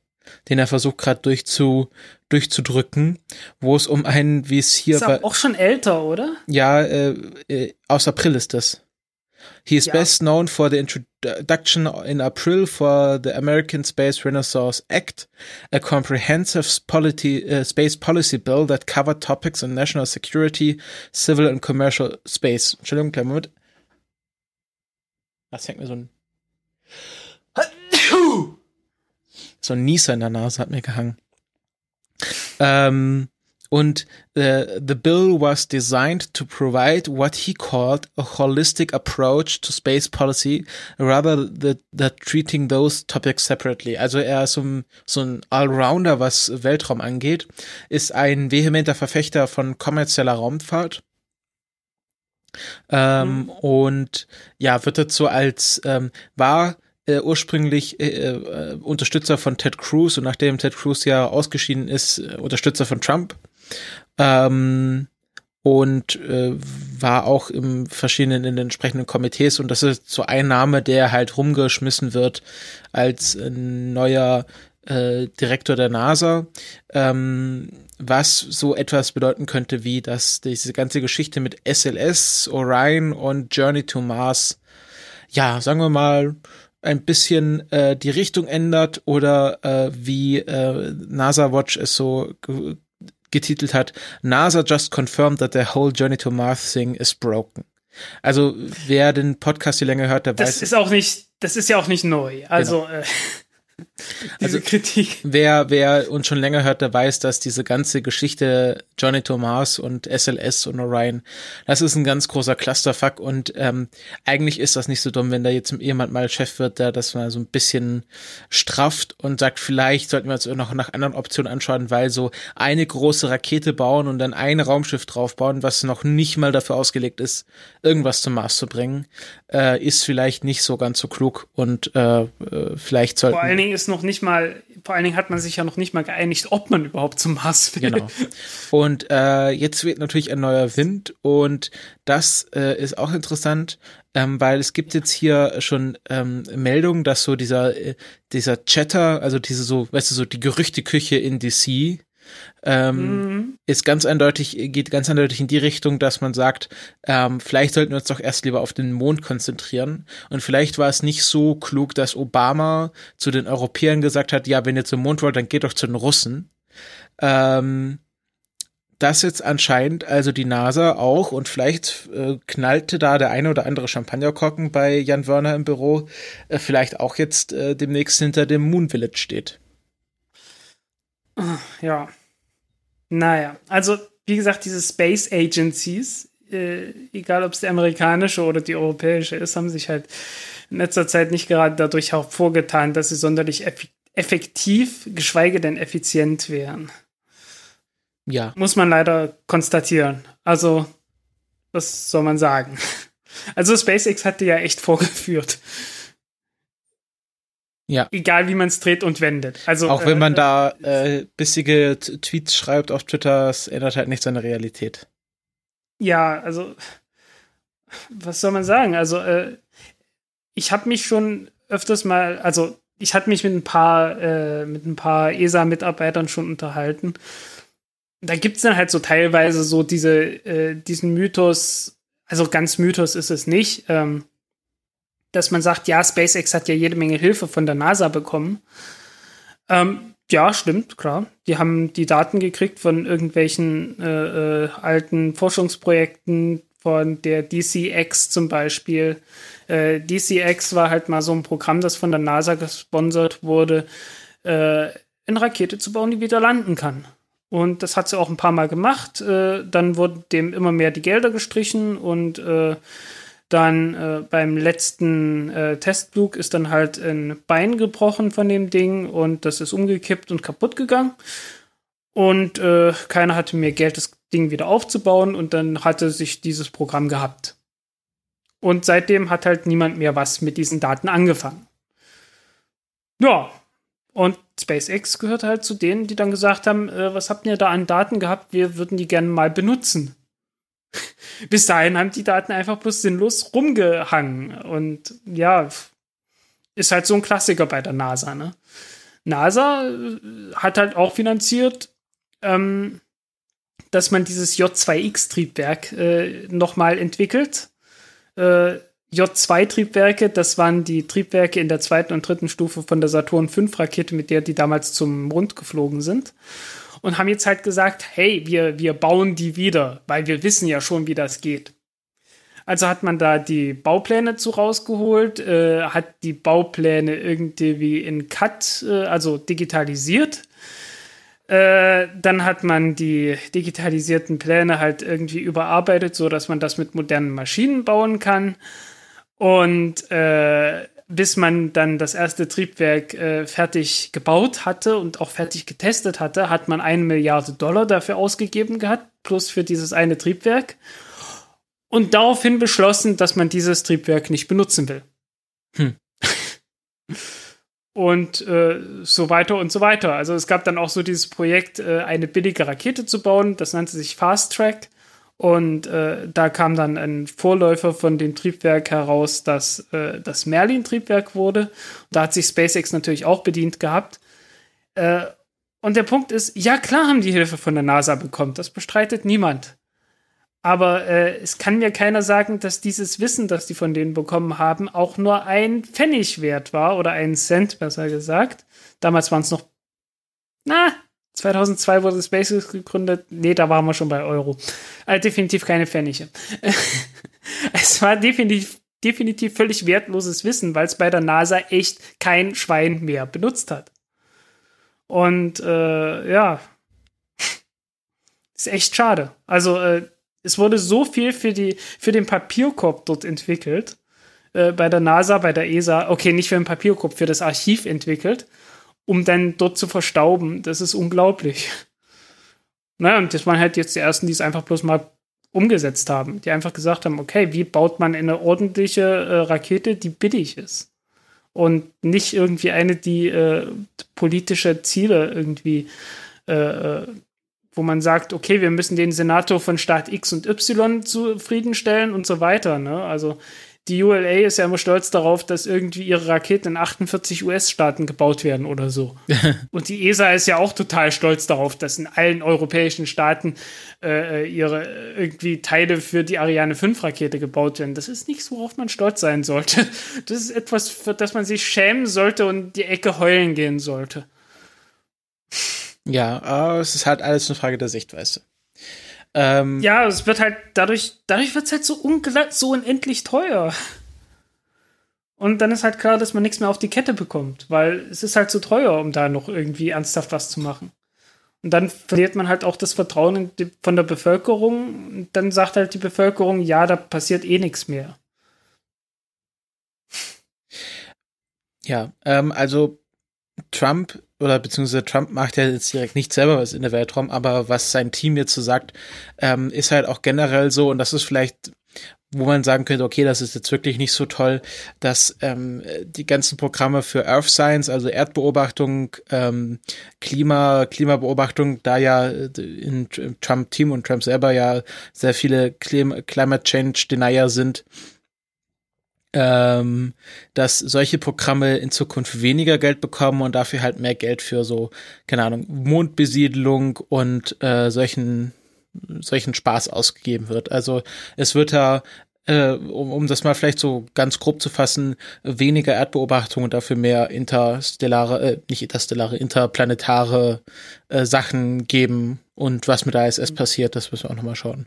den er versucht gerade durchzu, durchzudrücken, wo es um einen, wie es hier ist auch schon älter, oder? Ja, äh, äh, aus April ist das. He is ja. best known for the introduction in April for the American Space Renaissance Act, a comprehensive polity, uh, space policy bill that covered topics on national security, civil and commercial space. Entschuldigung, kleinen Moment. Das hängt mir so ein [coughs] so ein Nieser in der Nase hat mir gehangen. Ähm, Und uh, the bill was designed to provide what he called a holistic approach to space policy rather than, than treating those topics separately. Also er ist so ein, so ein Allrounder, was Weltraum angeht, ist ein vehementer Verfechter von kommerzieller Raumfahrt. Ähm, mhm. Und ja, wird dazu als ähm, war äh, ursprünglich äh, äh, Unterstützer von Ted Cruz und nachdem Ted Cruz ja ausgeschieden ist, äh, Unterstützer von Trump. Ähm, und äh, war auch im verschiedenen in den entsprechenden Komitees. Und das ist so ein Name, der halt rumgeschmissen wird als neuer äh, Direktor der NASA, ähm, was so etwas bedeuten könnte wie, dass diese ganze Geschichte mit SLS, Orion und Journey to Mars, ja, sagen wir mal, ein bisschen äh, die Richtung ändert oder äh, wie äh, NASA Watch es so getitelt hat, NASA just confirmed that the whole Journey to Mars thing is broken. Also wer den Podcast hier länger hört, der das weiß. Das ist auch nicht, das ist ja auch nicht neu. Also genau. äh, [laughs] diese also, Kritik. Wer, wer uns schon länger hört, der weiß, dass diese ganze Geschichte Johnny Thomas und SLS und Orion, das ist ein ganz großer Clusterfuck und ähm, eigentlich ist das nicht so dumm, wenn da jetzt jemand mal Chef wird, der das mal so ein bisschen strafft und sagt, vielleicht sollten wir uns noch nach anderen Optionen anschauen, weil so eine große Rakete bauen und dann ein Raumschiff draufbauen, was noch nicht mal dafür ausgelegt ist, irgendwas zum Mars zu bringen, äh, ist vielleicht nicht so ganz so klug und äh, äh vielleicht sollten Dingen ist noch nicht mal, vor allen Dingen hat man sich ja noch nicht mal geeinigt, ob man überhaupt zum Mars will. Genau. Und äh, jetzt wird natürlich ein neuer Wind und das äh, ist auch interessant, ähm, weil es gibt jetzt hier schon ähm, Meldungen, dass so dieser äh, dieser Chatter, also diese so, weißt du, so die Gerüchteküche in DC, ähm, mhm. ist ganz eindeutig, geht ganz eindeutig in die Richtung, dass man sagt, ähm, vielleicht sollten wir uns doch erst lieber auf den Mond konzentrieren. Und vielleicht war es nicht so klug, dass Obama zu den Europäern gesagt hat, ja, wenn ihr zum Mond wollt, dann geht doch zu den Russen. Ähm, das jetzt anscheinend also die NASA auch und vielleicht äh, knallte da der eine oder andere Champagnerkorken bei Jan Wörner im Büro, äh, vielleicht auch jetzt äh, demnächst hinter dem Moon Village steht. Ja, Naja, also wie gesagt, diese Space Agencies, äh, egal ob es die amerikanische oder die europäische ist, haben sich halt in letzter Zeit nicht gerade dadurch vorgetan, dass sie sonderlich eff effektiv, geschweige denn effizient wären. Ja. Muss man leider konstatieren. Also, was soll man sagen? Also SpaceX hat die ja echt vorgeführt. Ja. Egal wie man es dreht und wendet. Also, Auch wenn man äh, da äh, bissige Tweets schreibt auf Twitter, es ändert halt nichts an der Realität. Ja, also was soll man sagen? Also äh, ich habe mich schon öfters mal, also ich hatte mich mit ein paar äh, mit ein paar ESA-Mitarbeitern schon unterhalten. Da gibt's dann halt so teilweise so diese äh, diesen Mythos, also ganz Mythos ist es nicht, ähm, dass man sagt, ja, SpaceX hat ja jede Menge Hilfe von der NASA bekommen. Ähm, ja, stimmt, klar. Die haben die Daten gekriegt von irgendwelchen äh, äh, alten Forschungsprojekten, von der DCX zum Beispiel. Äh, DCX war halt mal so ein Programm, das von der NASA gesponsert wurde, äh, eine Rakete zu bauen, die wieder landen kann. Und das hat sie auch ein paar Mal gemacht. Äh, dann wurden dem immer mehr die Gelder gestrichen und äh, dann äh, beim letzten äh, Testflug ist dann halt ein Bein gebrochen von dem Ding und das ist umgekippt und kaputt gegangen. Und äh, keiner hatte mehr Geld, das Ding wieder aufzubauen und dann hatte sich dieses Programm gehabt. Und seitdem hat halt niemand mehr was mit diesen Daten angefangen. Ja, und SpaceX gehört halt zu denen, die dann gesagt haben, äh, was habt ihr da an Daten gehabt? Wir würden die gerne mal benutzen. [laughs] Bis dahin haben die Daten einfach bloß sinnlos rumgehangen. Und ja, ist halt so ein Klassiker bei der NASA, ne? NASA äh, hat halt auch finanziert, ähm, dass man dieses J2X-Triebwerk äh, nochmal entwickelt. Äh, J2-Triebwerke, das waren die Triebwerke in der zweiten und dritten Stufe von der Saturn V-Rakete, mit der die damals zum Mond geflogen sind. Und haben jetzt halt gesagt, hey, wir, wir bauen die wieder, weil wir wissen ja schon, wie das geht. Also hat man da die Baupläne zu rausgeholt, äh, hat die Baupläne irgendwie in CAD, äh, also digitalisiert. Äh, dann hat man die digitalisierten Pläne halt irgendwie überarbeitet, so dass man das mit modernen Maschinen bauen kann. Und äh, bis man dann das erste Triebwerk äh, fertig gebaut hatte und auch fertig getestet hatte, hat man eine Milliarde Dollar dafür ausgegeben gehabt, plus für dieses eine Triebwerk. Und daraufhin beschlossen, dass man dieses Triebwerk nicht benutzen will. Hm. [laughs] und äh, so weiter und so weiter. Also es gab dann auch so dieses Projekt, äh, eine billige Rakete zu bauen. Das nannte sich Fast Track. Und äh, da kam dann ein Vorläufer von dem Triebwerk heraus, das äh, das Merlin-Triebwerk wurde. Da hat sich SpaceX natürlich auch bedient gehabt. Äh, und der Punkt ist, ja klar haben die Hilfe von der NASA bekommen, das bestreitet niemand. Aber äh, es kann mir keiner sagen, dass dieses Wissen, das die von denen bekommen haben, auch nur ein Pfennig wert war oder einen Cent, besser gesagt. Damals waren es noch, na, 2002 wurde SpaceX gegründet. Nee, da waren wir schon bei Euro. Also definitiv keine Pfennige. [laughs] es war definitiv, definitiv völlig wertloses Wissen, weil es bei der NASA echt kein Schwein mehr benutzt hat. Und äh, ja, ist echt schade. Also äh, es wurde so viel für, die, für den Papierkorb dort entwickelt. Äh, bei der NASA, bei der ESA. Okay, nicht für den Papierkorb, für das Archiv entwickelt, um dann dort zu verstauben. Das ist unglaublich. Naja, und das waren halt jetzt die ersten, die es einfach bloß mal umgesetzt haben. Die einfach gesagt haben, okay, wie baut man eine ordentliche äh, Rakete, die billig ist? Und nicht irgendwie eine, die äh, politische Ziele irgendwie äh, äh wo man sagt, okay, wir müssen den Senator von Staat X und Y zufriedenstellen und so weiter. Ne? Also die ULA ist ja immer stolz darauf, dass irgendwie ihre Raketen in 48 US-Staaten gebaut werden oder so. [laughs] und die ESA ist ja auch total stolz darauf, dass in allen europäischen Staaten äh, ihre irgendwie Teile für die Ariane 5-Rakete gebaut werden. Das ist nichts, worauf man stolz sein sollte. [laughs] Das ist etwas, für das man sich schämen sollte und die Ecke heulen gehen sollte. Ja, es ist halt alles eine Frage der Sichtweise. Ähm, ja, es wird halt dadurch, dadurch wird es halt so unglatt, so unendlich teuer. Und dann ist halt klar, dass man nichts mehr auf die Kette bekommt, weil es ist halt zu teuer, um da noch irgendwie ernsthaft was zu machen. Und dann verliert man halt auch das Vertrauen die, von der Bevölkerung. Und dann sagt halt die Bevölkerung, ja, da passiert eh nichts mehr. Ja, ähm, also Trump oder beziehungsweise Trump macht ja jetzt direkt nicht selber was in der Weltraum, aber was sein Team jetzt so sagt, ähm, ist halt auch generell so und das ist vielleicht wo man sagen könnte, okay, das ist jetzt wirklich nicht so toll, dass ähm, die ganzen Programme für Earth Science, also Erdbeobachtung, ähm, Klima, Klimabeobachtung, da ja in Trump-Team und Trump selber ja sehr viele Clim Climate Change Denier sind, ähm, dass solche Programme in Zukunft weniger Geld bekommen und dafür halt mehr Geld für so, keine Ahnung, Mondbesiedlung und äh, solchen solchen Spaß ausgegeben wird. Also es wird da, äh, um, um das mal vielleicht so ganz grob zu fassen, weniger Erdbeobachtungen und dafür mehr interstellare, äh, nicht interstellare, interplanetare äh, Sachen geben. Und was mit der ISS passiert, das müssen wir auch nochmal schauen.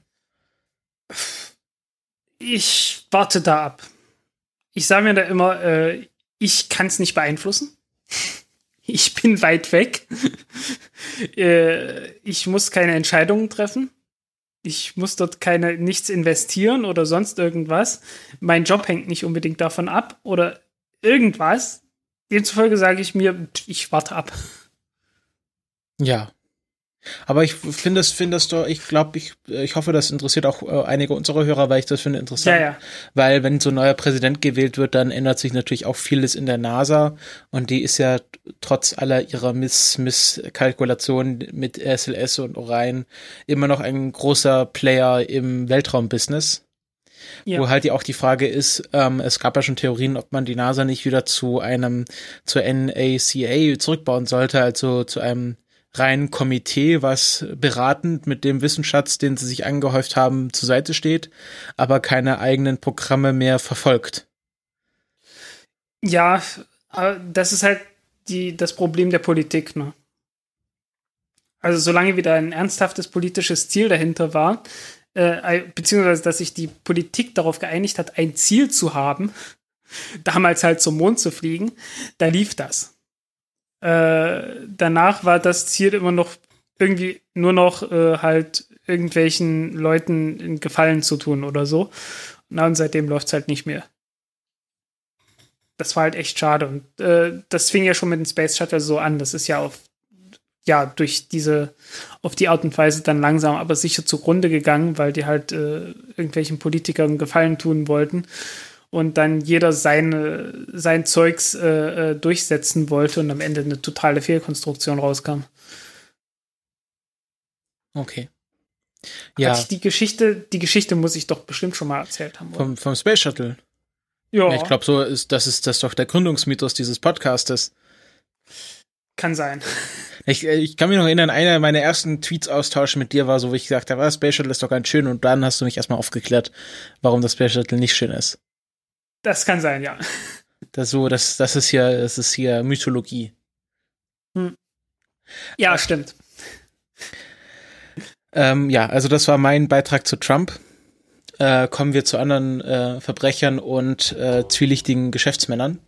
Ich warte da ab ich sage mir da immer, äh, ich kann es nicht beeinflussen. ich bin weit weg. [laughs] äh, ich muss keine Entscheidungen treffen. Ich muss dort keine nichts investieren oder sonst irgendwas. Mein Job hängt nicht unbedingt davon ab oder irgendwas. Demzufolge sage ich mir, ich warte ab. Ja, aber ich finde es, finde es doch, ich glaube, ich, ich hoffe, das interessiert auch äh, einige unserer Hörer, weil ich das finde interessant. Ja, ja. Weil wenn so ein neuer Präsident gewählt wird, dann ändert sich natürlich auch vieles in der NASA und die ist ja trotz aller ihrer Miss, Misskalkulationen mit SLS und Orion immer noch ein großer Player im Weltraumbusiness. Ja. Wo halt ja auch die Frage ist, ähm, es gab ja schon Theorien, ob man die NASA nicht wieder zu einem, zur NACA zurückbauen sollte, also zu einem rein Komitee, was beratend mit dem Wissensschatz, den sie sich angehäuft haben, zur Seite steht, aber keine eigenen Programme mehr verfolgt. Ja, das ist halt die, das Problem der Politik, ne? Also solange wieder ein ernsthaftes politisches Ziel dahinter war, äh, beziehungsweise dass sich die Politik darauf geeinigt hat, ein Ziel zu haben, [laughs] damals halt zum Mond zu fliegen, da lief das. Äh, danach war das Ziel immer noch irgendwie nur noch äh, halt irgendwelchen Leuten einen Gefallen zu tun oder so. Na, und seitdem läuft es halt nicht mehr. Das war halt echt schade. Und äh, das fing ja schon mit dem Space Shuttle so an. Das ist ja auf, ja, durch diese, auf die Art und Weise dann langsam aber sicher zugrunde gegangen, weil die halt äh, irgendwelchen Politikern Gefallen tun wollten und dann jeder seine, sein Zeugs äh, äh, durchsetzen wollte und am Ende eine totale Fehlkonstruktion rauskam. Okay. Ja. die Geschichte, die Geschichte muss ich doch bestimmt schon mal erzählt haben. Vom, vom Space Shuttle. Ja. Ich glaube, so ist, das ist das doch der Gründungsmythos dieses Podcastes. Kann sein. [laughs] Ich, äh, ich kann mich noch erinnern, einer meiner ersten Tweets-Austausche mit dir war so, wie ich gesagt habe, ah, Space Shuttle ist doch ganz schön und dann hast du mich erstmal aufgeklärt, warum das Space Shuttle nicht schön ist. Das kann sein, ja. Das so, das, das ist hier, das ist hier Mythologie. Hm. Ja, stimmt. Ähm, ja, also das war mein Beitrag zu Trump. Äh, kommen wir zu anderen äh, Verbrechern und äh, zwielichtigen Geschäftsmännern.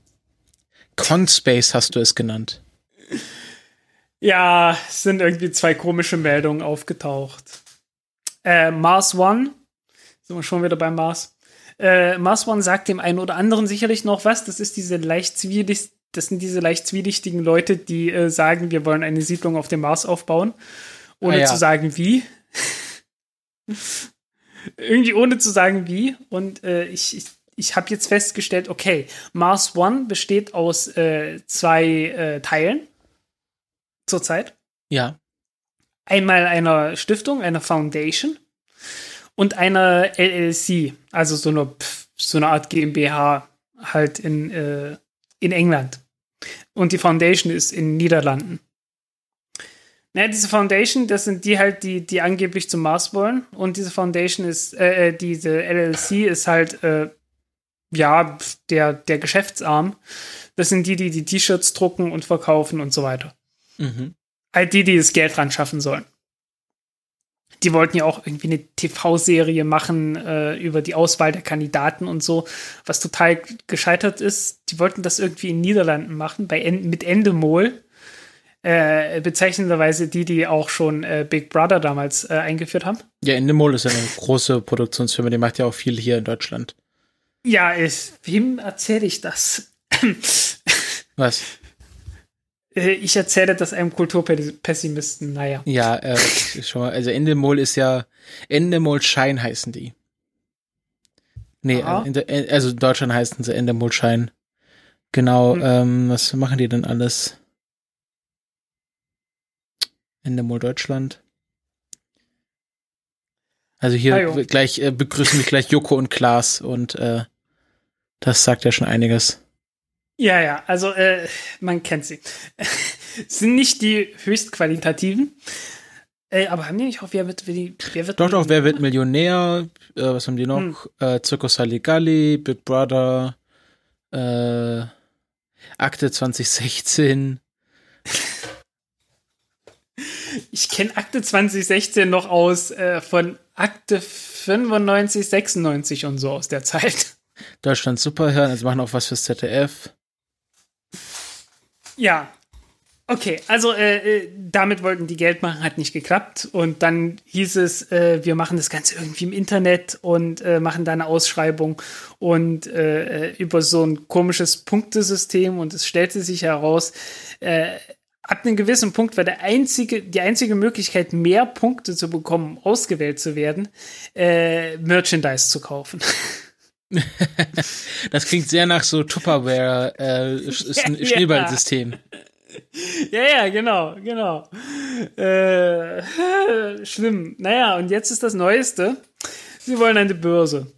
Conspace hast du es genannt. Ja, es sind irgendwie zwei komische Meldungen aufgetaucht. Äh, Mars One, sind wir schon wieder beim Mars. Äh, Mars One sagt dem einen oder anderen sicherlich noch was. Das ist diese leicht zwielicht, das sind diese leicht zwielichtigen Leute, die äh, sagen, wir wollen eine Siedlung auf dem Mars aufbauen, ohne ah, ja. zu sagen wie. Irgendwie ohne zu sagen wie. Und äh, ich, ich, ich habe jetzt festgestellt, okay, Mars One besteht aus äh, zwei äh, Teilen zurzeit. Ja. Einmal einer Stiftung, einer Foundation und einer LLC, also so eine, so eine Art GmbH halt in, äh, in England. Und die Foundation ist in Niederlanden. Naja, diese Foundation, das sind die halt, die, die angeblich zum Mars wollen. Und diese Foundation ist, äh, äh diese LLC ist halt, äh, ja, der, der Geschäftsarm. Das sind die, die die T-Shirts drucken und verkaufen und so weiter. Mhm. Halt die, die das Geld ran schaffen sollen die wollten ja auch irgendwie eine TV-Serie machen äh, über die Auswahl der Kandidaten und so, was total gescheitert ist. Die wollten das irgendwie in Niederlanden machen, bei en mit Endemol. Äh, bezeichnenderweise die, die auch schon äh, Big Brother damals äh, eingeführt haben. Ja, Endemol ist ja eine große Produktionsfirma, die macht ja auch viel hier in Deutschland. Ja, ich, wem erzähle ich das? Was? Äh, ich erzähle das einem Kulturpessimisten, naja. Ja, äh, schon mal, also Endemol ist ja, Endemol Schein heißen die. Nee, äh, in der, äh, also in Deutschland heißen sie Endemol Schein. Genau, Hm. ähm, was machen die denn alles? Endemol Deutschland. Also hier Ah, gleich äh, begrüßen mich gleich Joko und Klaas und äh, das sagt ja schon einiges. Ja, ja, also äh, man kennt sie. [laughs] Sind nicht die höchstqualitativen. Äh, aber haben die nicht auch, wer wird, wer, wird Doch, doch, wer wird Millionär? Äh, was haben die noch? Hm. Äh, Circus Saligalli, Big Brother, äh, Akte 2016. [laughs] Ich kenne Akte 2016 noch aus äh, von Akte 95, 96 und so aus der Zeit. Deutschland Superhören, also machen auch was fürs ZDF. Ja. Okay, also äh, äh, damit wollten die Geld machen, hat nicht geklappt. Und dann hieß es, äh, wir machen das Ganze irgendwie im Internet und äh, machen da eine Ausschreibung und äh, äh, über so ein komisches Punktesystem. Und es stellte sich heraus, ab einem gewissen Punkt war der einzige, die einzige Möglichkeit, mehr Punkte zu bekommen, ausgewählt zu werden, Merchandise zu kaufen. [laughs] [laughs] Das klingt sehr nach so Tupperware äh, Sch [laughs] Ja, Sch Schneeballsystem. Ja, ja, genau, genau. Äh, [laughs] schlimm. Naja, und jetzt ist das Neueste. Sie wollen eine Börse.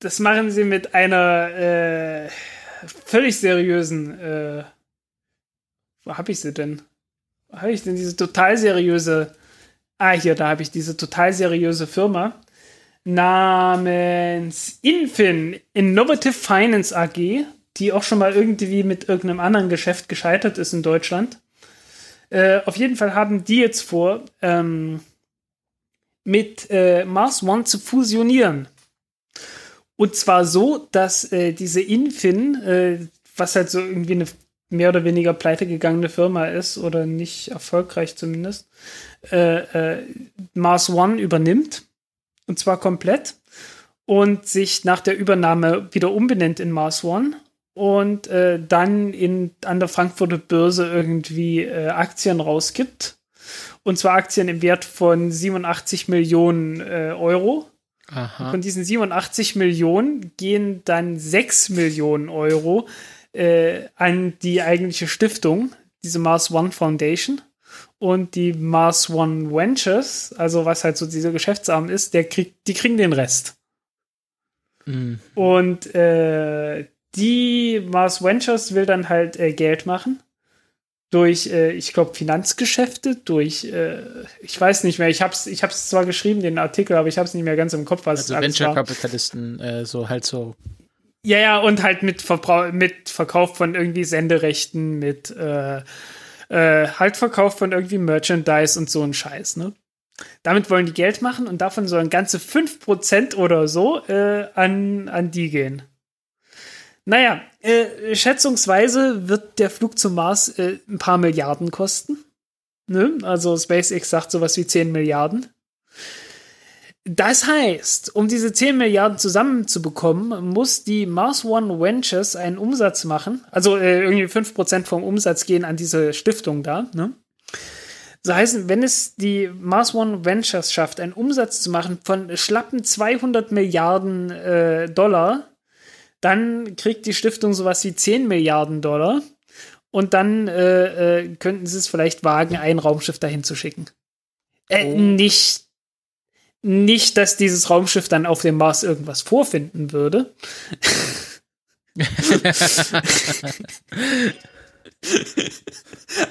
Das machen sie mit einer äh, völlig seriösen. Äh, wo habe ich sie denn? Wo habe ich denn diese total seriöse? Ah, hier, da habe ich diese total seriöse Firma namens Infin Innovative Finance AG, die auch schon mal irgendwie mit irgendeinem anderen Geschäft gescheitert ist in Deutschland. Äh, auf jeden Fall haben die jetzt vor, ähm, mit äh, Mars One zu fusionieren. Und zwar so, dass äh, diese Infin, äh, was halt so irgendwie eine mehr oder weniger pleite gegangene Firma ist oder nicht erfolgreich zumindest, äh, äh, Mars One übernimmt. Und zwar komplett. Und sich nach der Übernahme wieder umbenennt in Mars One und äh, dann in, an der Frankfurter Börse irgendwie äh, Aktien rausgibt. Und zwar Aktien im Wert von 87 Millionen äh, Euro. Von diesen 87 Millionen gehen dann 6 Millionen Euro äh, an die eigentliche Stiftung, diese Mars One Foundation. Und die Mars One Ventures, also was halt so dieser Geschäftsarm ist, der kriegt, die kriegen den Rest. Mhm. Und äh, die Mars Ventures will dann halt äh, Geld machen. Durch, äh, ich glaube, Finanzgeschäfte, durch, äh, ich weiß nicht mehr, ich hab's, ich hab's zwar geschrieben, den Artikel, aber ich hab's nicht mehr ganz im Kopf, was Also es. Venture-Kapitalisten, äh, so halt so. Ja, ja, und halt mit, Verbrau mit Verkauf von irgendwie Senderechten, mit äh, halt Verkauf von irgendwie Merchandise und so ein Scheiß, ne? Damit wollen die Geld machen und davon sollen ganze 5% oder so äh, an, an die gehen. Naja, äh, schätzungsweise wird der Flug zum Mars äh, ein paar Milliarden kosten. Ne? Also SpaceX sagt sowas wie 10 Milliarden. Das heißt, um diese 10 Milliarden zusammenzubekommen, muss die Mars One Ventures einen Umsatz machen. Also äh, irgendwie 5% vom Umsatz gehen an diese Stiftung da. Ne? So heißen, wenn es die Mars One Ventures schafft, einen Umsatz zu machen von schlappen 200 Milliarden äh, Dollar, dann kriegt die Stiftung sowas wie 10 Milliarden Dollar. Und dann äh, äh, könnten sie es vielleicht wagen, ein Raumschiff dahin zu schicken. Äh, Oh. Nicht nicht, dass dieses Raumschiff dann auf dem Mars irgendwas vorfinden würde.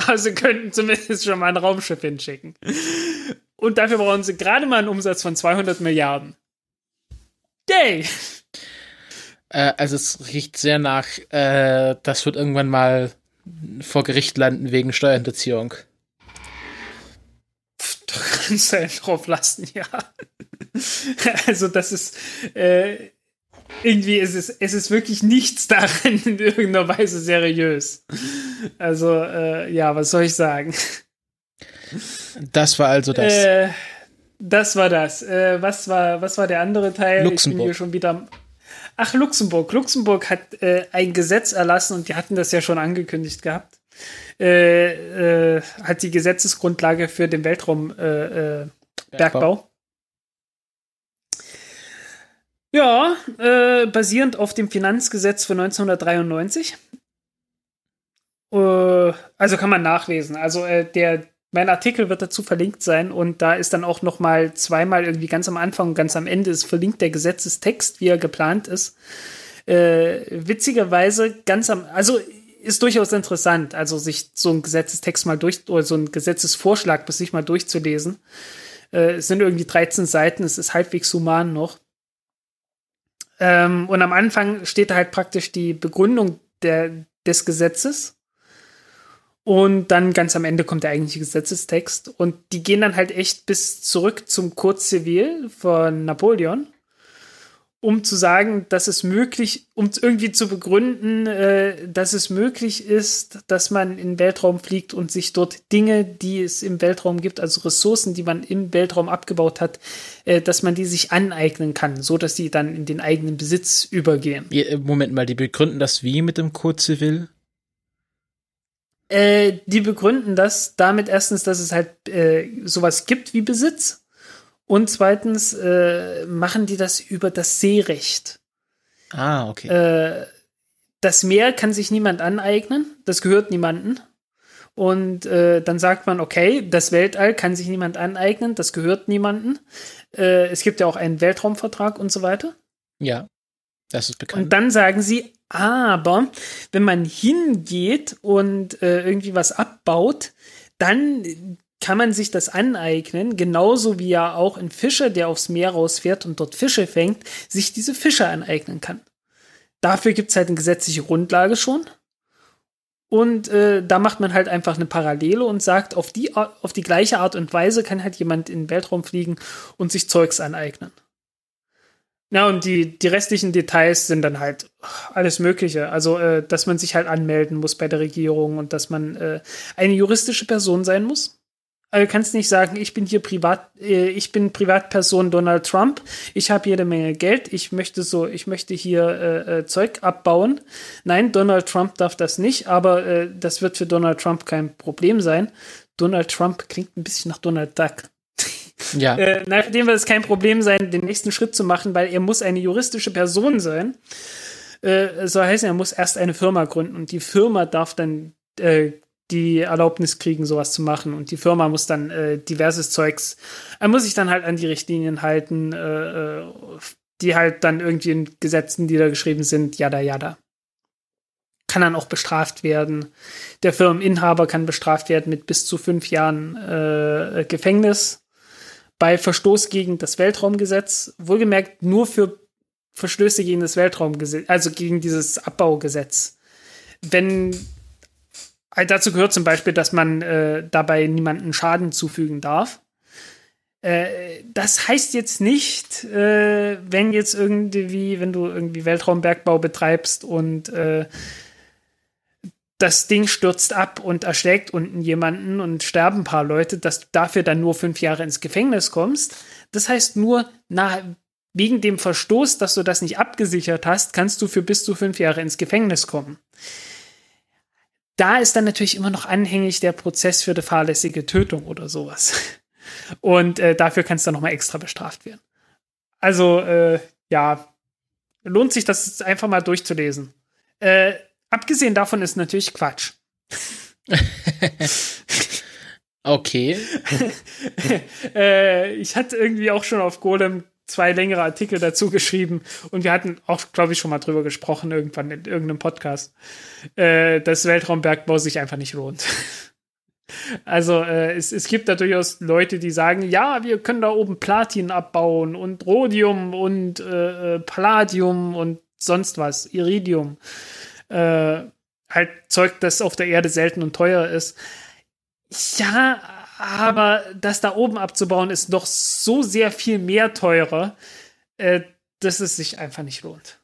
Aber [laughs] sie könnten zumindest schon mal ein Raumschiff hinschicken. Und dafür brauchen sie gerade mal einen Umsatz von 200 Milliarden. Yay! Äh, also es riecht sehr nach, äh, das wird irgendwann mal vor Gericht landen wegen Steuerhinterziehung. Da kannst du drauf lassen, ja. Also das ist äh, irgendwie ist es, es ist wirklich nichts darin in irgendeiner Weise seriös. Also, äh, ja, was soll ich sagen? Das war also das. Äh, das war das. Äh, was, war, was war der andere Teil? Luxemburg. Ich bin hier schon wieder. Ach, Luxemburg. Luxemburg hat äh, ein Gesetz erlassen und die hatten das ja schon angekündigt gehabt. Äh, äh, hat die Gesetzesgrundlage für den Weltraumbergbau. Äh, Bergbau. Ja, basierend auf dem Finanzgesetz von 1993. Äh, also kann man nachlesen. Also der mein Artikel wird dazu verlinkt sein und da ist dann auch noch mal zweimal irgendwie ganz am Anfang und ganz am Ende ist verlinkt der Gesetzestext, wie er geplant ist. Äh, witzigerweise ganz am, also ist durchaus interessant, also sich so einen Gesetzestext mal durch oder so einen Gesetzesvorschlag bis sich mal durchzulesen. Äh, es sind irgendwie 13 Seiten, es ist halbwegs human noch. Ähm, und am Anfang steht halt praktisch die Begründung der, des Gesetzes. Und dann ganz am Ende kommt der eigentliche Gesetzestext. Und die gehen dann halt echt bis zurück zum Civil von Napoleon, um zu sagen, dass es möglich, um irgendwie zu begründen, äh, dass es möglich ist, dass man in den Weltraum fliegt und sich dort Dinge, die es im Weltraum gibt, also Ressourcen, die man im Weltraum abgebaut hat, äh, dass man die sich aneignen kann, so dass die dann in den eigenen Besitz übergehen. Ja, Moment mal, die begründen das wie mit dem Code Civil? Äh, die begründen das damit erstens, dass es halt äh, sowas gibt wie Besitz und zweitens äh, machen die das über das Seerecht. Ah, okay. Äh, das Meer kann sich niemand aneignen, das gehört niemandem. Und äh, dann sagt man, okay, das Weltall kann sich niemand aneignen, das gehört niemandem. Äh, es gibt ja auch einen Weltraumvertrag und so weiter. ja, das ist bekannt. Und dann sagen sie, aber wenn man hingeht und äh, irgendwie was abbaut, dann kann man sich das aneignen, genauso wie ja auch ein Fischer, der aufs Meer rausfährt und dort Fische fängt, sich diese Fische aneignen kann. Dafür gibt es halt eine gesetzliche Grundlage schon. Und äh, da macht man halt einfach eine Parallele und sagt, auf die, auf die gleiche Art und Weise kann halt jemand in den Weltraum fliegen und sich Zeugs aneignen. Ja, und die, die restlichen Details sind dann halt alles Mögliche. Also, äh, dass man sich halt anmelden muss bei der Regierung und dass man äh, eine juristische Person sein muss. Also, du kannst nicht sagen, ich bin hier privat, äh, ich bin Privatperson Donald Trump, ich habe jede Menge Geld, ich möchte so, ich möchte hier äh, äh, Zeug abbauen. Nein, Donald Trump darf das nicht, aber äh, das wird für Donald Trump kein Problem sein. Donald Trump klingt ein bisschen nach Donald Duck. [laughs] ja, Äh, nachdem wird es kein Problem sein, den nächsten Schritt zu machen, weil er muss eine juristische Person sein. Äh, soll heißen, er muss erst eine Firma gründen und die Firma darf dann äh, die Erlaubnis kriegen, sowas zu machen und die Firma muss dann äh, diverses Zeugs, er muss sich dann halt an die Richtlinien halten, äh, äh, die halt dann irgendwie in Gesetzen, die da geschrieben sind, jada jada. Kann dann auch bestraft werden. Der Firmeninhaber kann bestraft werden mit bis zu fünf Jahren äh, Gefängnis bei Verstoß gegen das Weltraumgesetz, wohlgemerkt nur für Verstöße gegen das Weltraumgesetz, also gegen dieses Abbaugesetz. Wenn dazu gehört zum Beispiel, dass man äh, dabei niemanden Schaden zufügen darf. Äh, das heißt jetzt nicht, äh, wenn jetzt irgendwie, wenn du irgendwie Weltraumbergbau betreibst und äh, das Ding stürzt ab und erschlägt unten jemanden und sterben ein paar Leute, dass du dafür dann nur fünf Jahre ins Gefängnis kommst. Das heißt nur, na, wegen dem Verstoß, dass du das nicht abgesichert hast, kannst du für bis zu fünf Jahre ins Gefängnis kommen. Da ist dann natürlich immer noch anhängig der Prozess für die fahrlässige Tötung oder sowas. [laughs] Und äh, dafür kannst du dann nochmal extra bestraft werden. Also, äh, ja, lohnt sich das einfach mal durchzulesen. Äh, abgesehen davon ist natürlich Quatsch. [laughs] okay. [laughs] äh, ich hatte irgendwie auch schon auf Golem zwei längere Artikel dazu geschrieben und wir hatten auch, glaube ich, schon mal drüber gesprochen, irgendwann in irgendeinem Podcast, äh, dass Weltraumbergbau sich einfach nicht lohnt. [laughs] Also äh, es, es gibt da durchaus Leute, die sagen, ja, wir können da oben Platin abbauen und Rhodium und äh, äh, Palladium und sonst was, Iridium. Äh, halt Zeug, das auf der Erde selten und teuer ist. Ja, aber das da oben abzubauen ist doch so sehr viel mehr teurer, äh, dass es sich einfach nicht lohnt.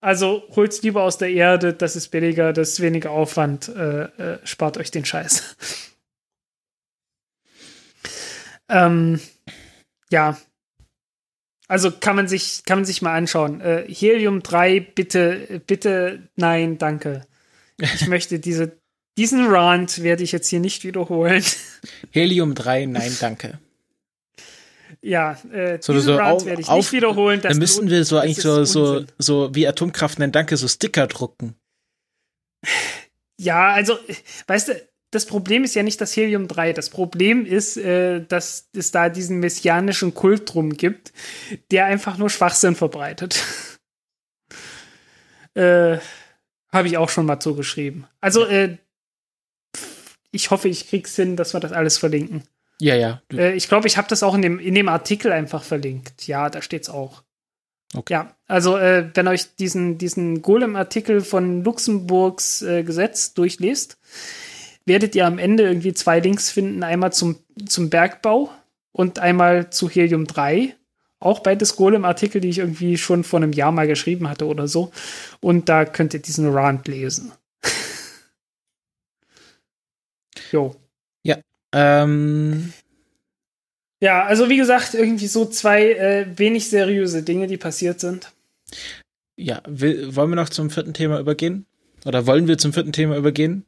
Also holt's lieber aus der Erde, das ist billiger, das ist weniger Aufwand, äh, äh, spart euch den Scheiß. [laughs] ähm, ja. Also kann man sich, kann man sich mal anschauen. Äh, Helium 3, bitte, bitte, nein, danke. Ich [laughs] möchte diese, diesen Rant werde ich jetzt hier nicht wiederholen. Helium 3, nein, danke. Ja, äh, So, diesen so Rant werde ich auf- nicht wiederholen. Dann müssten wir so eigentlich so, so, so wie Atomkraft nein, danke, so Sticker drucken. Ja, also, weißt du, das Problem ist ja nicht das Helium-3. Das Problem ist, äh, dass es da diesen messianischen Kult drum gibt, der einfach nur Schwachsinn verbreitet. [laughs] äh, Habe ich auch schon mal zugeschrieben. Also, äh, ich hoffe, ich krieg's hin, dass wir das alles verlinken. Ja, ja. Äh, ich glaube, ich habe das auch in dem, in dem Artikel einfach verlinkt. Ja, da steht's auch. Okay. Ja, also äh, wenn euch diesen, diesen Golem-Artikel von Luxemburgs äh, Gesetz durchliest, werdet ihr am Ende irgendwie zwei Links finden. Einmal zum, zum Bergbau und einmal zu Helium 3. Auch beides Golem-Artikel, die ich irgendwie schon vor einem Jahr mal geschrieben hatte oder so. Und da könnt ihr diesen Rant lesen. Jo. ähm, Ja, also wie gesagt, irgendwie so zwei äh, wenig seriöse Dinge, die passiert sind. ja, will, wollen wir noch zum vierten Thema übergehen? Oder wollen wir zum vierten Thema übergehen?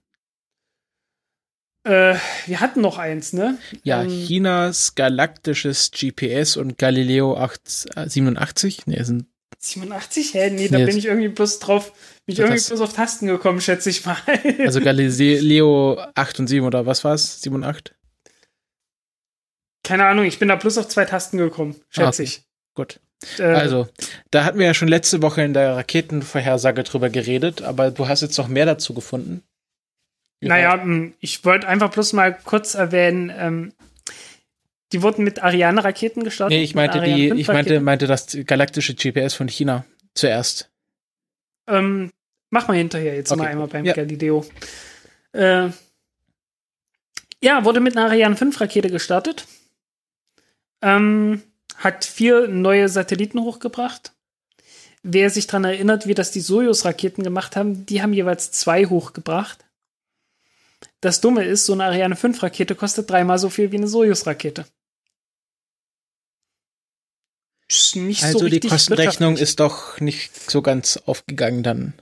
Äh, wir hatten noch eins, ne? Ja, Ähm, Chinas galaktisches GPS und Galileo 8, äh, 87. Nee, sind 87? Hä? Nee, da Nee, bin ich irgendwie bloß drauf, bin ich irgendwie bloß auf Tasten gekommen, schätze ich mal. [laughs] also Galileo 8 und 7 oder was war's? 7 und 8? Keine Ahnung, ich bin da bloß auf zwei Tasten gekommen, schätze Ah, okay. ich. Gut. Äh, Also, da hatten wir ja schon letzte Woche in der Raketenvorhersage drüber geredet, aber du hast jetzt noch mehr dazu gefunden. Naja, mh, ich wollte einfach bloß mal kurz erwähnen, ähm, die wurden mit Ariane-Raketen gestartet. Nee, ich meinte die, ich 5 meinte, meinte das galaktische GPS von China zuerst. Ähm, mach mal hinterher jetzt Okay, mal einmal beim ja. Galileo. Äh, ja, wurde mit einer Ariane 5 Rakete gestartet. Ähm, hat vier neue Satelliten hochgebracht. Wer sich daran erinnert, wie das die Soyuz-Raketen gemacht haben, die haben jeweils zwei hochgebracht. Das Dumme ist, so eine Ariane 5 Rakete kostet dreimal so viel wie eine Soyuz-Rakete. Ist Nicht Also so die richtig Kostenrechnung wirtschaftlich. ist doch nicht so ganz aufgegangen dann.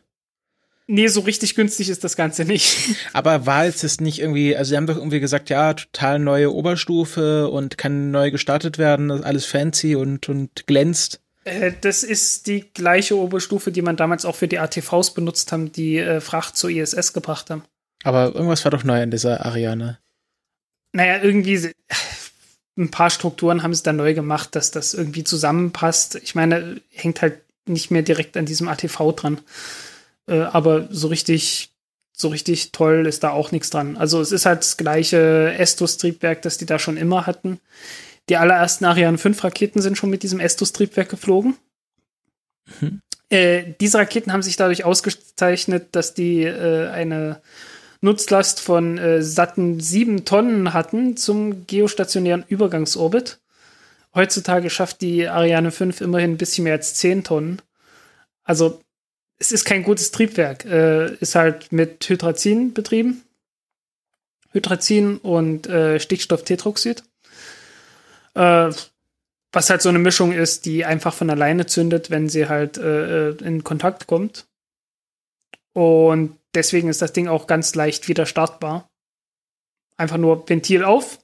Nee, so richtig günstig ist das Ganze nicht. [laughs] Aber war jetzt das nicht irgendwie, also sie haben doch irgendwie gesagt, ja, total neue Oberstufe und kann neu gestartet werden, alles fancy und, und glänzt. Äh, Das ist die gleiche Oberstufe, die man damals auch für die ATVs benutzt haben, die äh, Fracht zur ISS gebracht haben. Aber irgendwas war doch neu an dieser Ariane. Naja, irgendwie ein paar Strukturen haben sie dann neu gemacht, dass das irgendwie zusammenpasst. Ich meine, hängt halt nicht mehr direkt an diesem ATV dran. Äh, aber so richtig, so richtig toll ist da auch nichts dran. Also es ist halt das gleiche Estus-Triebwerk, das die da schon immer hatten. Die allerersten Ariane 5 Raketen sind schon mit diesem Estus-Triebwerk geflogen. Mhm. Äh, diese Raketen haben sich dadurch ausgezeichnet, dass die äh, eine Nutzlast von äh, satten sieben Tonnen hatten zum geostationären Übergangsorbit. Heutzutage schafft die Ariane 5 immerhin ein bisschen mehr als 10 Tonnen. Also es ist kein gutes Triebwerk. Äh, ist halt mit Hydrazin betrieben. Hydrazin und äh, Stickstofftetroxid. Äh, was halt so eine Mischung ist, die einfach von alleine zündet, wenn sie halt äh, äh, in Kontakt kommt. Und deswegen ist das Ding auch ganz leicht wieder startbar. Einfach nur Ventil auf,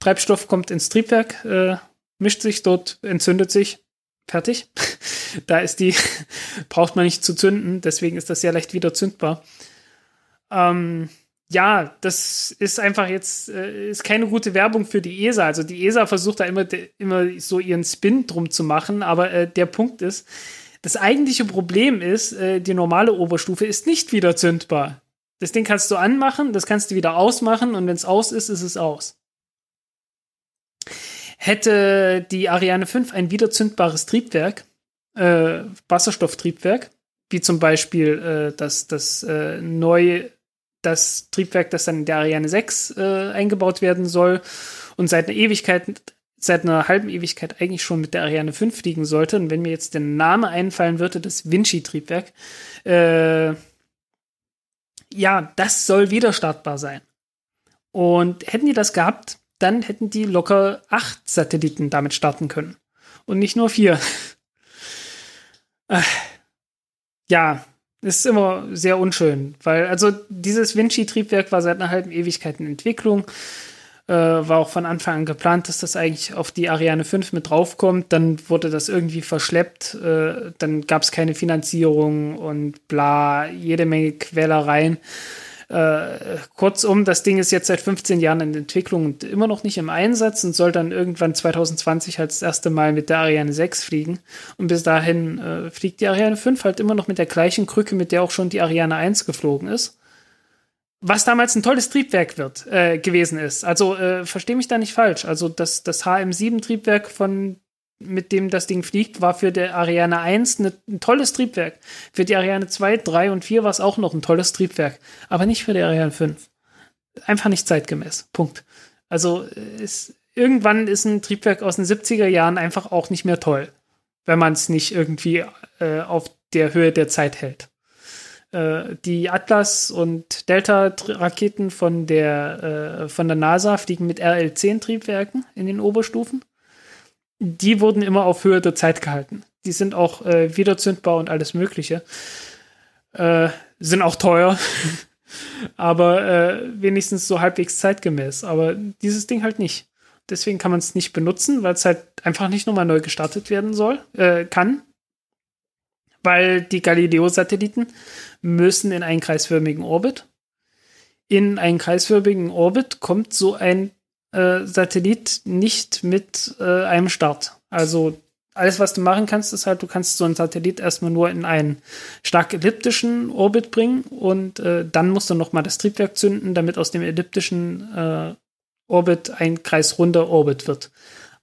Treibstoff kommt ins Triebwerk, äh, mischt sich dort, entzündet sich, fertig. [laughs] da ist die, [laughs] braucht man nicht zu zünden, deswegen ist das sehr leicht wieder zündbar. Ähm, ja, das ist einfach jetzt, äh, ist keine gute Werbung für die ESA. Also die ESA versucht da immer, immer so ihren Spin drum zu machen, aber äh, der Punkt ist, das eigentliche Problem ist, äh, die normale Oberstufe ist nicht wieder zündbar. Das Ding kannst du anmachen, das kannst du wieder ausmachen und wenn es aus ist, ist es aus. Hätte die Ariane 5 ein wieder zündbares Triebwerk, äh, Wasserstofftriebwerk, wie zum Beispiel äh, das, das äh, neu das Triebwerk, das dann in der Ariane 6 äh, eingebaut werden soll und seit einer Ewigkeit seit einer halben Ewigkeit eigentlich schon mit der Ariane 5 fliegen sollte. Und wenn mir jetzt der Name einfallen würde, das Vinci-Triebwerk, äh, ja, das soll wieder startbar sein. Und hätten die das gehabt, dann hätten die locker acht Satelliten damit starten können. Und nicht nur vier. ja, ist immer sehr unschön, weil also dieses Vinci-Triebwerk war seit einer halben Ewigkeit in Entwicklung. Äh, war auch von Anfang an geplant, dass das eigentlich auf die Ariane 5 mit draufkommt. Dann wurde das irgendwie verschleppt. Äh, dann gab es keine Finanzierung und bla, jede Menge Quälereien. Äh, kurzum, das Ding ist jetzt seit 15 Jahren in Entwicklung und immer noch nicht im Einsatz und soll dann irgendwann 2020 halt das erste Mal mit der Ariane 6 fliegen. Und bis dahin äh, fliegt die Ariane 5 halt immer noch mit der gleichen Krücke, mit der auch schon die Ariane 1 geflogen ist. Was damals ein tolles Triebwerk wird, äh, gewesen ist. Also äh, verstehe mich da nicht falsch. Also das, das HM7-Triebwerk von mit dem das Ding fliegt, war für der Ariane 1 ne, ein tolles Triebwerk. Für die Ariane 2, 3 und 4 war es auch noch ein tolles Triebwerk. Aber nicht für die Ariane 5. Einfach nicht zeitgemäß. Punkt. Also ist, irgendwann ist ein Triebwerk aus den 70er Jahren einfach auch nicht mehr toll, wenn man es nicht irgendwie äh, auf der Höhe der Zeit hält. Äh, die Atlas- und Delta-Raketen von der, äh, von der NASA fliegen mit RL-10-Triebwerken in den Oberstufen die wurden immer auf Höhe der Zeit gehalten. Die sind auch äh, wiederzündbar und alles Mögliche. Äh, sind auch teuer, [laughs] aber äh, wenigstens so halbwegs zeitgemäß. Aber dieses Ding halt nicht. Deswegen kann man es nicht benutzen, weil es halt einfach nicht nochmal neu gestartet werden soll, äh, kann. Weil die Galileo-Satelliten müssen in einen kreisförmigen Orbit. In einen kreisförmigen Orbit kommt so ein äh, Satellit nicht mit äh, einem Start. Also alles, was du machen kannst, ist halt, du kannst so einen Satellit erstmal nur in einen stark elliptischen Orbit bringen und äh, dann musst du nochmal das Triebwerk zünden, damit aus dem elliptischen äh, Orbit ein kreisrunder Orbit wird.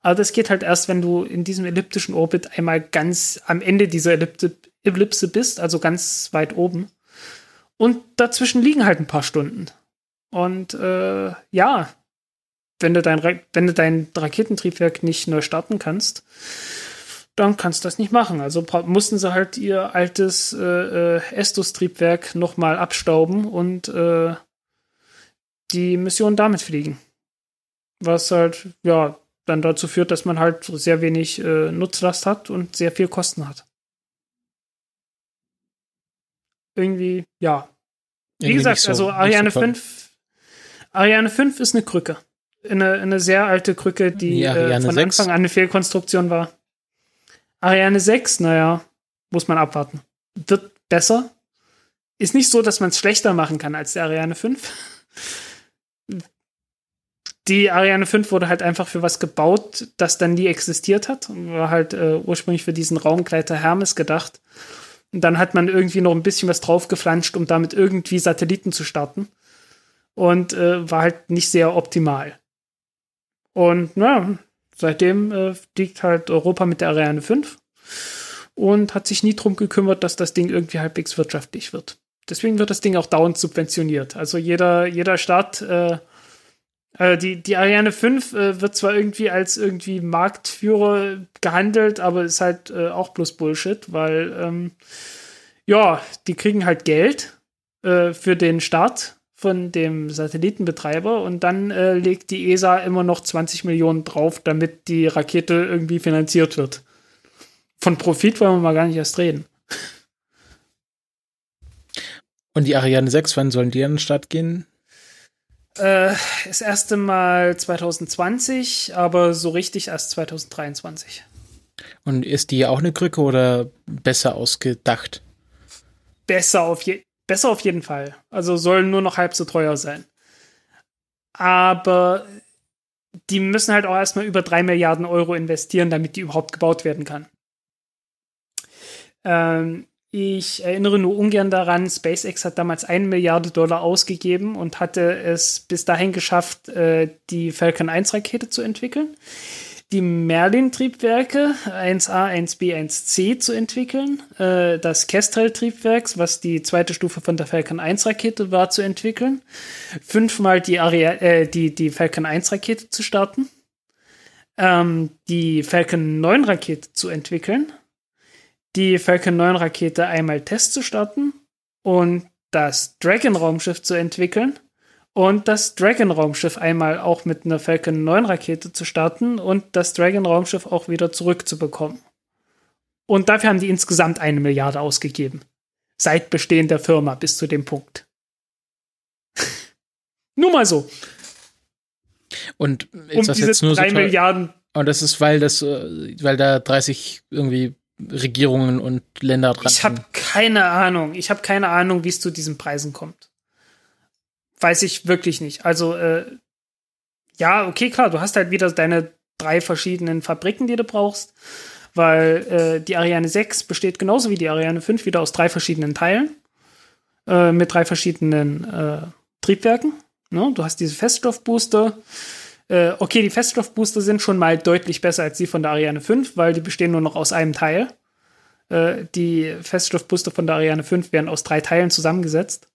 Aber das geht halt erst, wenn du in diesem elliptischen Orbit einmal ganz am Ende dieser Ellipse, Ellipse bist, also ganz weit oben. Und dazwischen liegen halt ein paar Stunden. Und äh, ja, wenn du dein, wenn du dein Raketentriebwerk nicht neu starten kannst, dann kannst du das nicht machen. Also mussten sie halt ihr altes äh, äh, Estus-Triebwerk nochmal abstauben und äh, die Mission damit fliegen. Was halt, ja, dann dazu führt, dass man halt sehr wenig äh, Nutzlast hat und sehr viel Kosten hat. Irgendwie, ja. Wie Irgendwie gesagt, so, also Ariane so 5, Ariane 5 ist eine Krücke eine, eine sehr alte Krücke, die äh, von 6. Anfang an eine Fehlkonstruktion war. Ariane 6, naja, muss man abwarten. Wird besser. Ist nicht so, dass man es schlechter machen kann als die Ariane 5. Die Ariane 5 wurde halt einfach für was gebaut, das dann nie existiert hat. War halt äh, ursprünglich für diesen Raumgleiter Hermes gedacht. Und dann hat man irgendwie noch ein bisschen was draufgeflanscht, um damit irgendwie Satelliten zu starten. Und äh, war halt nicht sehr optimal. Und na, seitdem äh, liegt halt Europa mit der Ariane 5 und hat sich nie drum gekümmert, dass das Ding irgendwie halbwegs wirtschaftlich wird. Deswegen wird das Ding auch dauernd subventioniert. Also jeder, jeder Staat, äh, äh, die, die Ariane 5 äh, wird zwar irgendwie als irgendwie Marktführer gehandelt, aber ist halt äh, auch bloß Bullshit, weil ähm, ja, die kriegen halt Geld äh, für den Start von dem Satellitenbetreiber und dann äh, legt die ESA immer noch 20 Millionen drauf, damit die Rakete irgendwie finanziert wird. Von Profit wollen wir mal gar nicht erst reden. Und die Ariane 6, wann sollen die an den Start gehen? Äh, das erste Mal 2020, aber so richtig erst 2023. Und ist die auch eine Krücke oder besser ausgedacht? Besser auf jeden Besser auf jeden Fall. Also sollen nur noch halb so teuer sein. Aber die müssen halt auch erstmal über drei Milliarden Euro investieren, damit die überhaupt gebaut werden kann. Ähm, ich erinnere nur ungern daran, SpaceX hat damals eine Milliarde Dollar ausgegeben und hatte es bis dahin geschafft, äh, die Falcon 1 Rakete zu entwickeln die Merlin-Triebwerke 1A, 1B, 1C zu entwickeln, äh, das Kestrel-Triebwerk, was die zweite Stufe von der Falcon 1-Rakete war, zu entwickeln, fünfmal die, Aria äh, die, die Falcon 1-Rakete zu starten, ähm, die Falcon 9 Rakete zu entwickeln, die Falcon 9 Rakete einmal Test zu starten und das Dragon Raumschiff zu entwickeln und das Dragon Raumschiff einmal auch mit einer Falcon 9 Rakete zu starten und das Dragon Raumschiff auch wieder zurückzubekommen. Und dafür haben die insgesamt eine Milliarde ausgegeben. Seit Bestehen der Firma bis zu dem Punkt. [laughs] Nur mal so. Und um diese nur drei so Milliarden. Und das ist, weil das, äh, weil da 30 irgendwie Regierungen und Länder dran Ich habe keine Ahnung. Ich habe keine Ahnung, wie es zu diesen Preisen kommt. Weiß ich wirklich nicht. Also, äh, ja, okay, klar, du hast halt wieder deine drei verschiedenen Fabriken, die du brauchst, weil äh, die Ariane 6 besteht genauso wie die Ariane 5 wieder aus drei verschiedenen Teilen, äh, mit drei verschiedenen äh, Triebwerken. Ne? Du hast diese Feststoffbooster. Äh, okay, die Feststoffbooster sind schon mal deutlich besser als die von der Ariane 5, weil die bestehen nur noch aus einem Teil. Äh, die Feststoffbooster von der Ariane 5 werden aus drei Teilen zusammengesetzt.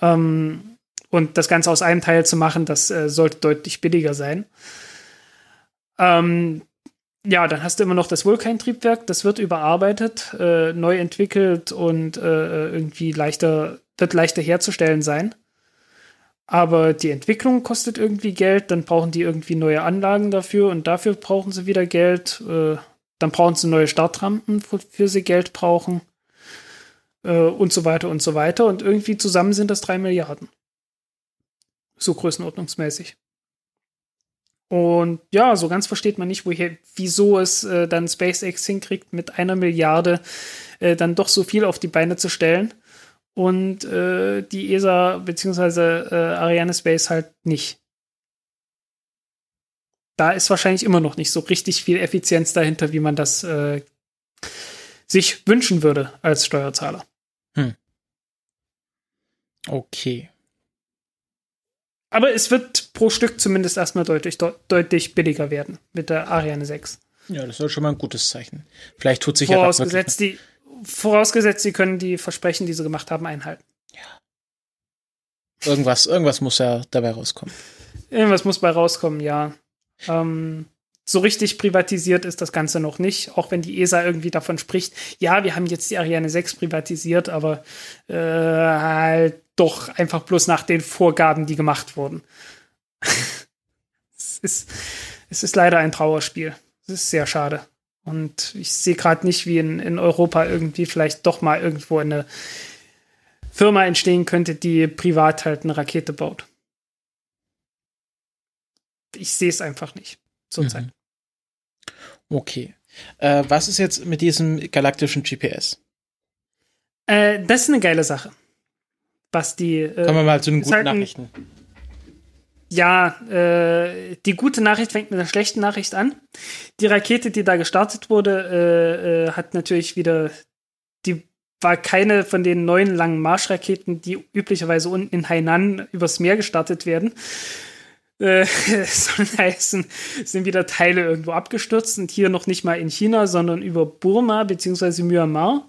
Ähm, und das Ganze aus einem Teil zu machen, das äh, sollte deutlich billiger sein. Ähm, ja, dann hast du immer noch das Vulkan-Triebwerk, das wird überarbeitet, äh, neu entwickelt und äh, irgendwie leichter, wird leichter herzustellen sein. Aber die Entwicklung kostet irgendwie Geld, dann brauchen die irgendwie neue Anlagen dafür und dafür brauchen sie wieder Geld. Äh, dann brauchen sie neue Startrampen, wofür sie Geld brauchen. Äh, und so weiter und so weiter. Und irgendwie zusammen sind das drei Milliarden. So größenordnungsmäßig. Und ja, so ganz versteht man nicht, woher, wieso es äh, dann SpaceX hinkriegt, mit einer Milliarde äh, dann doch so viel auf die Beine zu stellen und äh, die ESA bzw. Äh, Ariane Space halt nicht. Da ist wahrscheinlich immer noch nicht so richtig viel Effizienz dahinter, wie man das äh, sich wünschen würde als Steuerzahler. Hm. Okay. Aber es wird pro Stück zumindest erstmal deutlich, de deutlich billiger werden mit der Ariane 6. Ja, das ist schon mal ein gutes Zeichen. Vielleicht tut sich Vorausgesetzt, ja die, vorausgesetzt, sie können die Versprechen, die sie gemacht haben, einhalten. Ja. Irgendwas, irgendwas muss ja dabei rauskommen. Irgendwas muss bei rauskommen, ja. Ähm, so richtig privatisiert ist das Ganze noch nicht, auch wenn die ESA irgendwie davon spricht, ja, wir haben jetzt die Ariane 6 privatisiert, aber äh, halt doch einfach bloß nach den Vorgaben, die gemacht wurden. [laughs] es, ist, es ist leider ein Trauerspiel. Es ist sehr schade. Und ich sehe gerade nicht, wie in, in Europa irgendwie vielleicht doch mal irgendwo eine Firma entstehen könnte, die privat halt eine Rakete baut. Ich sehe es einfach nicht zurzeit. Mhm. Okay. Äh, was ist jetzt mit diesem galaktischen GPS? Äh, das ist eine geile Sache. Was die. Äh, Kommen wir mal zu den guten halt Nachrichten. Ja, äh, die gute Nachricht fängt mit der schlechten Nachricht an. Die Rakete, die da gestartet wurde, äh, äh, hat natürlich wieder, die war keine von den neuen langen Marschraketen, die üblicherweise unten in Hainan übers Meer gestartet werden. Äh, [laughs] sondern heißen, sind wieder Teile irgendwo abgestürzt und hier noch nicht mal in China, sondern über Burma bzw. Myanmar.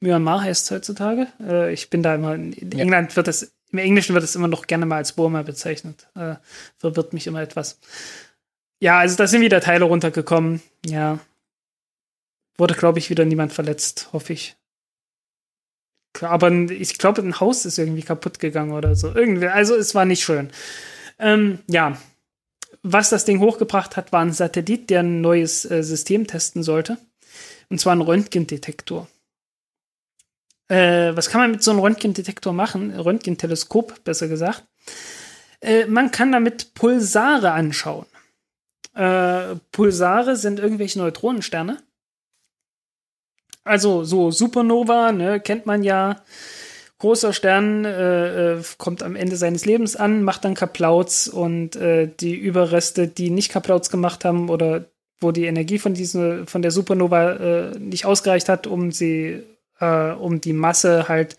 Myanmar heißt es heutzutage. Äh, ich bin da immer, in. England wird das im Englischen wird es immer noch gerne mal als Burma bezeichnet. Äh, verwirrt mich immer etwas. Ja, also da sind wieder Teile runtergekommen. Ja. Wurde, glaube ich, wieder niemand verletzt, hoffe ich. Aber ich glaube, ein Haus ist irgendwie kaputt gegangen oder so. Irgendwie, also es war nicht schön. Ähm, ja. Was das Ding hochgebracht hat, war ein Satellit, der ein neues äh, System testen sollte. Und zwar ein Röntgendetektor. Äh, was kann man mit so einem Röntgendetektor machen? Röntgenteleskop, besser gesagt. Äh, man kann damit Pulsare anschauen. Äh, Pulsare sind irgendwelche Neutronensterne. Also so Supernova, ne, kennt man ja. Großer Stern äh, äh, kommt am Ende seines Lebens an, macht dann Kaplauz und äh, die Überreste, die nicht Kaplauz gemacht haben oder wo die Energie von, diese, von der Supernova äh, nicht ausgereicht hat, um sie äh, um die Masse halt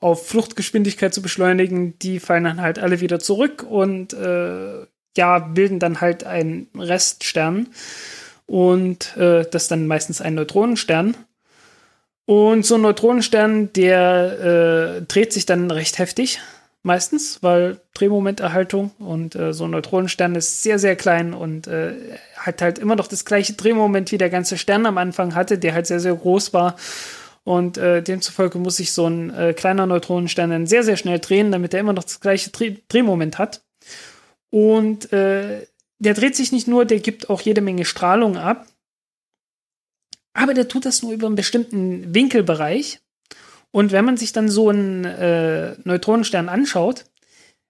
auf Fluchtgeschwindigkeit zu beschleunigen, die fallen dann halt alle wieder zurück und äh, ja, bilden dann halt einen Reststern. Und äh, das ist dann meistens ein Neutronenstern. Und so ein Neutronenstern, der äh, dreht sich dann recht heftig. meistens, weil Drehmomenterhaltung und äh, so ein Neutronenstern ist sehr, sehr klein und äh, hat halt immer noch das gleiche Drehmoment, wie der ganze Stern am Anfang hatte, der halt sehr, sehr groß war. Und äh, demzufolge muss sich so ein äh, kleiner Neutronenstern dann sehr, sehr schnell drehen, damit er immer noch das gleiche Dreh Drehmoment hat. Und äh, der dreht sich nicht nur, der gibt auch jede Menge Strahlung ab. Aber der tut das nur über einen bestimmten Winkelbereich. Und wenn man sich dann so einen äh, Neutronenstern anschaut,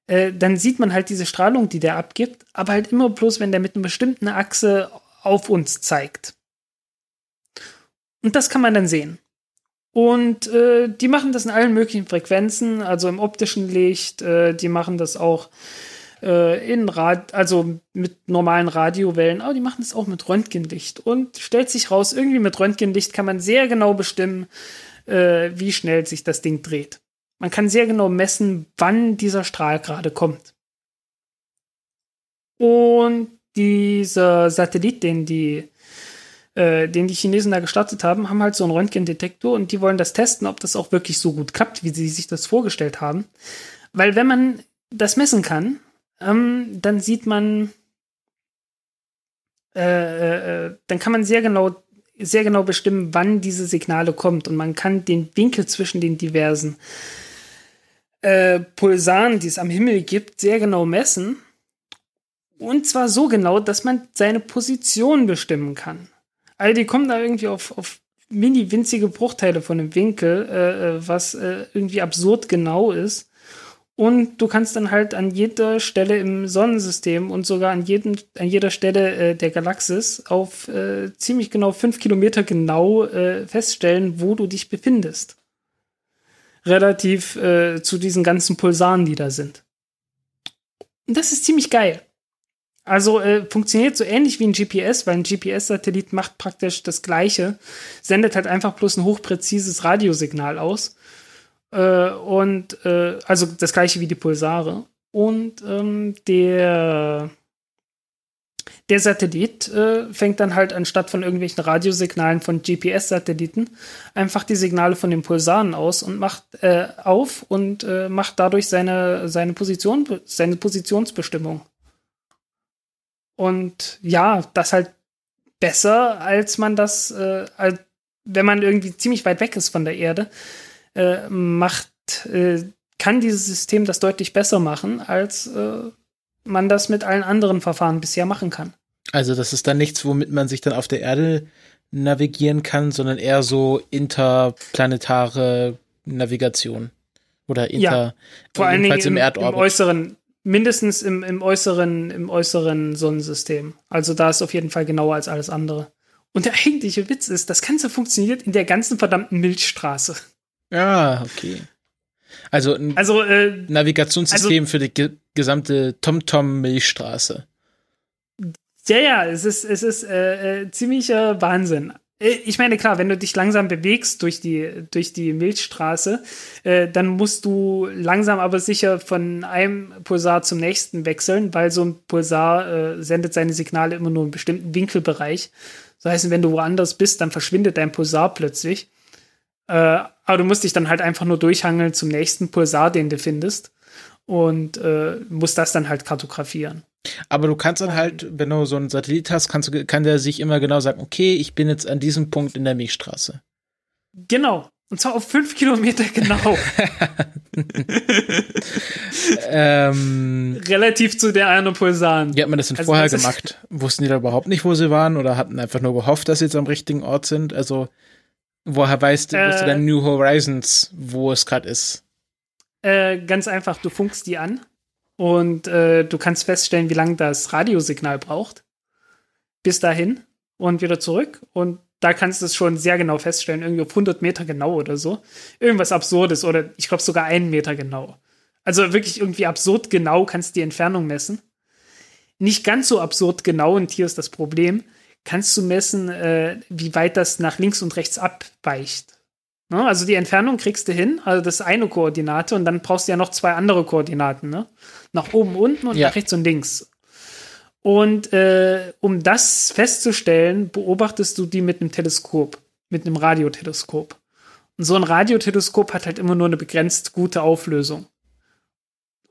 äh, dann sieht man halt diese Strahlung, die der abgibt, aber halt immer bloß, wenn der mit einer bestimmten Achse auf uns zeigt. Und das kann man dann sehen. Und äh, die machen das in allen möglichen Frequenzen, also im optischen Licht, äh, die machen das auch äh, in Rad, also mit normalen Radiowellen, aber die machen das auch mit Röntgenlicht. Und stellt sich raus, irgendwie mit Röntgenlicht kann man sehr genau bestimmen, äh, wie schnell sich das Ding dreht. Man kann sehr genau messen, wann dieser Strahl gerade kommt. Und dieser Satellit, den die, äh, den die Chinesen da gestartet haben, haben halt so einen Röntgendetektor und die wollen das testen, ob das auch wirklich so gut klappt, wie sie sich das vorgestellt haben. Weil wenn man das messen kann, ähm, dann sieht man, äh, äh, äh dann kann man sehr genau sehr genau bestimmen, wann diese Signale kommt und man kann den Winkel zwischen den diversen äh, Pulsaren, die es am Himmel gibt, sehr genau messen. Und zwar so genau, dass man seine Position bestimmen kann. Also die kommen da irgendwie auf, auf mini winzige Bruchteile von dem Winkel, äh, äh was äh, irgendwie absurd genau ist. Und du kannst dann halt an jeder Stelle im Sonnensystem und sogar an, jedem, an jeder Stelle äh, der Galaxis auf äh, ziemlich genau fünf Kilometer genau äh, feststellen, wo du dich befindest. Relativ zu diesen ganzen Pulsaren, die da sind. Und das ist ziemlich geil. Also äh, funktioniert so ähnlich wie ein GPS, weil ein GPS-Satellit macht praktisch das Gleiche, sendet halt einfach bloß ein hochpräzises Radiosignal aus äh, und äh, also das gleiche wie die Pulsare. Und ähm, der, der Satellit äh, fängt dann halt anstatt von irgendwelchen Radiosignalen von GPS-Satelliten einfach die Signale von den Pulsaren aus und macht äh, auf und äh, macht dadurch seine, seine Position, seine Positionsbestimmung. Und ja, das halt besser, als man das, äh, als, wenn man irgendwie ziemlich weit weg ist von der Erde, äh, macht, äh, kann dieses System das deutlich besser machen, als äh, man das mit allen anderen Verfahren bisher machen kann. Also das ist dann nichts, womit man sich dann auf der Erde navigieren kann, sondern eher so interplanetare Navigation oder inter ja, vor allen Dingen im, im, im, äußeren, mindestens im, im äußeren, im äußeren Sonnensystem. Also da ist auf jeden Fall genauer als alles andere. Und der eigentliche Witz ist, das Ganze funktioniert in der ganzen verdammten Milchstraße. Ja, okay. Also ein also, äh, Navigationssystem also, für die ge gesamte TomTom-Milchstraße. Ja, ja, es ist, es ist äh, äh, ziemlicher Wahnsinn. Äh, ich meine, klar, wenn du dich langsam bewegst durch die, durch die Milchstraße, äh, dann musst du langsam aber sicher von einem Pulsar zum nächsten wechseln, weil so ein Pulsar äh, sendet seine Signale immer nur in einem bestimmten Winkelbereich. Das heißt, wenn du woanders bist, dann verschwindet dein Pulsar plötzlich. Äh, aber du musst dich dann halt einfach nur durchhangeln zum nächsten Pulsar, den du findest. Und äh, musst das dann halt kartografieren. Aber du kannst dann halt, wenn du so einen Satellit hast, kannst du, kann der sich immer genau sagen, okay, ich bin jetzt an diesem Punkt in der Milchstraße. Genau. Und zwar auf fünf Kilometer genau. [laughs] [laughs] ähm, Relativ zu der einen. Wie hat man das denn also vorher das gemacht? Wussten die da überhaupt nicht, wo sie waren oder hatten einfach nur gehofft, dass sie jetzt am richtigen Ort sind? Also Woher weißt du, äh, du dann New Horizons, wo es gerade ist? Äh, ganz einfach, du funkst die an und äh, du kannst feststellen, wie lange das Radiosignal braucht. Bis dahin und wieder zurück. Und da kannst du es schon sehr genau feststellen, irgendwie auf 100 Meter genau oder so. Irgendwas Absurdes oder ich glaube sogar einen Meter genau. Also wirklich irgendwie absurd genau kannst du die Entfernung messen. Nicht ganz so absurd genau, und hier ist das Problem, kannst du messen, äh, wie weit das nach links und rechts abweicht. Ne? Also die Entfernung kriegst du hin, also das ist eine Koordinate und dann brauchst du ja noch zwei andere Koordinaten, ne? Nach oben, unten und ja. nach rechts und links. Und äh, um das festzustellen, beobachtest du die mit einem Teleskop, mit einem Radioteleskop. Und so ein Radioteleskop hat halt immer nur eine begrenzt gute Auflösung.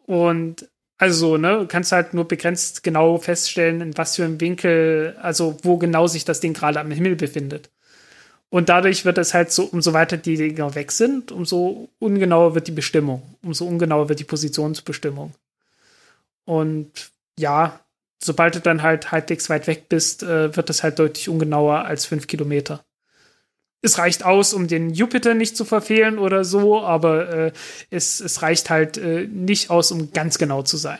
Und also, ne, kannst halt nur begrenzt genau feststellen, in was für einem Winkel, also wo genau sich das Ding gerade am Himmel befindet. Und dadurch wird es halt so, umso weiter die Dinger weg sind, umso ungenauer wird die Bestimmung, umso ungenauer wird die Positionsbestimmung. Und ja, sobald du dann halt halbwegs weit weg bist, äh, wird es halt deutlich ungenauer als fünf Kilometer. Es reicht aus, um den Jupiter nicht zu verfehlen oder so, aber äh, es, es reicht halt äh, nicht aus, um ganz genau zu sein.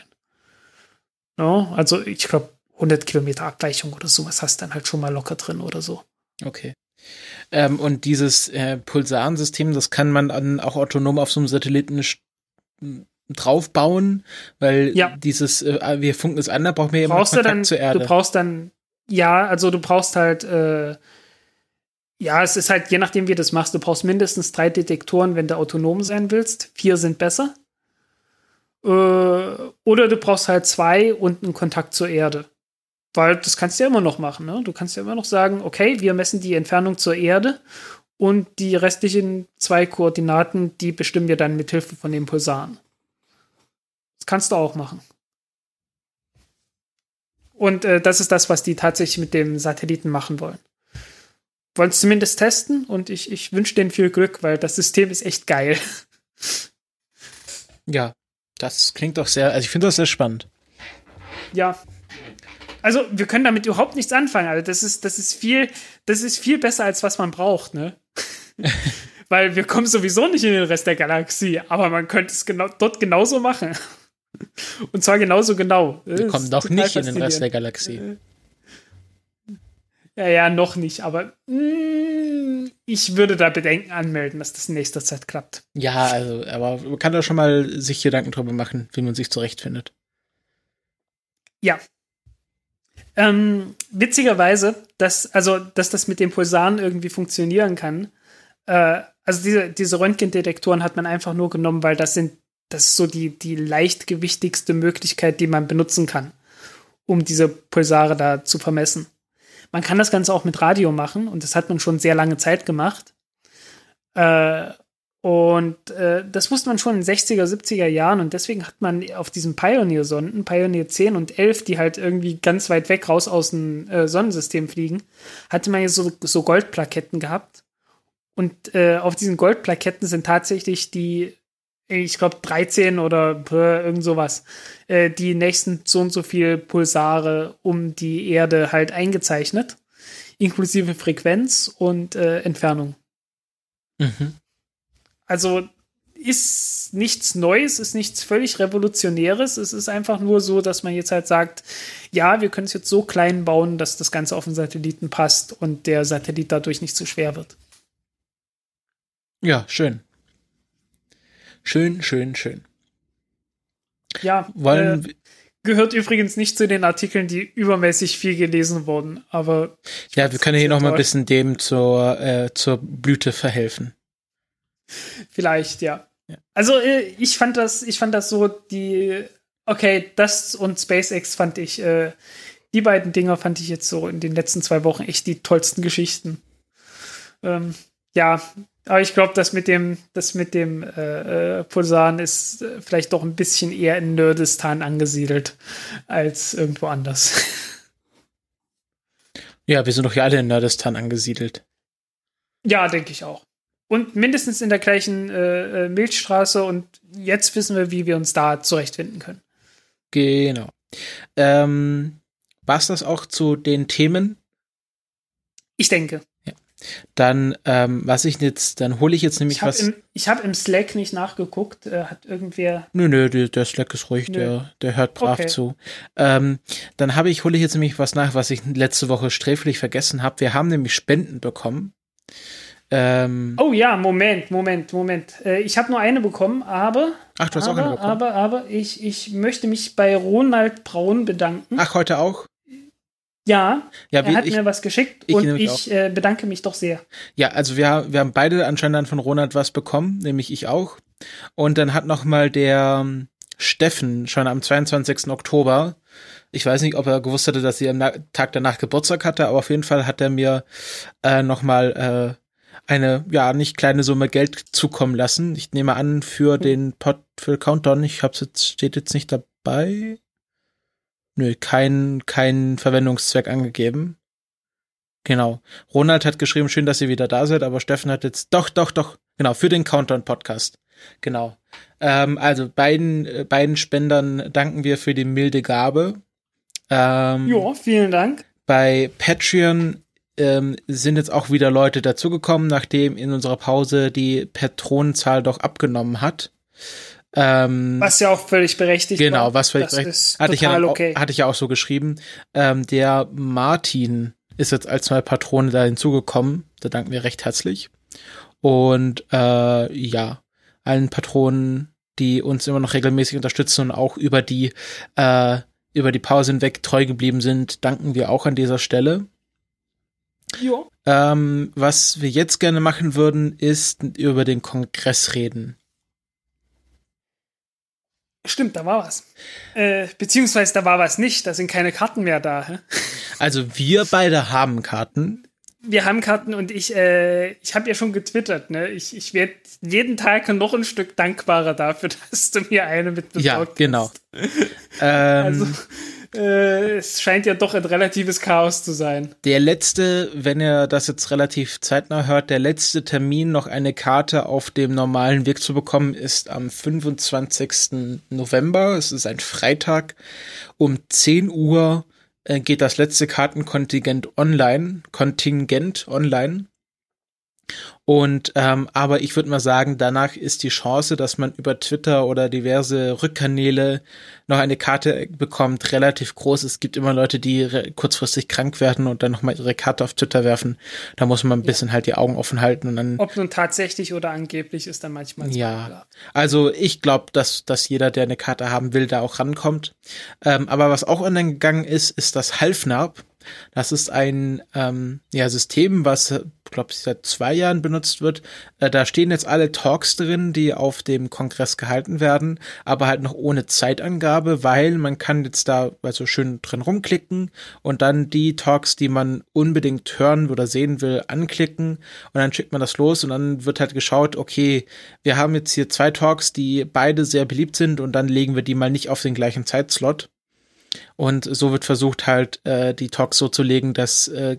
No? Also ich glaube, 100 Kilometer Abweichung oder sowas hast du dann halt schon mal locker drin oder so. Okay. Ähm, und dieses äh, Pulsarensystem, das kann man dann auch autonom auf so einem Satelliten draufbauen, weil ja. dieses, äh, wir funken es an, da brauchen wir immer Kontakt dann, zur Erde. Du brauchst dann, ja, also du brauchst halt, äh, ja, es ist halt, je nachdem, wie du das machst, du brauchst mindestens drei Detektoren, wenn du autonom sein willst. Vier sind besser. Äh, oder du brauchst halt zwei und einen Kontakt zur Erde. Weil das kannst du ja immer noch machen. Ne? Du kannst ja immer noch sagen, okay, wir messen die Entfernung zur Erde und die restlichen zwei Koordinaten, die bestimmen wir dann mit Hilfe von den Pulsaren. Das kannst du auch machen. Und äh, das ist das, was die tatsächlich mit dem Satelliten machen wollen. Wollen es zumindest testen und ich, ich wünsche denen viel Glück, weil das System ist echt geil. [laughs] Ja, das klingt doch sehr, also ich finde das sehr spannend. Ja, also wir können damit überhaupt nichts anfangen. Also das ist, das ist viel, das ist viel besser als was man braucht, ne? [laughs] Weil wir kommen sowieso nicht in den Rest der Galaxie, aber man könnte es genau, dort genauso machen. Und zwar genauso genau. Wir kommen doch nicht in den Rest der Galaxie. Ja, ja, noch nicht, aber mm, ich würde da Bedenken anmelden, dass das in nächster Zeit klappt. Ja, also, aber man kann da schon mal sich Gedanken drüber machen, wie man sich zurechtfindet. Ja, ähm, witzigerweise, dass, also, dass das mit den Pulsaren irgendwie funktionieren kann. Äh, also diese, diese Röntgendetektoren hat man einfach nur genommen, weil das sind, das ist so die, die leichtgewichtigste Möglichkeit, die man benutzen kann, um diese Pulsare da zu vermessen. Man kann das Ganze auch mit Radio machen und das hat man schon sehr lange Zeit gemacht. Äh, und äh, das wusste man schon in den 60er, 70er Jahren und deswegen hat man auf diesen Pioneer-Sonden, Pioneer 10 und 11, die halt irgendwie ganz weit weg raus aus dem äh, Sonnensystem fliegen, hatte man ja so, so Goldplaketten gehabt. Und äh, auf diesen Goldplaketten sind tatsächlich die, ich glaube 13 oder irgend sowas, äh, die nächsten so und so viel Pulsare um die Erde halt eingezeichnet, inklusive Frequenz und äh, Entfernung. Mhm. Also ist nichts Neues, ist nichts völlig Revolutionäres. Es ist einfach nur so, dass man jetzt halt sagt, ja, wir können es jetzt so klein bauen, dass das Ganze auf den Satelliten passt und der Satellit dadurch nicht zu schwer wird. Ja, schön. Schön, schön, schön. Ja, wollen äh, gehört übrigens nicht zu den Artikeln, die übermäßig viel gelesen wurden, aber ja, wir können hier noch mal ein bisschen dem zur äh, zur Blüte verhelfen. Vielleicht, ja. ja. Also äh, ich fand das, ich fand das so die, okay, das und SpaceX fand ich, äh, die beiden Dinger fand ich jetzt so in den letzten zwei Wochen echt die tollsten Geschichten. Ähm, ja, aber ich glaube, das mit dem, das mit dem äh, äh, Pulsaren ist äh, vielleicht doch ein bisschen eher in Nerdistan angesiedelt als irgendwo anders. [laughs] Ja, wir sind doch ja alle in Nerdistan angesiedelt. Ja, denke ich auch und mindestens in der gleichen äh, äh, Milchstraße und jetzt wissen wir, wie wir uns da zurechtfinden können. Genau. Ähm, War es das auch zu den Themen? Ich denke. Dann, ähm, was ich jetzt, dann hole ich jetzt nämlich ich was. Im, ich habe im Slack nicht nachgeguckt. Äh, hat irgendwer. Nö, nö, der, der Slack ist ruhig, der, der hört brav okay. zu. Ähm, dann habe ich, hole ich jetzt nämlich was nach, was ich letzte Woche sträflich vergessen habe. Wir haben nämlich Spenden bekommen. Ähm, oh ja, Moment, Moment, Moment. Äh, ich habe nur eine bekommen, aber. Ach, du hast aber, auch eine bekommen. Aber, aber, ich, ich möchte mich bei Ronald Braun bedanken. Ach, heute auch? Ja, ja er hat ich, mir was geschickt ich und ich äh, bedanke mich doch sehr. Ja, also wir, wir haben beide anscheinend dann von Ronald was bekommen, nämlich ich auch. Und dann hat noch mal der ähm, Steffen schon am 22. Oktober, ich weiß nicht, ob er gewusst hatte, dass sie am Tag danach Geburtstag hatte, aber auf jeden Fall hat er mir äh, noch mal äh, eine, ja, nicht kleine Summe Geld zukommen lassen. Ich nehme an, für Mhm. den Pod, für Countdown, ich hab's jetzt, steht jetzt nicht dabei. Nö, kein, kein Verwendungszweck angegeben. Genau. Ronald hat geschrieben, schön, dass ihr wieder da seid, aber Steffen hat jetzt, doch, doch, doch, genau, für den Countdown-Podcast. Genau. Ähm, also beiden, äh, beiden Spendern danken wir für die milde Gabe. Ähm, Ja, vielen Dank. bei Patreon ähm, sind jetzt auch wieder Leute dazugekommen, nachdem in unserer Pause die Patronenzahl doch abgenommen hat. Ähm, Was ja auch völlig berechtigt genau, war. was völlig das berechtigt- ist hatte ich, ja okay. auch, hatte ich ja auch so geschrieben. Ähm, der Martin ist jetzt als neue Patrone da hinzugekommen. Da danken wir recht herzlich. Und äh, ja, allen Patronen, die uns immer noch regelmäßig unterstützen und auch über die äh, über die Pause hinweg treu geblieben sind, danken wir auch an dieser Stelle. ja. Ähm, was wir jetzt gerne machen würden, ist über den Kongress reden. Stimmt, da war was. Äh, beziehungsweise da war was nicht, da sind keine Karten mehr da. hä? Also wir beide haben Karten. Wir haben Karten und ich, äh, ich habe ja schon getwittert, ne? Ich, ich werde jeden Tag noch ein Stück dankbarer dafür, [laughs] dass du mir eine mit besorgt Ja, hast. genau. [laughs] Ähm, Also, äh, es scheint ja doch ein relatives Chaos zu sein. Der letzte, wenn ihr das jetzt relativ zeitnah hört, der letzte Termin, noch eine Karte auf dem normalen Weg zu bekommen, ist am 25. November. Es ist ein Freitag. Um 10 Uhr äh, geht das letzte Kartenkontingent online. Kontingent online. Und ähm, aber ich würde mal sagen, danach ist die Chance, dass man über Twitter oder diverse Rückkanäle noch eine Karte bekommt, relativ groß. Es gibt immer Leute, die kurzfristig krank werden und dann nochmal ihre Karte auf Twitter werfen. Da muss man ein bisschen halt die Augen offen halten und dann. Ob nun tatsächlich oder angeblich ist dann manchmal Ja, klar. also ich glaube, dass, dass jeder, der eine Karte haben will, da auch rankommt. Ähm, aber was auch online gegangen ist, ist das Halfnarb. Das ist ein ähm, ja, System, was, glaube ich, seit zwei Jahren benutzt wird. Äh, da stehen jetzt alle Talks drin, die auf dem Kongress gehalten werden, aber halt noch ohne Zeitangabe, weil man kann jetzt da also schön drin rumklicken und dann die Talks, die man unbedingt hören oder sehen will, anklicken und dann schickt man das los und dann wird halt geschaut, okay, wir haben jetzt hier zwei Talks, die beide sehr beliebt sind und dann legen wir die mal nicht auf den gleichen Zeitslot. Und so wird versucht halt, äh, die Talks so zu legen, dass, äh,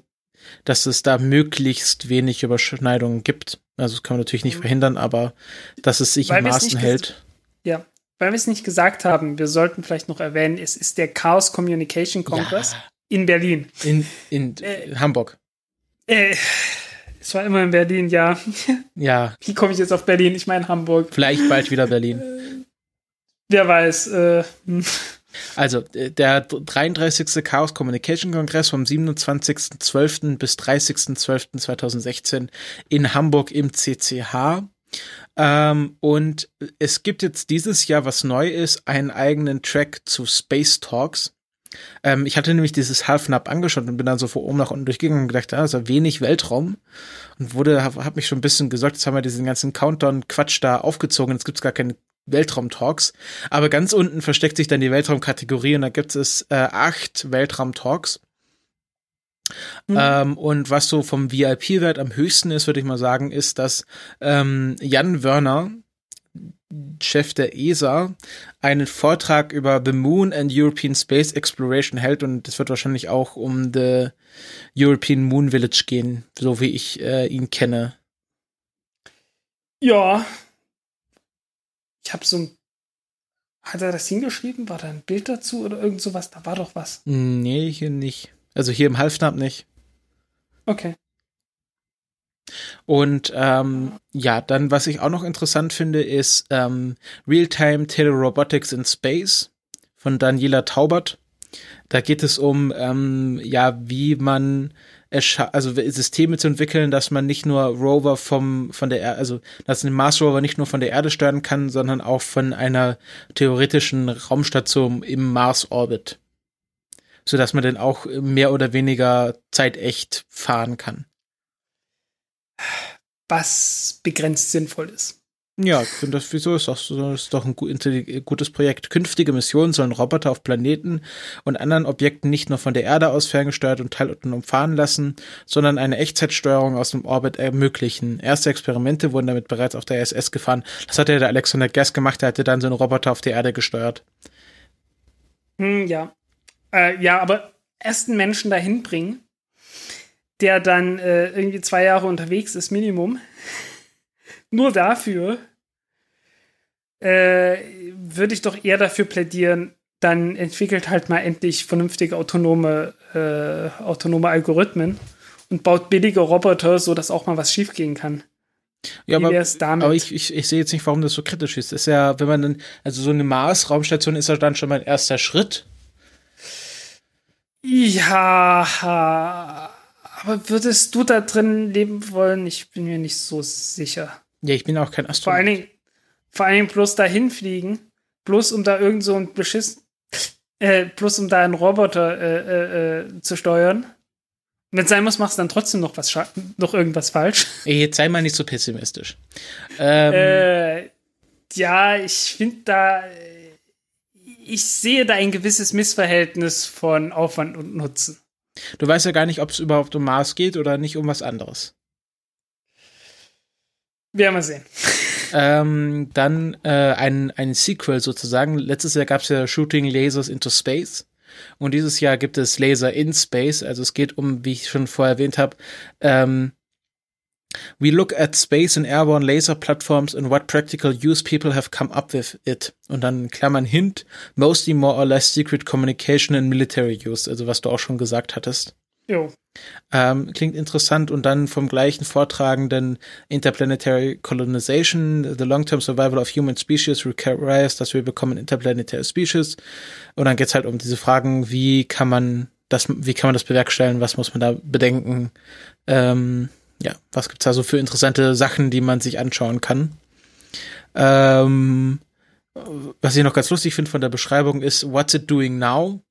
dass es da möglichst wenig Überschneidungen gibt. Also das kann man natürlich nicht verhindern, aber dass es sich Weil in Maßen hält. Ja, weil wir es nicht gesagt haben, wir sollten vielleicht noch erwähnen, es ist der Chaos Communication Congress Ja. in Berlin. In, in Äh. Hamburg. Äh, es war immer in Berlin, ja. Ja, Wie komme ich jetzt auf Berlin? Ich meine Hamburg. vielleicht bald wieder Berlin. Wer weiß. Äh, hm. Also, äh, der 33. Chaos Communication Kongress vom 27.12. bis 30.12.2016 in Hamburg im CCH. Ähm, und es gibt jetzt dieses Jahr, was neu ist, einen eigenen Track zu Space Talks. Ähm, ich hatte nämlich dieses Half-Nap angeschaut und bin dann so von oben nach unten durchgegangen und gedacht, ah, ist ja wenig Weltraum. Und wurde, hab, hab mich schon ein bisschen gesorgt, jetzt haben wir diesen ganzen Countdown-Quatsch da aufgezogen, jetzt gibt's gar keine Weltraum-Talks. Aber ganz unten versteckt sich dann die Weltraum-Kategorie und da gibt es äh, acht Weltraum-Talks. Mhm. Ähm, und was so vom VIP-Wert am höchsten ist, würde ich mal sagen, ist, dass ähm, Jan Wörner, Chef der ESA, einen Vortrag über The Moon and European Space Exploration hält und es wird wahrscheinlich auch um the European Moon Village gehen, so wie ich äh, ihn kenne. ja. Ich habe so ein. Hat er das hingeschrieben? War da ein Bild dazu oder irgend sowas? Da war doch was. Nee, hier nicht. Also hier im Halfnab nicht. Okay. Und ähm, ja, dann, was ich auch noch interessant finde, ist ähm, Real-Time Telerobotics in Space von Daniela Taubert. Da geht es um, ähm, ja, wie man also Systeme zu entwickeln, dass man nicht nur Rover vom von der Erde, also dass ein Mars Rover nicht nur von der Erde steuern kann, sondern auch von einer theoretischen Raumstation im Mars Orbit, so dass man dann auch mehr oder weniger zeitecht fahren kann. Was begrenzt sinnvoll ist. Ja, ich finde das, wieso ist das, das ist doch ein gutes Projekt. Künftige Missionen sollen Roboter auf Planeten und anderen Objekten nicht nur von der Erde aus ferngesteuert und teilautonom fahren lassen, sondern eine Echtzeitsteuerung aus dem Orbit ermöglichen. Erste Experimente wurden damit bereits auf der ISS gefahren. Das hat ja der Alexander Guest gemacht, der hatte dann so einen Roboter auf der Erde gesteuert. Hm, ja. Äh, ja, aber erst einen Menschen dahin bringen, der dann äh, irgendwie zwei Jahre unterwegs ist, Minimum nur dafür äh, würde ich doch eher dafür plädieren, dann entwickelt halt mal endlich vernünftige autonome, äh, autonome Algorithmen und baut billige Roboter, so dass auch mal was schiefgehen kann. Ja, aber, aber ich, ich, ich sehe jetzt nicht, warum das so kritisch ist. Das ist ja, wenn man dann, also so eine Mars-Raumstation ist ja dann schon mal ein erster Schritt. Ja, aber würdest du da drin leben wollen? Ich bin mir nicht so sicher. Ja, ich bin auch kein Astronaut. Vor allen Dingen, vor allen Dingen bloß dahin fliegen, bloß um da irgend so ein Beschiss, äh, bloß um da einen Roboter äh, äh, äh zu steuern. Wenn es sein muss, machst du dann trotzdem noch was noch irgendwas falsch. Ey, jetzt sei mal nicht so pessimistisch. [laughs] Ähm, äh, ja, ich finde da, ich sehe da ein gewisses Missverhältnis von Aufwand und Nutzen. Du weißt ja gar nicht, ob es überhaupt um Mars geht oder nicht um was anderes. Werden wir sehen. Ähm, dann äh, ein, ein Sequel sozusagen. Letztes Jahr gab es ja Shooting Lasers into Space. Und dieses Jahr gibt es Laser in Space. Also es geht um, wie ich schon vorher erwähnt habe, ähm, We look at space and airborne laser platforms and what practical use people have come up with it. Und dann Klammern Hint, mostly more or less secret communication and military use, also was du auch schon gesagt hattest. Jo. Ähm, klingt interessant und dann vom gleichen Vortragenden Interplanetary Colonization, the long-term survival of human species requires, dass wir bekommen interplanetary species. Und dann geht's halt um diese Fragen, wie kann man das, wie kann man das bewerkstelligen, was muss man da bedenken? Ähm, ja, was gibt's da so für interessante Sachen, die man sich anschauen kann? Ähm, was ich noch ganz lustig finde von der Beschreibung ist, what's it doing now?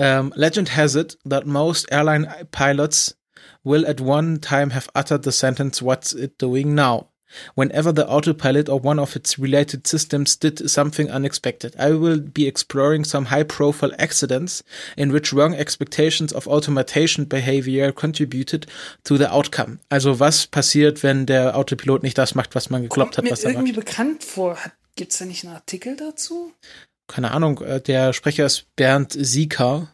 Um, legend has it that most airline pilots will at one time have uttered the sentence, What's it doing now? Whenever the autopilot or one of its related systems did something unexpected, I will be exploring some high profile accidents in which wrong expectations of automation behavior contributed to the outcome. Also was passiert, wenn der Autopilot nicht das macht, was man geglaubt hat, was er macht? irgendwie bekannt vor. Gibt es da nicht einen Artikel dazu? Keine Ahnung, äh, der Sprecher ist Bernd Sieker.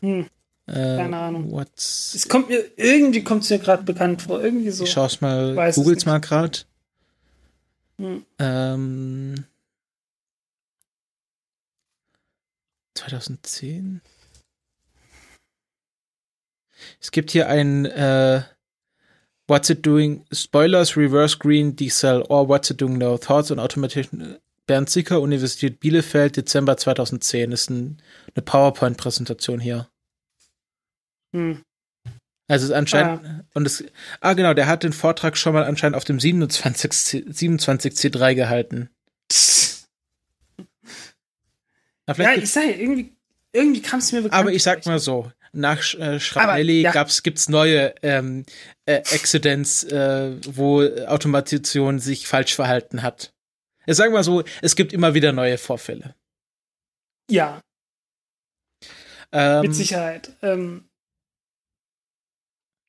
Hm. Äh, keine Ahnung. What's es kommt mir, irgendwie kommt es mir gerade bekannt vor. Irgendwie so. Ich schaue es mal, googles mal gerade. Hm. Ähm, 2010. Es gibt hier ein äh, What's it doing? Spoilers, Reverse Green, Decel or What's it doing now? Thoughts on Automation Bernd Zicker, Universität Bielefeld, Dezember 2010. Ist ein, eine PowerPoint-Präsentation hier. Hm. Also es ist anscheinend, ah. und es, ah genau, der hat den Vortrag schon mal anscheinend auf dem 27, C, 27 C3 gehalten. ja, ich sage, irgendwie, irgendwie kam es mir bekannt. Aber ich sag mal so, nach äh, Schrapnelli ja. gab's, gibt's neue ähm, äh, Accidents, äh, wo Automation sich falsch verhalten hat. Ich sag mal so, es gibt immer wieder neue Vorfälle. Ja. Ähm, Mit Sicherheit. Ähm,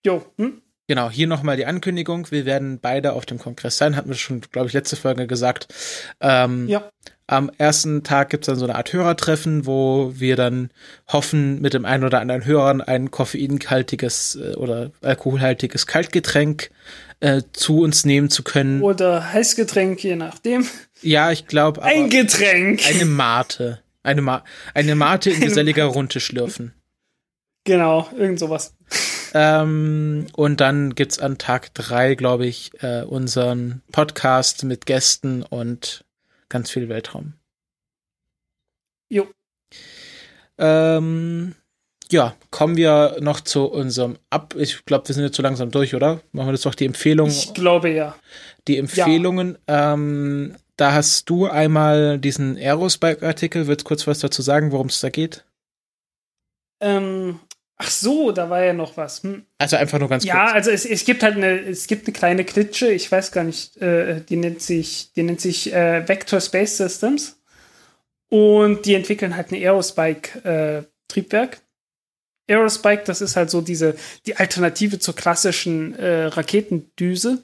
jo. Hm? Genau, hier nochmal die Ankündigung. Wir werden beide auf dem Kongress sein, hatten wir schon, glaube ich, letzte Folge gesagt. Ähm, ja. Am ersten Tag gibt's dann so eine Art Hörertreffen, wo wir dann hoffen, mit dem einen oder anderen Hörern ein koffeinhaltiges äh, oder alkoholhaltiges Kaltgetränk äh, zu uns nehmen zu können. Oder Heißgetränk, je nachdem. Ja, ich glaube. Ein Getränk. Eine Mate. Eine, Ma eine Mate in geselliger Runde schlürfen. Genau, irgend sowas. Ähm, und dann gibt's an Tag drei, glaube ich, äh, unseren Podcast mit Gästen und ganz viel Weltraum. Jo. Ähm, ja, kommen wir noch zu unserem Ab. Ich glaube, wir sind jetzt so langsam durch, oder? Machen wir das doch die Empfehlungen. Ich glaube ja. Die Empfehlungen. Ja. Ähm, da hast du einmal diesen Aerosbike-Artikel. Willst du kurz was dazu sagen, worum es da geht? Ähm, Ach so, da war ja noch was. Hm. Also einfach nur ganz Ja, kurz. also es, es gibt halt eine, es gibt eine kleine Klitsche, ich weiß gar nicht, äh, die nennt sich, die nennt sich äh, Vector Space Systems. Und die entwickeln halt ein Aerospike-Triebwerk. Aerospike, das ist halt so diese, die Alternative zur klassischen äh, Raketendüse.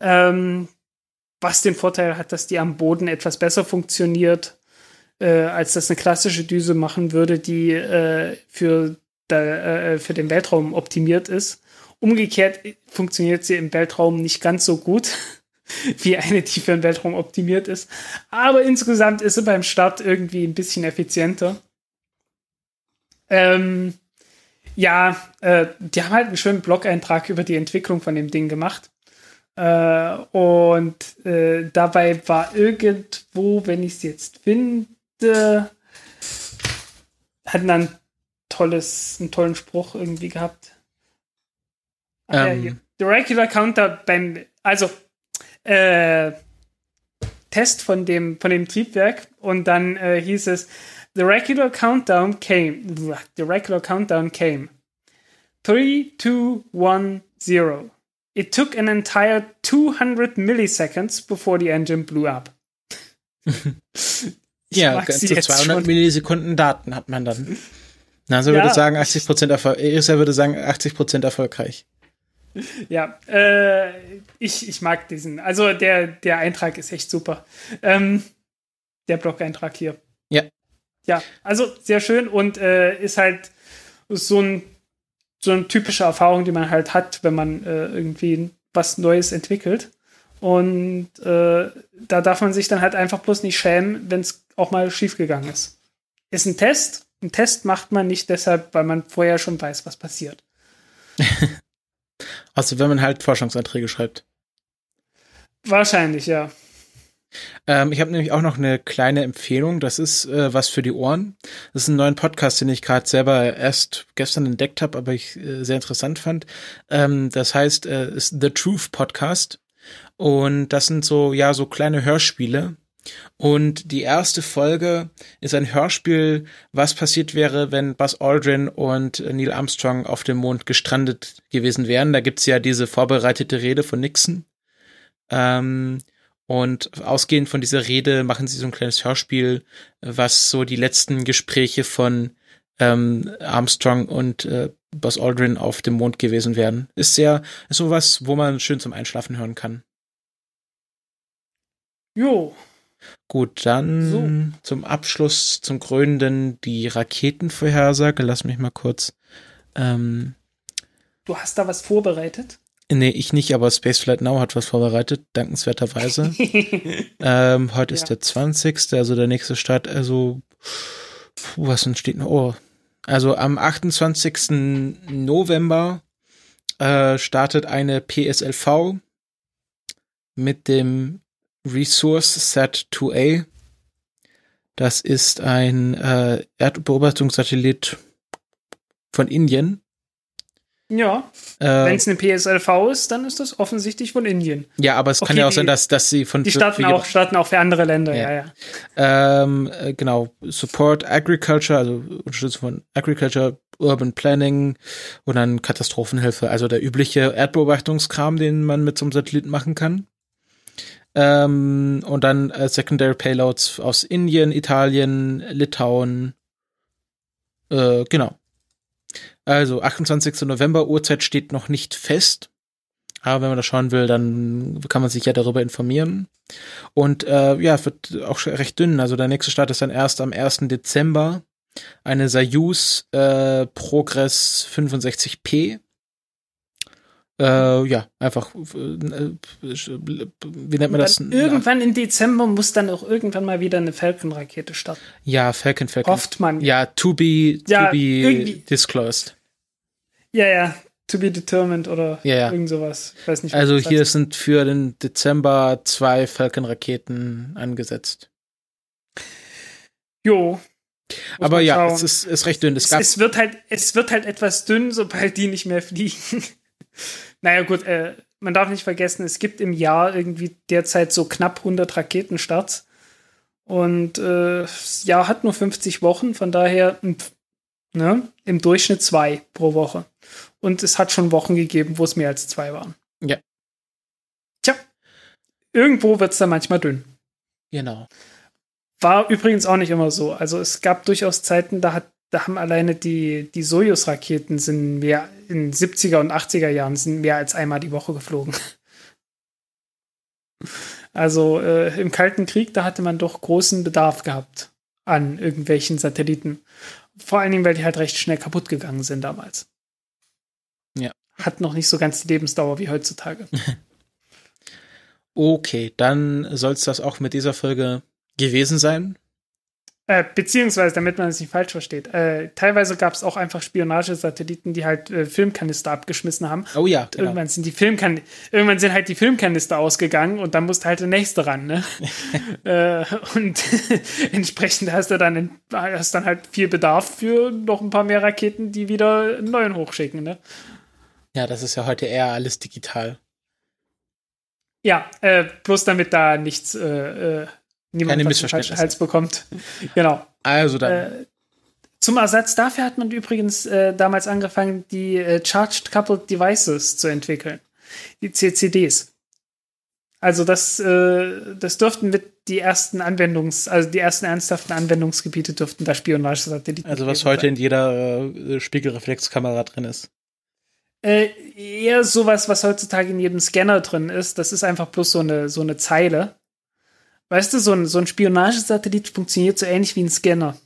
Ähm, was den Vorteil hat, dass die am Boden etwas besser funktioniert, äh, als das eine klassische Düse machen würde, die äh, für, da, äh, für den Weltraum optimiert ist. Umgekehrt funktioniert sie im Weltraum nicht ganz so gut [laughs] wie eine, die für den Weltraum optimiert ist. Aber insgesamt ist sie beim Start irgendwie ein bisschen effizienter. Ähm, ja, äh, die haben halt einen schönen Blog-Eintrag über die Entwicklung von dem Ding gemacht. Äh, und äh, dabei war irgendwo, wenn ich es jetzt finde, hatten dann tolles, einen tollen Spruch irgendwie gehabt. Ja, Ähm. The regular counter beim, also äh, Test von dem, von dem Triebwerk und dann äh, hieß es, the regular countdown came, the regular countdown came. 3, 2, 1, 0. It took an entire 200 milliseconds before the engine blew up. [laughs] Ja, ganze jetzt 200 schon. Millisekunden Daten hat man dann. Also Ja. würde ich sagen 80 Prozent Erfolg. Irisa würde sagen 80 Prozent erfolgreich. Ja, äh, ich, ich mag diesen. Also der, der Eintrag ist echt super. Ähm, der Blog-Eintrag hier. Ja. Ja, also sehr schön und äh, ist halt so, ein, so eine typische Erfahrung, die man halt hat, wenn man äh, irgendwie was Neues entwickelt. Und äh, da darf man sich dann halt einfach bloß nicht schämen, wenn es auch mal schiefgegangen ist. Ist ein Test. Ein Test macht man nicht deshalb, weil man vorher schon weiß, was passiert. [laughs] Also wenn man halt Forschungsanträge schreibt. Wahrscheinlich, ja. Ähm, ich habe nämlich auch noch eine kleine Empfehlung. Das ist äh, was für die Ohren. Das ist ein neuer Podcast, den ich gerade selber erst gestern entdeckt habe, aber ich äh, sehr interessant fand. Ähm, das heißt, äh, ist The Truth Podcast. Und das sind so, ja, so kleine Hörspiele. Und die erste Folge ist ein Hörspiel, was passiert wäre, wenn Buzz Aldrin und Neil Armstrong auf dem Mond gestrandet gewesen wären. Da gibt's ja diese vorbereitete Rede von Nixon. Ähm, und ausgehend von dieser Rede machen sie so ein kleines Hörspiel, was so die letzten Gespräche von ähm, Armstrong und äh, Buzz Aldrin auf dem Mond gewesen wären. Ist sehr, ist sowas, wo man schön zum Einschlafen hören kann. Jo. Gut, dann So. zum Abschluss, zum Krönenden die Raketenvorhersage. Lass mich mal kurz. Ähm, Du hast da was vorbereitet? nee, ich nicht, aber Spaceflight Now hat was vorbereitet, dankenswerterweise. [laughs] ähm, heute Ja. ist der 20. Also der nächste Start, also puh, was denn steht noch? Oh. Also am 28. November äh, startet eine PSLV mit dem Resource Set 2A. Das ist ein äh, Erdbeobachtungssatellit von Indien. ja, Äh, wenn es eine PSLV ist, dann ist das offensichtlich von Indien. ja, aber es kann Okay, ja auch die- sein, dass, dass sie von Die starten auch, starten auch für andere Länder, Ja. ja, ja. Ähm, äh, genau, Support Agriculture, also Unterstützung von Agriculture, Urban Planning und dann Katastrophenhilfe, also der übliche Erdbeobachtungskram, den man mit so einem Satelliten machen kann. Ähm, und dann äh, Secondary Payloads aus Indien, Italien, Litauen. Äh, genau. Also 28. November, Uhrzeit steht noch nicht fest. Aber wenn man das schauen will, dann kann man sich ja darüber informieren. Und äh, ja, wird auch recht dünn. Also der nächste Start ist dann erst am 1. Dezember. Eine Soyuz äh, Progress 65P. Äh, ja, einfach, äh, äh, wie nennt man das? Irgendwann im Dezember muss dann auch irgendwann mal wieder eine Falcon-Rakete starten. Ja, Falcon, Falcon. Hofft man. Ja, to be, to Ja, be irgendwie. disclosed. Ja, ja. To be determined oder Ja, ja. irgend sowas. Weiß nicht, Also hier heißt. sind für den Dezember zwei Falcon-Raketen angesetzt. Jo. Muss Aber ja, schauen. es ist, ist recht dünn. Es Es, es, wird halt, es wird halt etwas dünn, sobald die nicht mehr fliegen. Naja, gut, äh, man darf nicht vergessen, es gibt im Jahr irgendwie derzeit so knapp 100 Raketenstarts. Und äh, das Jahr hat nur 50 Wochen, von daher, hm, Ne? Im Durchschnitt zwei pro Woche. Und es hat schon Wochen gegeben, wo es mehr als zwei waren. Ja. Tja, irgendwo wird es dann manchmal dünn. Genau. War übrigens auch nicht immer so. Also es gab durchaus Zeiten, da hat da haben alleine die, die Sojus-Raketen sind mehr in 70er und 80er Jahren sind mehr als einmal die Woche geflogen. [laughs] Also äh, im Kalten Krieg, da hatte man doch großen Bedarf gehabt an irgendwelchen Satelliten. Vor allen Dingen, weil die halt recht schnell kaputt gegangen sind damals. Ja. Hat noch nicht so ganz die Lebensdauer wie heutzutage. [laughs] okay, dann soll es das auch mit dieser Folge gewesen sein. Äh, beziehungsweise, damit man es nicht falsch versteht, äh, teilweise gab es auch einfach Spionagesatelliten, die halt äh, Filmkanister abgeschmissen haben. Oh ja, genau. Irgendwann sind die Filmkan irgendwann sind halt die Filmkanister ausgegangen und dann musste halt der nächste ran, ne? [laughs] äh, und [laughs] entsprechend hast du dann hast dann halt viel Bedarf für noch ein paar mehr Raketen, die wieder einen neuen hochschicken, ne? Ja, das ist ja heute eher alles digital. Ja, äh, bloß damit da nichts niemand Keine Missverständnisse. Hals bekommt. genau. Also dann. Äh, zum Ersatz dafür hat man übrigens äh, damals angefangen, die äh, Charged Coupled Devices zu entwickeln. Die CCDs. Also das, äh, das dürften mit die ersten Anwendungs-, also die ersten ernsthaften Anwendungsgebiete dürften da Spionagesatelliten Also was heute sein. in jeder äh, Spiegelreflexkamera drin ist. Äh, eher sowas, was heutzutage in jedem Scanner drin ist. Das ist einfach bloß so eine, so eine Zeile. Weißt du, so ein, so ein Spionagesatellit funktioniert so ähnlich wie ein Scanner.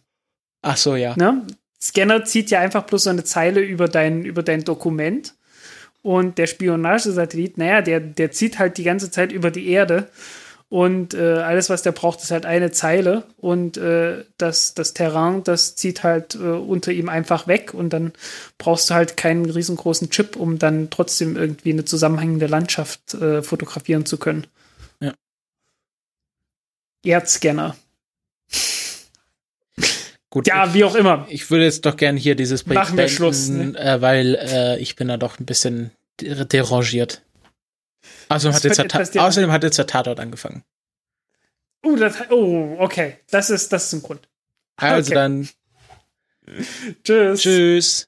Ach so, ja. Ne? Scanner zieht ja einfach bloß so eine Zeile über dein, über dein Dokument. Und der Spionagesatellit, naja, der, der zieht halt die ganze Zeit über die Erde. Und äh, alles, was der braucht, ist halt eine Zeile. Und äh, das, das Terrain, das zieht halt äh, unter ihm einfach weg. Und dann brauchst du halt keinen riesengroßen Chip, um dann trotzdem irgendwie eine zusammenhängende Landschaft äh, fotografieren zu können. Erdscanner. Gut, ja, ich, wie auch immer. Ich würde jetzt doch gerne hier dieses Projekt Machen wir beenden, Schluss, ne? äh, weil äh, ich bin da doch ein bisschen derangiert. Außerdem hat, jetzt der, außerdem hat jetzt der Tatort angefangen. Uh, das, oh, okay. Das ist, das ist ein Grund. Also okay. dann. Tschüss. Tschüss.